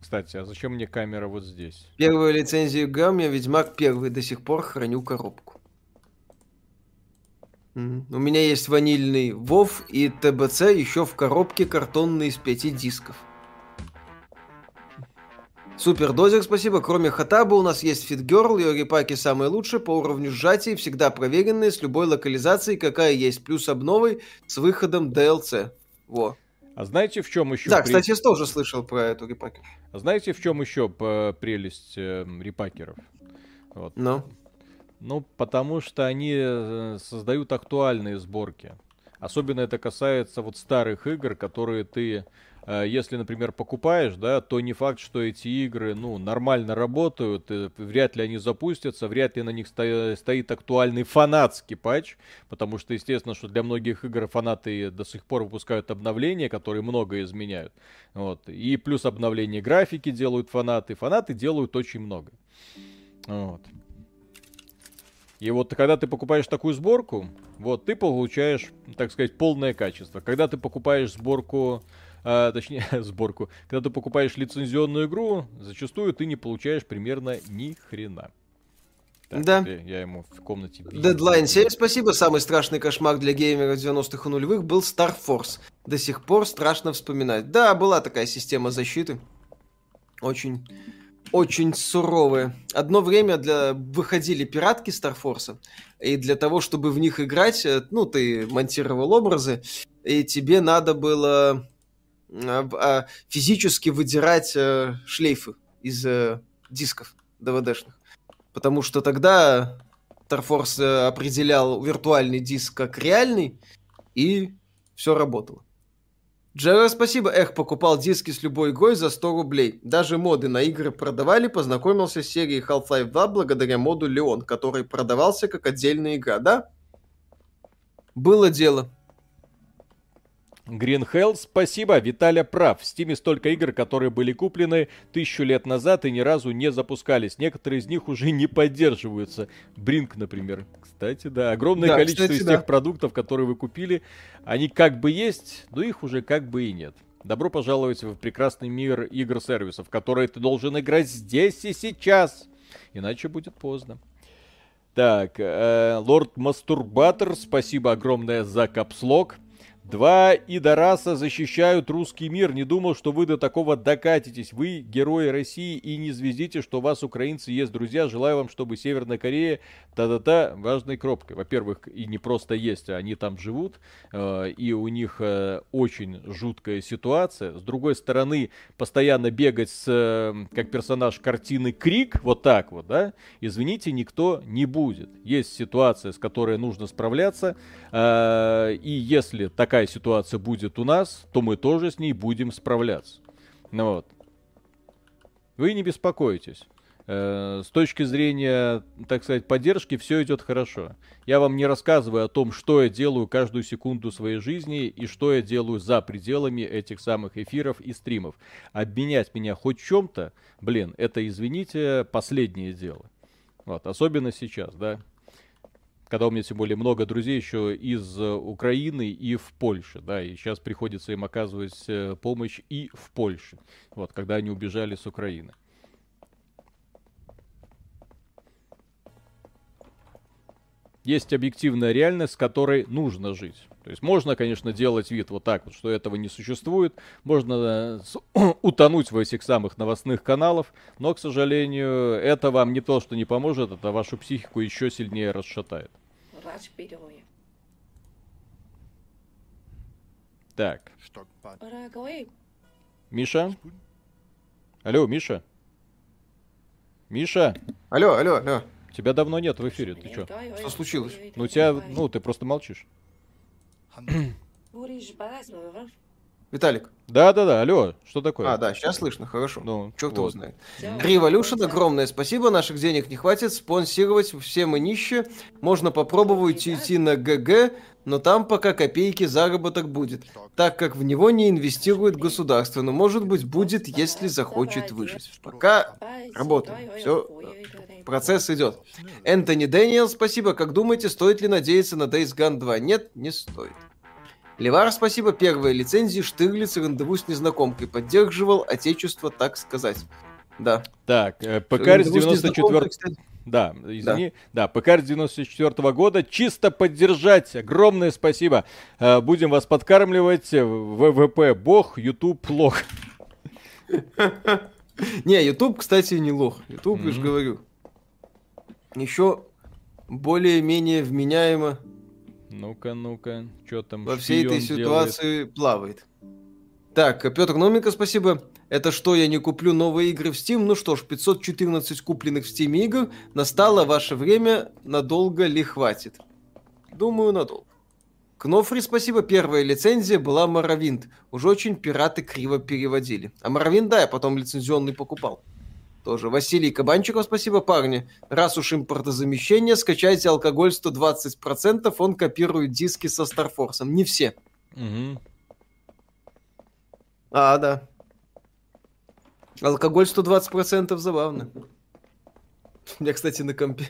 Кстати, а зачем мне камера вот здесь? Первую лицензию у меня Ведьмак первый. До сих пор храню коробку. У меня есть ванильный Вов и ТБЦ еще в коробке картонный из пяти дисков. Супер дозер, спасибо. Кроме Хатаба у нас есть Фитгерл, ее репаки самые лучшие по уровню сжатия, всегда проверенные, с любой локализацией, какая есть, плюс обновой с выходом DLC. Во. А знаете, в чем еще... Да, кстати, я тоже слышал про эту репаки. А знаете, в чем еще прелесть э, репакеров? Вот. Ну? Ну, потому что они э, создают актуальные сборки. Особенно это касается вот старых игр, которые ты Э, если, например, покупаешь, да, то не факт, что эти игры, ну, нормально работают, вряд ли они запустятся, вряд ли на них стоит актуальный фанатский патч, потому что, естественно, что для многих игр фанаты до сих пор выпускают обновления, которые много изменяют. Вот. И плюс обновление графики делают фанаты. Фанаты делают очень много. Вот. И вот когда ты покупаешь такую сборку, вот ты получаешь, так сказать, полное качество. Когда ты покупаешь сборку а, точнее, сборку. Когда ты покупаешь лицензионную игру, зачастую ты не получаешь примерно ни хрена. Так, да. Я ему в комнате... Deadline 7, спасибо. Самый страшный кошмар для геймеров 90-х и нулевых был Star Force. До сих пор страшно вспоминать. Да, была такая система защиты. Очень, очень суровая. Одно время для... выходили пиратки Star Force. И для того, чтобы в них играть, э, ну, ты монтировал образы, и тебе надо было физически выдирать э, шлейфы из э, дисков DVD-шных. Потому что тогда Тарфорс э, определял виртуальный диск как реальный, и все работало. Джера, спасибо. Эх, покупал диски с любой игрой за 100 рублей. Даже моды на игры продавали, познакомился с серией Half-Life 2 благодаря моду Леон, который продавался как отдельная игра, да? Было дело. Hell, спасибо, Виталя прав. В Стиме столько игр, которые были куплены тысячу лет назад и ни разу не запускались. Некоторые из них уже не поддерживаются. Бринк, например. Кстати, да, огромное да, количество кстати, из да. тех продуктов, которые вы купили, они как бы есть, но их уже как бы и нет. Добро пожаловать в прекрасный мир игр-сервисов, в которые ты должен играть здесь и сейчас. Иначе будет поздно. Так, э, Лорд Мастурбатор, спасибо огромное за капслог. Два идораса защищают русский мир. Не думал, что вы до такого докатитесь. Вы герои России и не звездите, что у вас украинцы есть друзья. Желаю вам, чтобы Северная Корея та-та-та важной кропкой. Во-первых, и не просто есть, а они там живут. Э, и у них э, очень жуткая ситуация. С другой стороны, постоянно бегать с, э, как персонаж картины Крик, вот так вот, да, извините, никто не будет. Есть ситуация, с которой нужно справляться. И если такая такая ситуация будет у нас, то мы тоже с ней будем справляться. Ну вот. Вы не беспокойтесь. Э, с точки зрения, так сказать, поддержки все идет хорошо. Я вам не рассказываю о том, что я делаю каждую секунду своей жизни и что я делаю за пределами этих самых эфиров и стримов. Обменять меня хоть чем-то, блин, это, извините, последнее дело. Вот, особенно сейчас, да когда у меня тем более много друзей еще из э, Украины и в Польше, да, и сейчас приходится им оказывать э, помощь и в Польше, вот, когда они убежали с Украины. Есть объективная реальность, с которой нужно жить. То есть можно, конечно, делать вид вот так вот, что этого не существует. Можно э, утонуть в этих самых новостных каналах, но, к сожалению, это вам не то, что не поможет, это вашу психику еще сильнее расшатает. Так. Миша? Алло, Миша? Миша? Алло, алло, алло. Тебя давно нет в эфире, ты чё? Что случилось? Ну, у тебя, ну, ты просто молчишь. Виталик. Да-да-да, алло, что такое? А, да, сейчас слышно, хорошо. Ну, Черт вот. его знает. Revolution, огромное спасибо, наших денег не хватит, спонсировать все мы нищие. Можно попробовать идти на ГГ, но там пока копейки заработок будет, так как в него не инвестирует государство, но может быть будет, если захочет выжить. Пока работаем, все, процесс идет. Энтони Дэниел, спасибо, как думаете, стоит ли надеяться на Days Gone 2? Нет, не стоит. Левар, спасибо, первые лицензии Штирлиц рандеву с незнакомкой. Поддерживал отечество, так сказать. Да. Так, э, ПК с 94... Да, извини. Да, да ПК 94 -го года. Чисто поддержать. Огромное спасибо. Э, будем вас подкармливать. ВВП Бог, YouTube лох. Не, YouTube, кстати, не лох. YouTube, же говорю. Еще более-менее вменяемо. Ну-ка, ну-ка, что там Во всей этой ситуации плавает. Так, Петр Номика, спасибо. Это что, я не куплю новые игры в Steam? Ну что ж, 514 купленных в Steam игр. Настало ваше время. Надолго ли хватит? Думаю, надолго. Кнофри, спасибо. Первая лицензия была Моровинт. Уже очень пираты криво переводили. А Моровинт, да, я потом лицензионный покупал. Тоже. Василий Кабанчиков, спасибо, парни. Раз уж импортозамещение, скачайте алкоголь 120%, он копирует диски со Старфорсом. Не все. Угу. А, да. Алкоголь 120% забавно. У меня, кстати, на компе.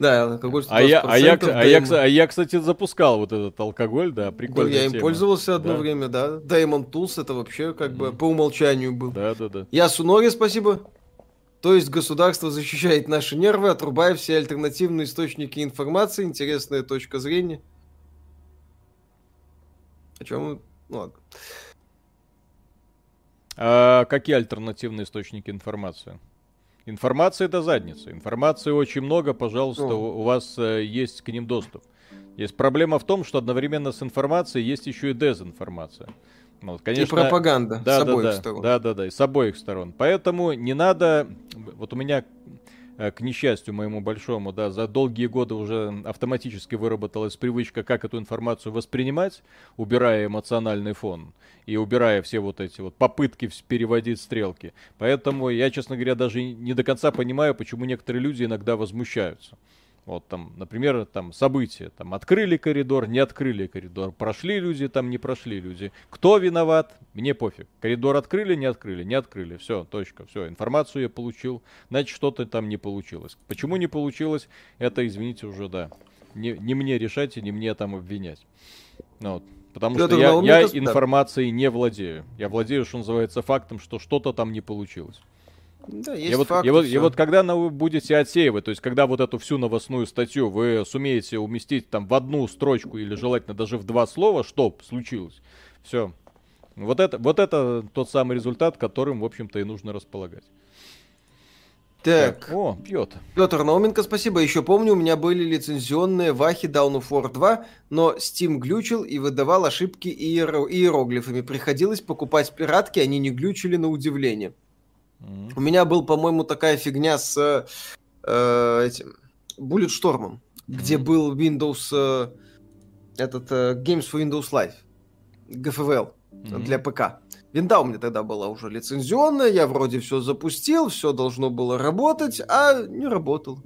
Да, алкоголь 120%. А я, а, я, а, я, а я, кстати, запускал вот этот алкоголь, да, прикольно. я им пользовался одно да. время, да. Diamond Tools это вообще как бы по умолчанию был. Да, да, да. Я Сунори, спасибо. То есть государство защищает наши нервы, отрубая все альтернативные источники информации. Интересная точка зрения. О чем? Ну ладно. А какие альтернативные источники информации? Информация это задница. Информации очень много, пожалуйста, ну. у вас э, есть к ним доступ. Есть проблема в том, что одновременно с информацией есть еще и дезинформация. Ну, вот, конечно, и пропаганда да, с да, обоих да, сторон. Да, да, да, и с обоих сторон. Поэтому не надо... Вот у меня Э, к несчастью моему большому, да, за долгие годы уже автоматически выработалась привычка, как эту информацию воспринимать, убирая эмоциональный фон и убирая все вот эти вот попытки переводить стрелки. Поэтому я, честно говоря, даже не до конца понимаю, почему некоторые люди иногда возмущаются. Вот там, например, там события, там открыли коридор, не открыли коридор, прошли люди, там не прошли люди. Кто виноват? Мне пофиг. Коридор открыли, не открыли, не открыли. Все, точка, все, информацию я получил, значит что-то там не получилось. Почему не получилось? Это, извините, уже да. Не, не мне решать и не мне там обвинять. Ну, вот. Потому что я, я информацией не владею. Я владею, что называется, фактом, что что-то там не получилось. Да, есть и вот, факт, и, вот, и вот когда вы будете отсеивать, то есть когда вот эту всю новостную статью вы сумеете уместить там в одну строчку или желательно даже в два слова, что случилось, все. Вот это, вот это тот самый результат, которым, в общем-то, и нужно располагать. Так. так. О, пьет. Петр Науменко, спасибо. Еще помню, у меня были лицензионные вахи Down of War 2, но Steam глючил и выдавал ошибки иеро- иероглифами. Приходилось покупать пиратки, они не глючили на удивление. Mm-hmm. У меня был, по-моему, такая фигня с э, этим Bulletstorm, mm-hmm. где был Windows э, этот э, Games for Windows Live, GFL mm-hmm. для ПК. Винда у меня тогда была уже лицензионная, я вроде все запустил, все должно было работать, а не работало.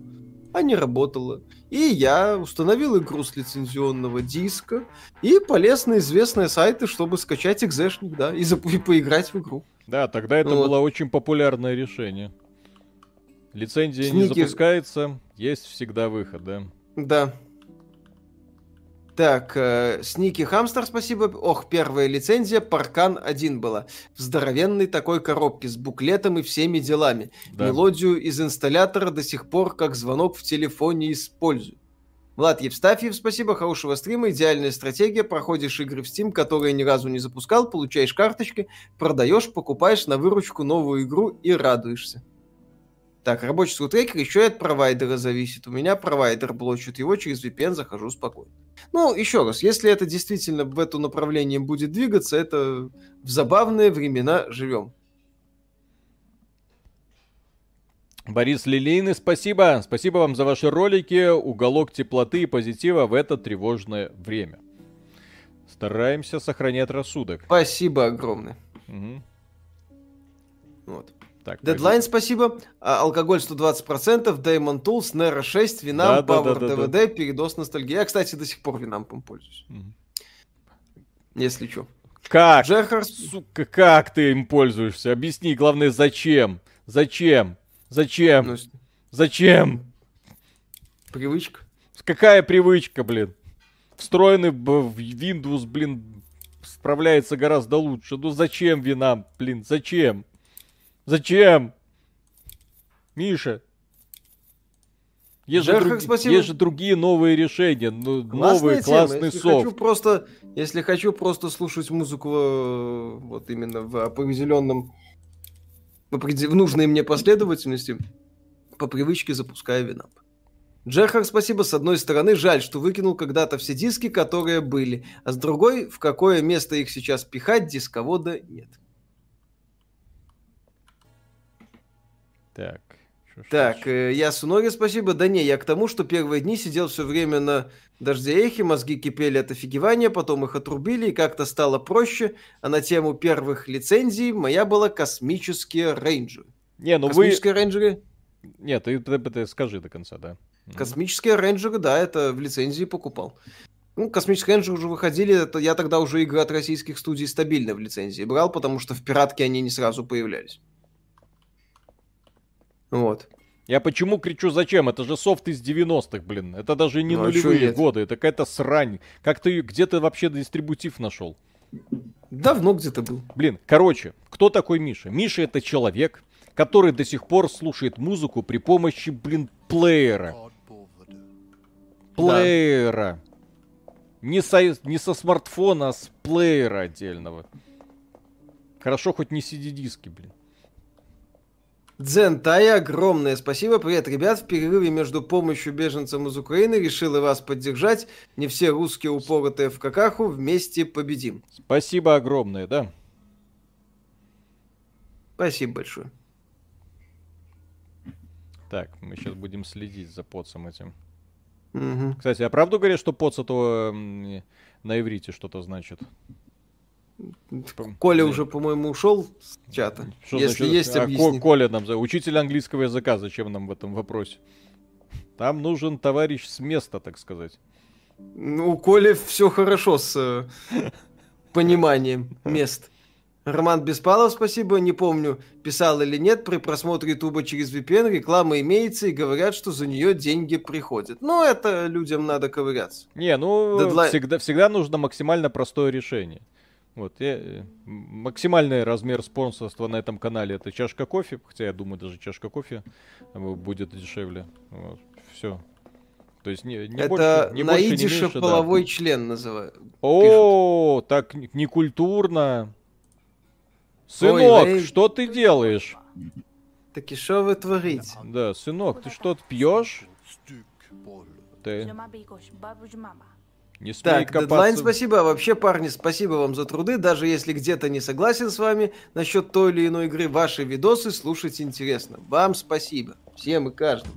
А не работало. И я установил игру с лицензионного диска и полез на известные сайты, чтобы скачать экзешник, да, и, зап- и поиграть в игру. Да, тогда это вот. было очень популярное решение. Лицензия Сники... не запускается, есть всегда выход, да? Да. Так, э, Сники Хамстер, спасибо. Ох, первая лицензия Паркан 1 была. В здоровенной такой коробке с буклетом и всеми делами. Да. Мелодию из инсталлятора до сих пор как звонок в телефоне использую. Влад Евстафьев, спасибо, хорошего стрима, идеальная стратегия, проходишь игры в Steam, которые ни разу не запускал, получаешь карточки, продаешь, покупаешь на выручку новую игру и радуешься. Так, рабочий скутрекер еще и от провайдера зависит. У меня провайдер блочит его, через VPN захожу спокойно. Ну, еще раз, если это действительно в эту направление будет двигаться, это в забавные времена живем. Борис Лилейный, спасибо. Спасибо вам за ваши ролики. Уголок теплоты и позитива в это тревожное время. Стараемся сохранять рассудок. Спасибо огромное. Угу. Вот. Так, Дедлайн, спасибо. А, алкоголь 120%, Diamond Tools, Nero 6, Винам, да, Power да, да, DVD, да, передос ностальгии. Я, кстати, до сих пор Винампом пользуюсь. Угу. Если что. Как? Джехарс... Сука, как ты им пользуешься? Объясни, главное, зачем? Зачем? Зачем? Ну, Зачем? Привычка. Какая привычка, блин? Встроенный в Windows, блин, справляется гораздо лучше. Ну зачем вина, блин, зачем? Зачем? Миша. Есть, же, друг... есть же другие новые решения, ну, новый классный если софт. Хочу просто, если хочу просто слушать музыку э, вот именно в определенном в нужной мне последовательности, по привычке запуская винап. Джехар, спасибо. С одной стороны, жаль, что выкинул когда-то все диски, которые были, а с другой, в какое место их сейчас пихать, дисковода нет. Так. Так, э, я Суноре, спасибо. Да не, я к тому, что первые дни сидел все время на дожде эхе, мозги кипели от офигевания, потом их отрубили, и как-то стало проще. А на тему первых лицензий моя была космические рейнджеры. Не, ну Космические вы... рейнджеры? Нет, ты, ты, ты скажи до конца, да. Космические рейнджеры, да, это в лицензии покупал. Ну, космические рейнджеры уже выходили, это я тогда уже игры от российских студий стабильно в лицензии брал, потому что в пиратке они не сразу появлялись. Вот. Я почему кричу зачем? Это же софт из 90-х, блин. Это даже не ну, а нулевые годы, это какая-то срань. Как ты, где ты вообще дистрибутив нашел? Давно где-то был. Блин, короче, кто такой Миша? Миша это человек, который до сих пор слушает музыку при помощи, блин, плеера. Плеера. Да. Не, со, не со смартфона, а с плеера отдельного. Хорошо, хоть не CD-диски, блин. Дзентай, огромное спасибо. Привет, ребят. В перерыве между помощью беженцам из Украины решил и вас поддержать. Не все русские упоротые в какаху. Вместе победим. Спасибо огромное, да? Спасибо большое. Так, мы сейчас будем следить за поцем этим. Угу. Кстати, а правду говорят, что поц то на иврите что-то значит? Коля уже, по-моему, ушел с чата. Что Если значит? есть, а Коля нам, учитель английского языка, зачем нам в этом вопросе? Там нужен товарищ с места, так сказать. Ну, у Коли все хорошо с э, пониманием мест. Роман Беспалов, спасибо, не помню, писал или нет, при просмотре Ютуба через VPN реклама имеется и говорят, что за нее деньги приходят. Но это людям надо ковыряться. Не, ну, Дедлайн... всегда, всегда нужно максимально простое решение. Вот, я, э, максимальный размер спонсорства на этом канале это чашка кофе, хотя я думаю, даже чашка кофе э, будет дешевле. Вот, все. То есть не, не это больше, не на идише не меньше, половой да. член называют. О, пишут. так некультурно. Сынок, Ой, что ты делаешь? Так и что вы творите? Да, сынок, ты что-то пьешь? Ты... Не так, копаться. дедлайн спасибо. Вообще, парни, спасибо вам за труды. Даже если где-то не согласен с вами насчет той или иной игры, ваши видосы слушать интересно. Вам спасибо. Всем и каждому.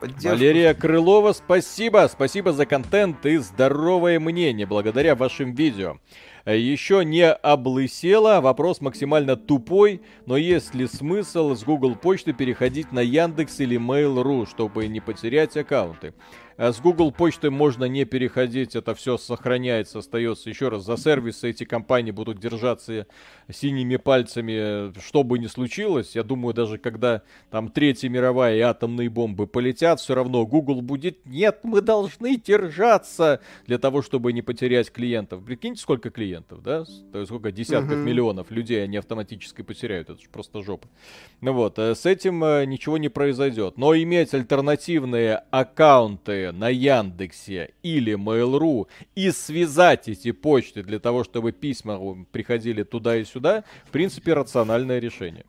Поддержку. Валерия Крылова, спасибо. Спасибо за контент и здоровое мнение благодаря вашим видео. Еще не облысела. Вопрос максимально тупой, но есть ли смысл с Google почты переходить на Яндекс или Mail.ru, чтобы не потерять аккаунты? Э, с Google почты можно не переходить, это все сохраняется, остается. Еще раз, за сервисы эти компании будут держаться синими пальцами, что бы ни случилось. Я думаю, даже когда там Третья мировая и атомные бомбы полетят, все равно Google будет, нет, мы должны держаться для того, чтобы не потерять клиентов. Прикиньте, сколько клиентов, да? То есть сколько десятков uh-huh. миллионов людей они автоматически потеряют. Это же просто жопа. Ну вот, э, с этим э, ничего не произойдет. Но иметь альтернативные аккаунты на Яндексе или Mail.ru и связать эти почты для того, чтобы письма приходили туда и сюда, в принципе, рациональное решение.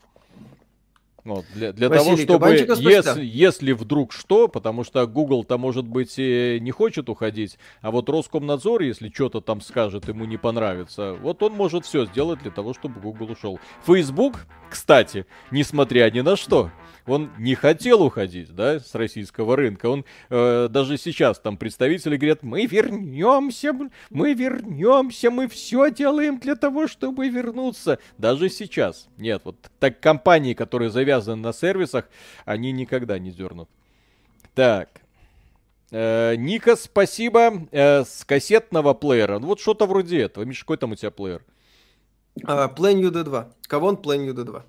Вот, для для того, чтобы, если, если вдруг что, потому что Google-то, может быть, и не хочет уходить, а вот Роскомнадзор, если что-то там скажет, ему не понравится, вот он может все сделать для того, чтобы Google ушел. Facebook, кстати, несмотря ни на что, он не хотел уходить, да, с российского рынка. Он э, даже сейчас там представители говорят, мы вернемся, мы вернемся, мы все делаем для того, чтобы вернуться. Даже сейчас. Нет, вот так компании, которые завязаны на сервисах, они никогда не дернут. Так. Э, Ника, спасибо. Э, с кассетного плеера. Ну вот что-то вроде этого. Миш, какой там у тебя плеер? Uh, Plan UD2. Кавон Plan UD2.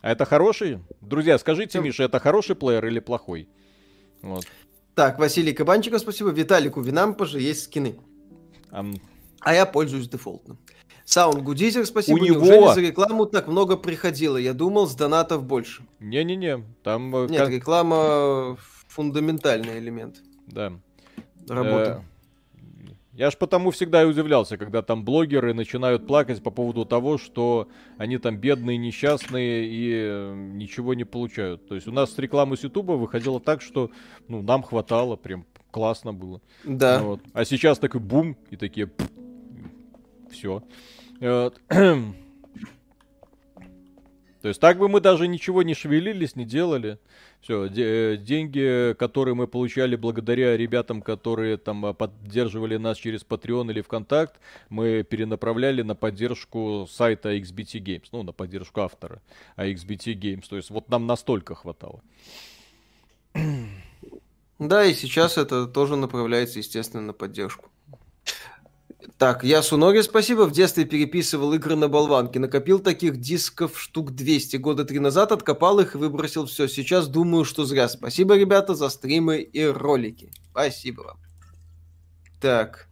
А это хороший? Друзья, скажите, ну... Миша, это хороший плеер или плохой? Вот. Так, Василий Кабанчиков, спасибо. Виталику Винампа есть скины. Um... А я пользуюсь дефолтным. Саунд Гудизер, спасибо. У него... за рекламу так много приходило? Я думал, с донатов больше. Не-не-не, там... Э, Нет, реклама фундаментальный элемент. Да. Работа. Я ж потому всегда и удивлялся, когда там блогеры начинают плакать по поводу того, что они там бедные, несчастные и э, ничего не получают. То есть у нас с рекламы с Ютуба выходило так, что ну, нам хватало, прям классно было. Да. Вот. А сейчас такой бум, и такие... Все. То есть так бы мы даже ничего не шевелились, не делали. Все, де- э, деньги, которые мы получали благодаря ребятам, которые там а, поддерживали нас через Patreon или ВКонтакт, мы перенаправляли на поддержку сайта XBT Games, ну, на поддержку автора а XBT Games. То есть вот нам настолько хватало. Да, и сейчас это тоже направляется, естественно, на поддержку. Так, я Суноги, спасибо. В детстве переписывал игры на болванке. Накопил таких дисков штук 200 года три назад, откопал их и выбросил все. Сейчас думаю, что зря. Спасибо, ребята, за стримы и ролики. Спасибо вам. Так.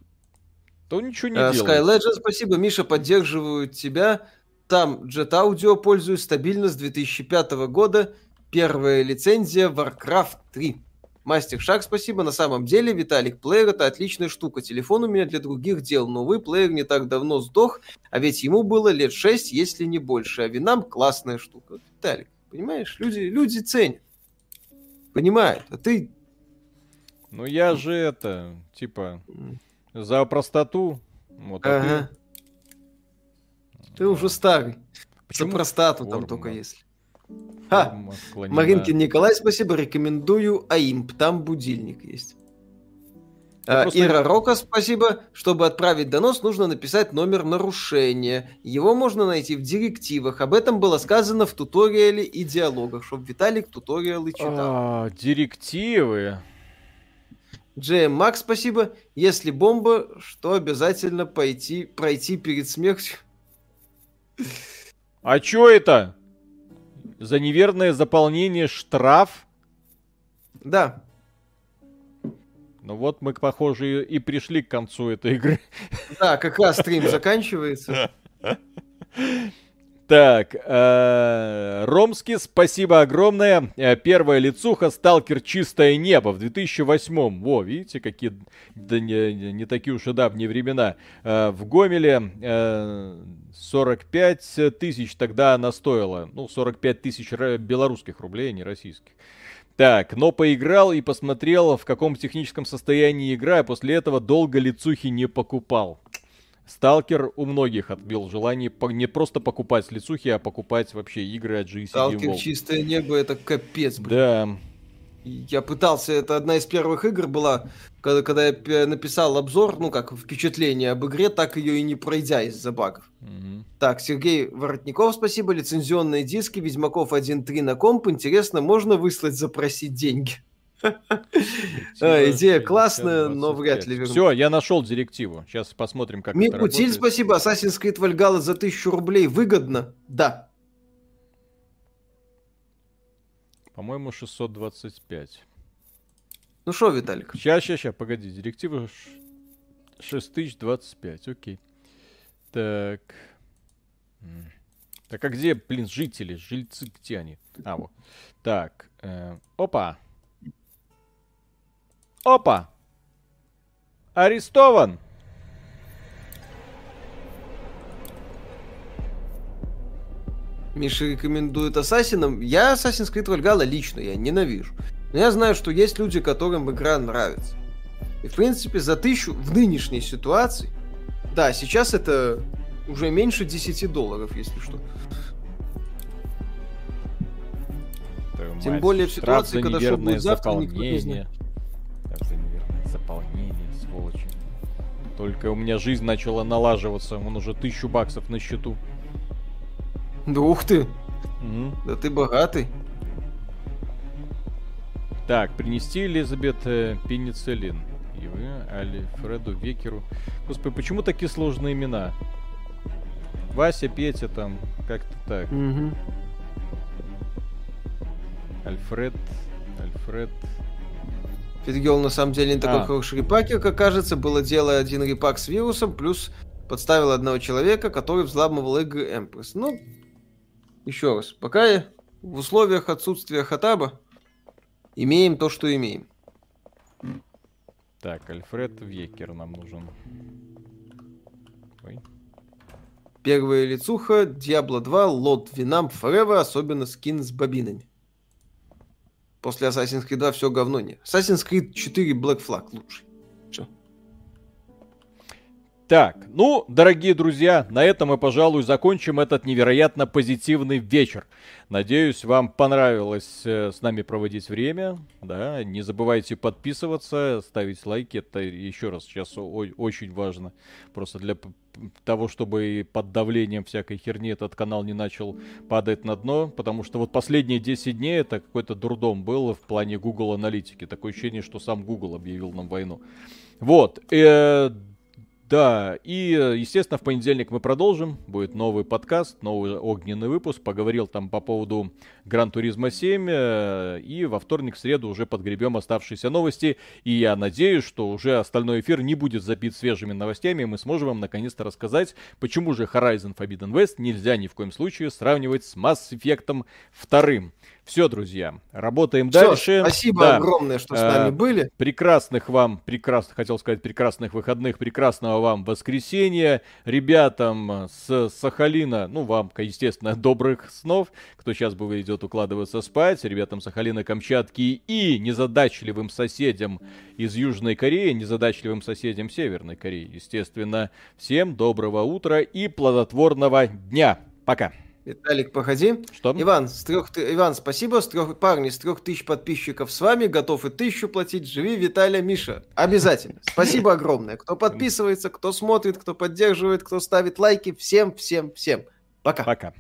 То ничего не Uh. Sky Legend, спасибо. Миша, поддерживаю тебя. Там Jet Audio пользуюсь стабильно с 2005 года. Первая лицензия Warcraft 3. Мастер Шаг, спасибо. На самом деле, Виталик, плеер это отличная штука. Телефон у меня для других дел, но вы, плеер не так давно сдох, а ведь ему было лет 6, если не больше. А Винам классная штука. Виталик, понимаешь, люди, люди ценят. Понимают. А ты... Ну я же это, типа, за простоту. Вот, а Ага. ты- Ты уже старый. Почему За простату там только если. Ха! Форма склонена. Маринкин Николай, спасибо, рекомендую АИМП, там будильник есть. Я А, просто- Ира Рока, спасибо. Чтобы отправить донос, нужно написать номер нарушения. Его можно найти в директивах. Об этом было сказано в туториале и диалогах, чтобы Виталик туториалы читал. А, директивы. Джейм Макс, спасибо. Если бомба, что обязательно пойти, пройти перед смертью? А чё это? За неверное заполнение штраф? Да. Ну вот мы, похоже, и пришли к концу этой игры. Да, как раз стрим заканчивается. Так, э, Ромский, спасибо огромное. Э, Первая лицуха Сталкер Чистое небо в 2008. Во, видите, какие да не, не- такие уж и давние времена. Э, В Гомеле э, 45 тысяч тогда она стоила. Ну, 45 тысяч белорусских рублей, а не российских. Так, но поиграл и посмотрел, в каком техническом состоянии игра, а после этого долго лицухи не покупал. Сталкер у многих отбил желание по- не просто покупать лицухи, а покупать вообще игры от GCD Сталкер чистое небо, это капец, блин. Да, Я пытался, это одна из первых игр была, когда, когда я написал обзор, ну как впечатление об игре, так ее и не пройдя из-за багов. Мгм. Так, Сергей Воротников, спасибо. Лицензионные диски Ведьмаков 1.3 на комп. Интересно, можно выслать, запросить деньги? Идея классная, но вряд ли. Все, я нашел директиву. Сейчас посмотрим, как это Микутиль, работает. спасибо. Assassin's Creed Valhalla за 1000 рублей выгодно? Да. По-моему, 625. Ну что, Виталик? Сейчас, сейчас, сейчас, погоди. Директива ш- 6025, окей. Так. Так а где, блин, жители? Жильцы где они? А, вот. Так. э, опа. Опа. Арестован. Миша рекомендует Ассасинам. Я Assassin's Creed Valhalla лично, я ненавижу. Но я знаю, что есть люди, которым игра нравится. И, в принципе, за тысячу в нынешней ситуации... Да, сейчас это уже меньше 10 долларов, если что. Твою Тем мать, более в ситуации, когда что будет завтра, никто не знает. Заполнение, сволочи. Только у меня жизнь начала налаживаться. Он уже тысячу баксов на счету. Да ух ты, Мгм. да ты богатый. Так, принести Элизабет э, пенициллин. И вы, Альфреду Векеру. Господи, почему такие сложные имена? Вася, Петя там, как-то так. Мгм. Альфред, Альфред. Фитгел на самом деле не такой А. хороший репакер, как кажется. Было дело один репак с вирусом, плюс подставил одного человека, который взламывал игры Empress. Ну, еще раз, пока я в условиях отсутствия хатаба имеем то, что имеем. Так, Альфред Векер нам нужен. Ой. Первая лицуха, Diablo 2, Лот Винам Forever, особенно скин с бобинами. После Assassin's Creed 2 все говно не. Assassin's Creed 4 Black Flag лучший. Так, ну, дорогие друзья, на этом мы, пожалуй, закончим этот невероятно позитивный вечер. Надеюсь, вам понравилось э, с нами проводить время. Да, не забывайте подписываться, ставить лайки. Это еще раз сейчас очень важно. Просто для того, чтобы под давлением всякой херни этот канал не начал падать на дно, потому что вот последние 10 дней это какой-то дурдом был в плане Google аналитики. Такое ощущение, что сам Google объявил нам войну. Вот. Э, да, и, естественно, в понедельник мы продолжим. Будет новый подкаст, новый огненный выпуск. Поговорил там по поводу Гран Туризма 7. Э, и во вторник, в среду уже подгребем оставшиеся новости. И я надеюсь, что уже остальной эфир не будет забит свежими новостями. И мы сможем вам наконец-то рассказать, почему же Horizon Forbidden West нельзя ни в коем случае сравнивать с Mass Effect 2. Все, друзья, работаем Все, дальше. Спасибо да. огромное, что с нами э, были. Прекрасных вам, прекрасных, хотел сказать, прекрасных выходных, прекрасного вам воскресенья. Ребятам с Сахалина, ну, вам, естественно, добрых снов, кто сейчас бы идет укладываться спать. Ребятам Сахалина, Камчатки и незадачливым соседям из Южной Кореи, незадачливым соседям Северной Кореи, естественно. Всем доброго утра и плодотворного дня. Пока. Виталик, походи. Что? Иван, с трех, Иван, спасибо. С трех, парни, с трех тысяч подписчиков с вами. Готов и тысячу платить. Живи, Виталия, Миша. Обязательно. Спасибо огромное. Кто подписывается, кто смотрит, кто поддерживает, кто ставит лайки. Всем, всем, всем. Пока. Пока.